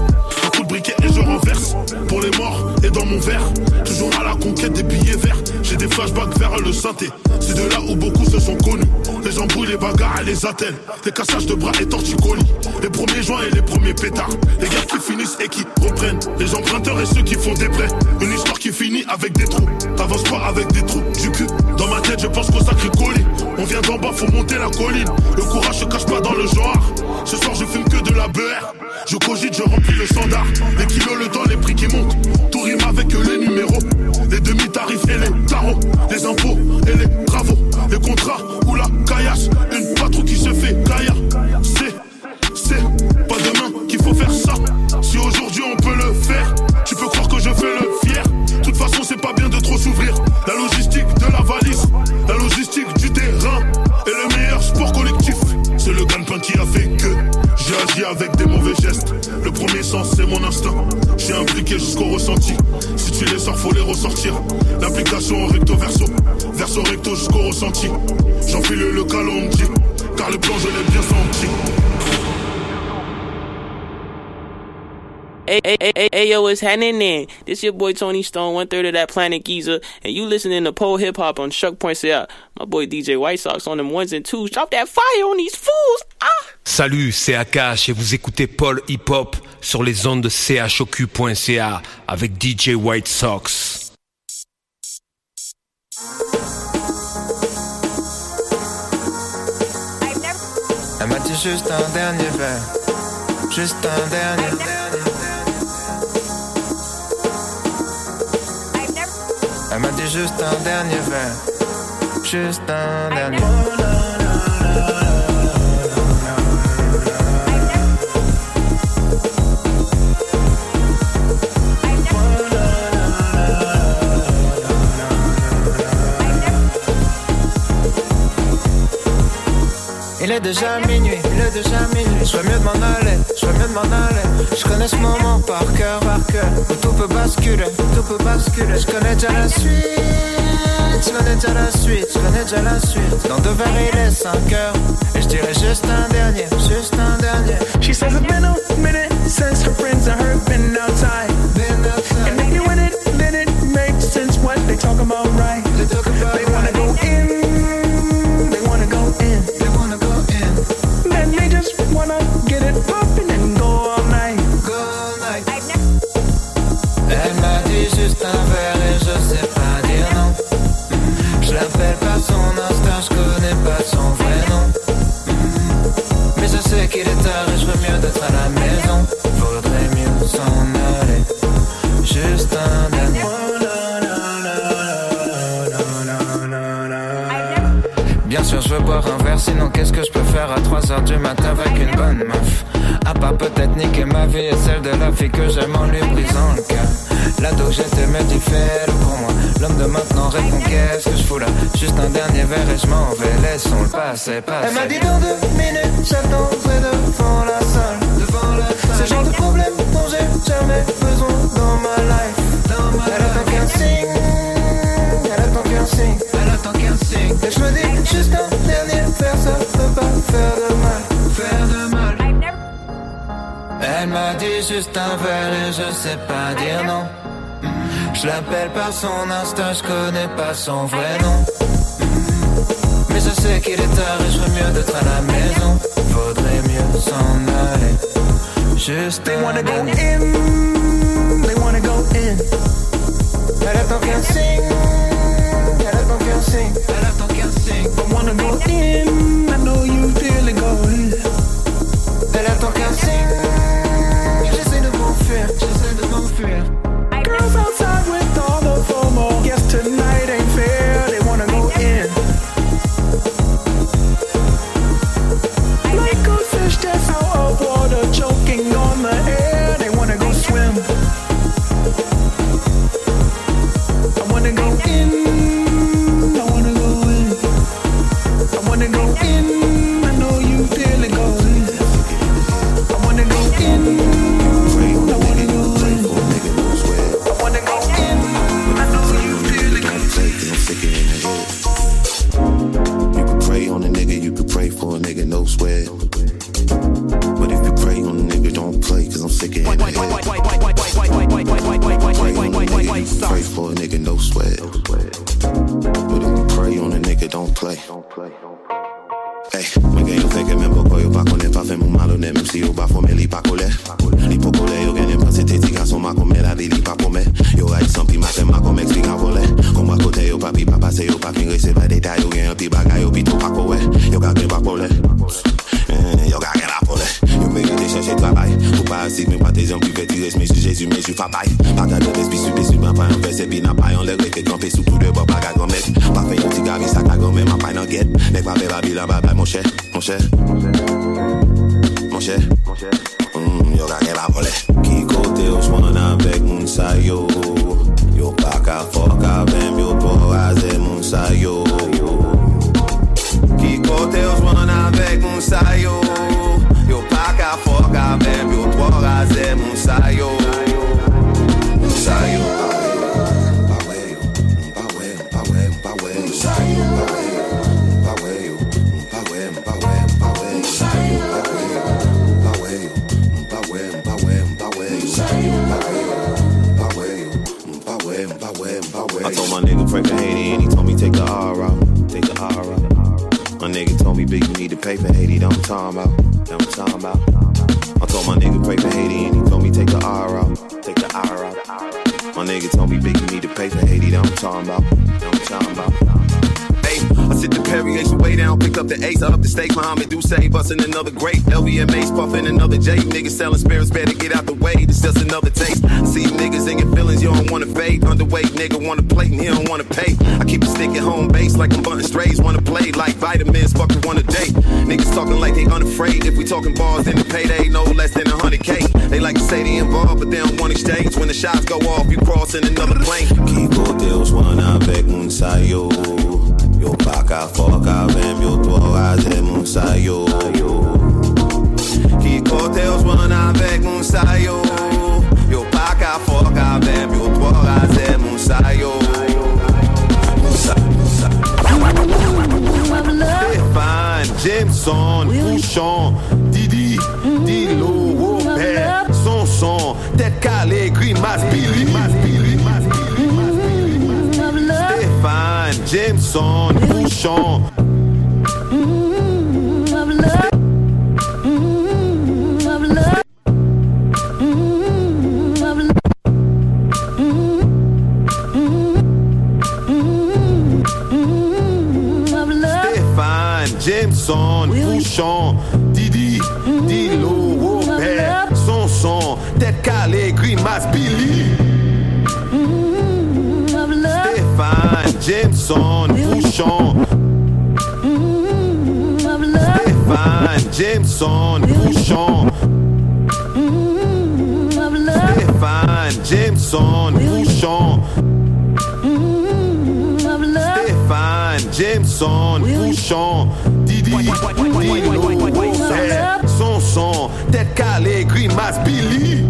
S40: Un coup de briquet et je renverse. Pour les morts et dans mon verre. Toujours à la conquête des billets verts. J'ai des flashbacks vers le synthé. C'est de là où beaucoup se sont connus. Les embrouilles, les bagarres et les attelles. Les cassages de bras et torticolis. Les premiers joints et les premiers pétards. Les gars qui finissent et qui reprennent. Les emprunteurs et ceux qui font des prêts. Une histoire qui finit avec des trous. T'avances pas avec des trous du cul. Dans ma tête, je pense qu'au sacré colis. On vient d'en bas, faut monter la colline. Le courage se cache pas dans le genre. Ce soir, je fume que de la beurre. Je cogite, je remplis le standard. Les kilos, le temps, les prix qui montent. Tout rime avec les numéros. Les demi-tarifs et les tarots. Les impôts et les travaux. Les contrats ou la caillasse. Une patrouille qui se fait caillard. Suis impliqué jusqu'au ressenti. Si tu les sors, faut les ressortir. L'application recto verso, verso recto jusqu'au ressenti. J'enfile le calendrier, car le plan je l'ai bien senti.
S35: Hey, hey, hey, hey, hey, yo, what's happening then? This your boy Tony Stone, one third of that Planet Giza, and you listening to Pole Hip Hop on Shuck.ca. My boy DJ White Sox on them ones and twos. Drop that fire on these fools! Ah!
S37: Salut, c'est Akash et vous écoutez Paul Hip Hop sur les ondes de chocu.ca avec DJ White Sox.
S41: Elle m'a dit juste un dernier verre, juste un dernier. Juste un dernier verre, juste un dernier. Il est déjà minuit, il est déjà minuit. Je mieux de m'en aller, je mieux de m'en aller. Je connais ce moment par cœur, par cœur. Où tout peut basculer, tout peut basculer. Je connais déjà la suite, je connais déjà la suite, je connais déjà la suite. Dans deux verres, il est 5 heures. Et je dirais juste un dernier, juste un dernier.
S7: She says it's been a minute since her friends and her been outside. And in it, then it makes sense what they talk about, right? They
S41: Elle m'a dit dans deux minutes, j'attendrai devant la salle. Devant la salle. C'est genre de problème dont j'ai jamais besoin dans ma life. Dans ma elle attend qu'un signe, elle attend qu'un signe. Elle attend qu'un signe. Et je me dis juste un dernier vers ça
S7: peut pas faire de mal. Faire de mal. Elle
S42: m'a dit juste un verre et je sais pas dire non. Je l'appelle par son instinct, je connais pas son vrai nom. Sais qu'il est tard et je mieux d'être à la maison. Mieux s'en aller. Juste
S27: They wanna go in, they wanna go in.
S42: Elle attend qu'un signe, elle attend qu'un signe, elle attend qu'un signe.
S27: I wanna go in, I know you
S43: My nigga told me big you need to pay for Haiti, that I'm talking about, that I'm talking about. Hey, I sit the Perrier way down, pick up the ace, up the steak, Muhammad do say, bustin' another grape. LVMH puffin' another J. Niggas selling spirits, better get out the way. It's just another taste. I see niggas in your feelings, you don't wanna fade. Underweight nigga wanna plate and he don't wanna pay. I keep a stick at home base like I'm bunting strays. Wanna play like vitamins, fucking one a date. Niggas talking like they unafraid. If we talking bars, then the payday no less than a hundred K. They like to say they involved, but they don't want exchange. When the shots go off, you crossing another plane. Kiko Deus wana avec un sayo. Yo pa ka fok avem, yo to raze moun sayo. Kiko Deus wana avec un sayo. Yo pa ka fok avem, yo to raze moun sayo. Moun sa- moun sa- Stéphane, Jameson, Bouchon, Didi, Dilo, Stéphane, Jameson, Bouchon. Jameson, Bouchon, Didi, Dilo, Robert, Sonson, tête calée, grimace, Jameson, Bouchon. Stéphane, Jameson, Bouchon. Stéphane, Jameson, Bouchon. Stéphane, Jameson, Bouchon. Didi, Dilo, Robert, Sonson, tête calée, grimace, Billy.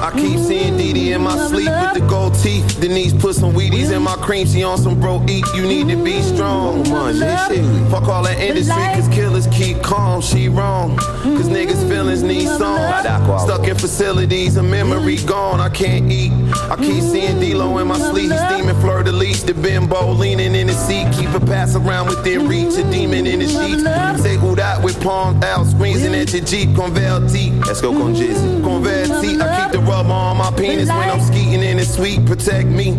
S43: I keep seeing Didi in my sleep with the gold teeth. Denise put some Wheaties in my cream. She on some bro eat. You need to be strong. Man, shit. Fuck all that industry, cause killers keep calm. She wrong. Cause niggas feelings need songs. Stuck in facilities, a memory gone, I can't eat. I keep seeing D-Lo in my sleep, He's steaming fleur de lis, the bimbo leaning in his seat. Keep a pass around within reach, a demon in the sheets. Say who that with palm out, squeezing at your Jeep, Converti. Let's go con Jizzy. Converti, I keep the rubber on my penis when I'm skeeting in the sweet. Protect me,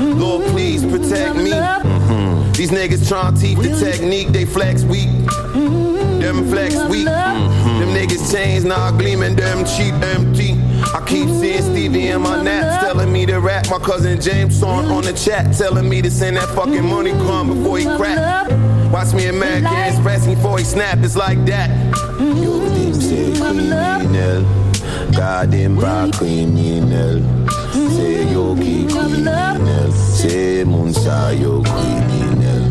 S43: Lord, please protect me. Mhm. These niggas trying to teach the technique, they flex weak. Them flex weak. Mm-hmm. Them niggas chains now gleaming, them cheap empty. I keep seeing Stevie in my naps telling me to rap. My cousin James on on the chat telling me to send that fucking money come before he crack. Watch me American Express before he snap, it's like that. Yo, dim say criminal. Goddamn bad criminal. Say yo key criminal. Say Munsa yo criminal.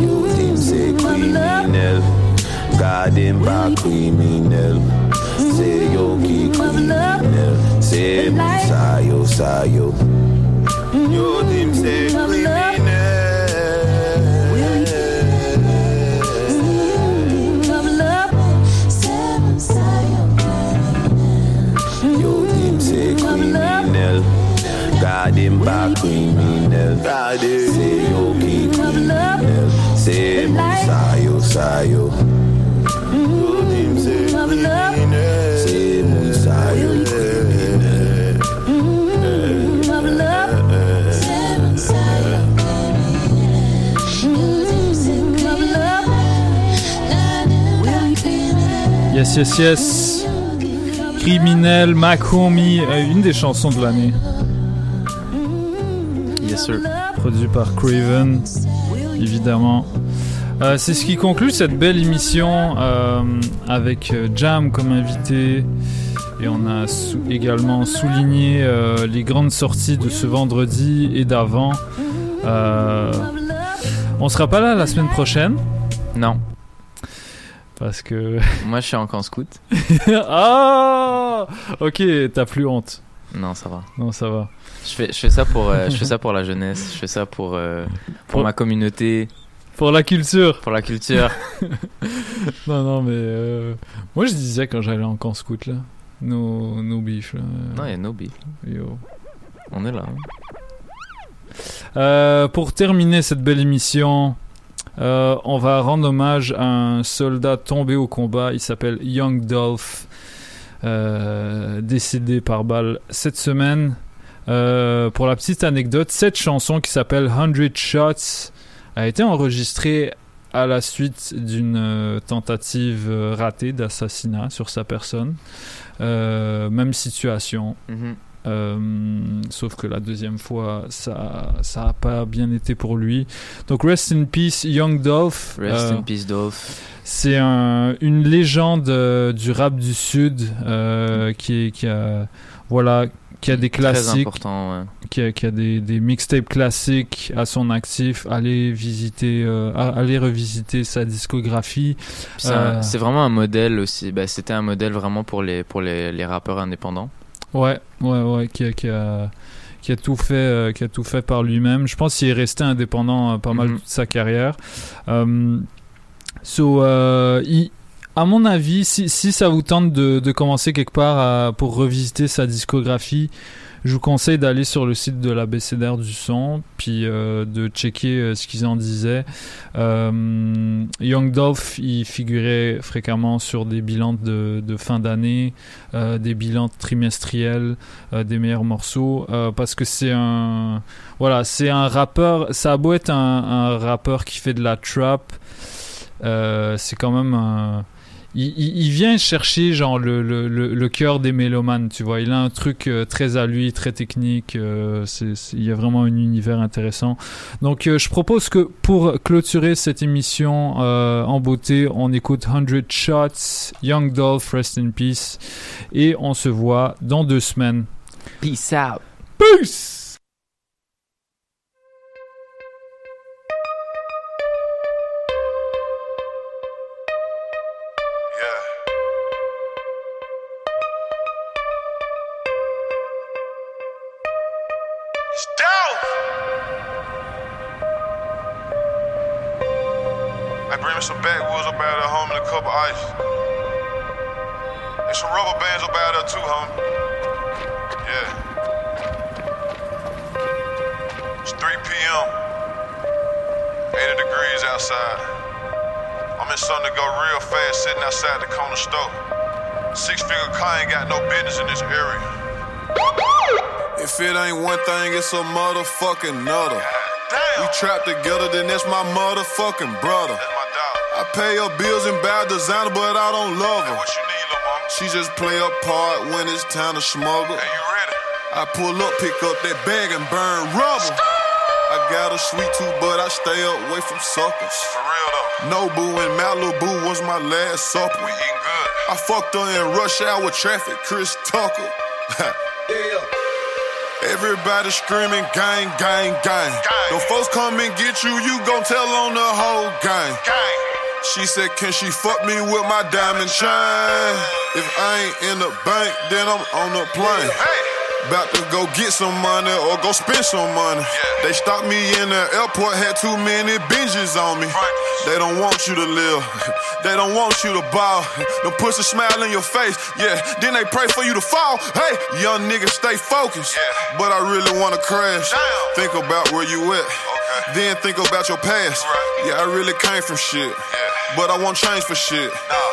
S43: Yo dim say criminal. Goddamn bad criminal. Say yo key criminal. Say Munsa yo sayo. Yo dim say Yo,
S2: Yes, yes, yes. Criminel, Macomi, euh, une des chansons de l'année. Produit par Craven, évidemment. Euh, c'est ce qui conclut cette belle émission euh, avec euh, Jam comme invité. Et on a sou- également souligné euh, les grandes sorties de ce vendredi et d'avant. Euh, on sera pas là la semaine prochaine.
S44: Non.
S2: Parce que.
S44: Moi, je suis en camp scout. [laughs]
S2: ah Ok, t'as plus honte.
S44: Non, ça va.
S2: Non, ça va.
S44: Je fais, je fais ça pour, euh, je fais ça pour la jeunesse. Je fais ça pour, euh, pour
S2: Pour-
S44: ma communauté.
S2: Pour la culture.
S44: Pour la culture. [laughs]
S2: non, non, mais euh, moi je disais quand j'allais en camp scout là, nos, nos bifs là.
S44: Non, il y a no beef.
S2: Yo.
S44: On est là. hein.
S2: Pour terminer cette belle émission, on va rendre hommage à un soldat tombé au combat. Il s'appelle Young Dolph, euh, décédé par balle cette semaine. Euh, pour la petite anecdote, cette chanson qui s'appelle 100 Shots a été enregistrée à la suite d'une euh, tentative ratée d'assassinat sur sa personne. Même situation.
S44: Mhm.
S2: Euh, sauf que la deuxième fois, ça ça a pas bien été pour lui. Donc rest in peace, Young Dolph.
S44: Rest
S2: Euh,
S44: in peace, Dolph.
S2: c'est un- une légende euh, du rap du sud euh, qui, est- qui a voilà qui a des classiques,
S44: ouais.
S2: qui a, qui a des, des mixtapes classiques à son actif. Allez visiter, euh, a- allez revisiter sa discographie. Euh,
S44: c'est vraiment un modèle aussi. Bah, C'était un modèle vraiment pour les, pour les, les rappeurs indépendants.
S2: Ouais, ouais, ouais, qui a, qui a, qui a tout fait, euh, qui a tout fait par lui-même. Je pense qu'il est resté indépendant euh, pas mal
S44: Mhm.
S2: toute sa carrière. Euh, so, euh, il- à mon avis, si, si ça vous tente de, de commencer quelque part à- pour revisiter sa discographie, je vous conseille d'aller sur le site de l'ABCDR du son, puis euh, de checker euh, ce qu'ils en disaient. Euh, Young Dolph, il figurait fréquemment sur des bilans de, fin d'année, des bilans trimestriels des meilleurs morceaux, parce que c'est un, voilà, c'est un rappeur. Ça a beau être un, un rappeur qui fait de la trap, c'est quand même un il, il- il vient chercher genre le, le, le, le cœur des mélomanes, tu vois. Il a un truc euh, très à lui, très technique. euh, c'est- c'est- il y a vraiment un univers intéressant. Donc euh, je propose que pour clôturer cette émission en beauté, on écoute 100 Shots, Young Dolph, Rest in Peace. Et on se voit dans deux semaines.
S44: Peace out.
S2: Peace!
S45: Some backwoods up out of home and a cup of ice. There's some rubber bands up out there too, homie. Yeah. It's 3 p.m. 80 degrees outside. I'm in something to go real fast sitting outside the corner store. Six figure car ain't got no business in this area. If it ain't one thing, it's a motherfucking nutter. We trapped together, then that's my motherfucking brother. I pay her bills and buy designer, but I don't love her. She just play a part when it's time to smuggle. I pull up, pick up that bag and burn rubber. I got a sweet tooth, but I stay away from suckers. For real though. Nobu and Malibu was my last supper. We eating good. I fucked her in rush hour traffic, Chris Tucker. [laughs] Everybody screaming gang, gang, gang. The folks come and get you, you gon' tell on the whole gang. gang. She said, can she fuck me with my diamond chain? If I ain't in the bank, then I'm on the plane. About to go get some money or go spend some money. They stopped me in the airport, had too many binges on me. They don't want you to live. [laughs] They don't want you to ball. [laughs] Them a smile in your face. Yeah, then they pray for you to fall. Hey, young nigga, stay focused. But I really wanna crash. Think about where you at. Then think about your past. Yeah, I really came from shit. But I won't change for shit.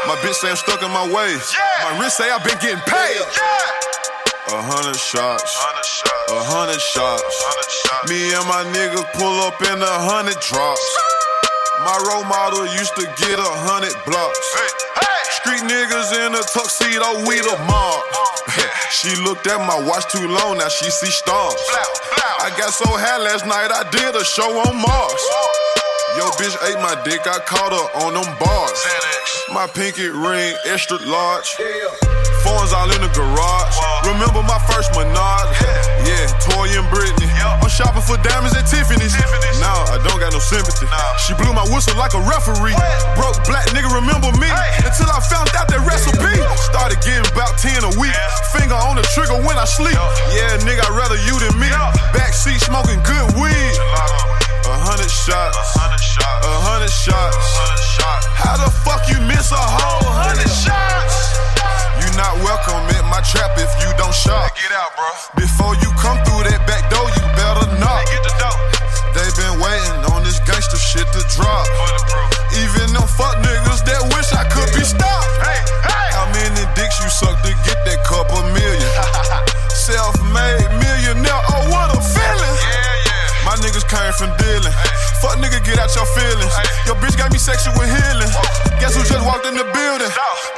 S45: My bitch say I'm stuck in my ways. My wrist say I've been getting paid. A hundred shots. A hundred shots. Me and my niggas pull up in a hundred drops. My role model used to get a hundred blocks. Street niggas in a tuxedo, we the mob. she looked at my watch too long, now she see stars. I got so high last night, I did a show on Mars. Yo, bitch ate my dick, I caught her on them bars. My pinky ring, extra large. Phones all in the garage. Remember my first Menage? Yeah, Toy and Britney. I'm shopping for diamonds at Tiffany's. Now I don't got no sympathy. She blew my whistle like a referee. Broke black nigga, remember me? Until I found out that recipe. Started getting about 10 a week. Finger on the trigger when I sleep. Yeah, nigga, I'd rather you than me. Backseat smoking good weed. A hundred shots. A hundred shots. How the fuck you miss a whole hundred shots? You not welcome at my trap if you don't shop. Get out, bro. Before you come through that back door, you better knock. Get the door. They been waiting on this gangster shit to drop. Even them fuck niggas that wish I could be stopped. How many dicks you suck to get that couple million? [laughs] Self-made millionaire, oh what. My niggas came from dealing. Fuck nigga, get out your feelings. Your bitch got me sexual healing. Guess who just walked in the building?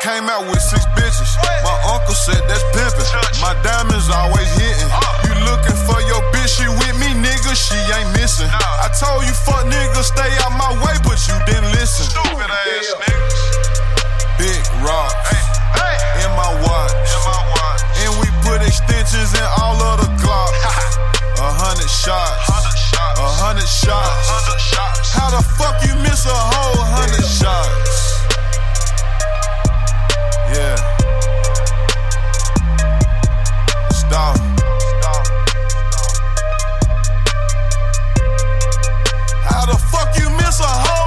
S45: Came out with six bitches. My uncle said that's pimping. My diamonds always hitting. You looking for your bitch, she with me, nigga, she ain't missing. I told you fuck nigga, stay out my way, but you didn't listen. Stupid ass niggas. Big rocks in my watch. And we put extensions in all of the glocks. [laughs] A hundred shots a hundred shots. How the fuck you miss a whole hundred shots? Yeah. Stop. How the fuck you miss a whole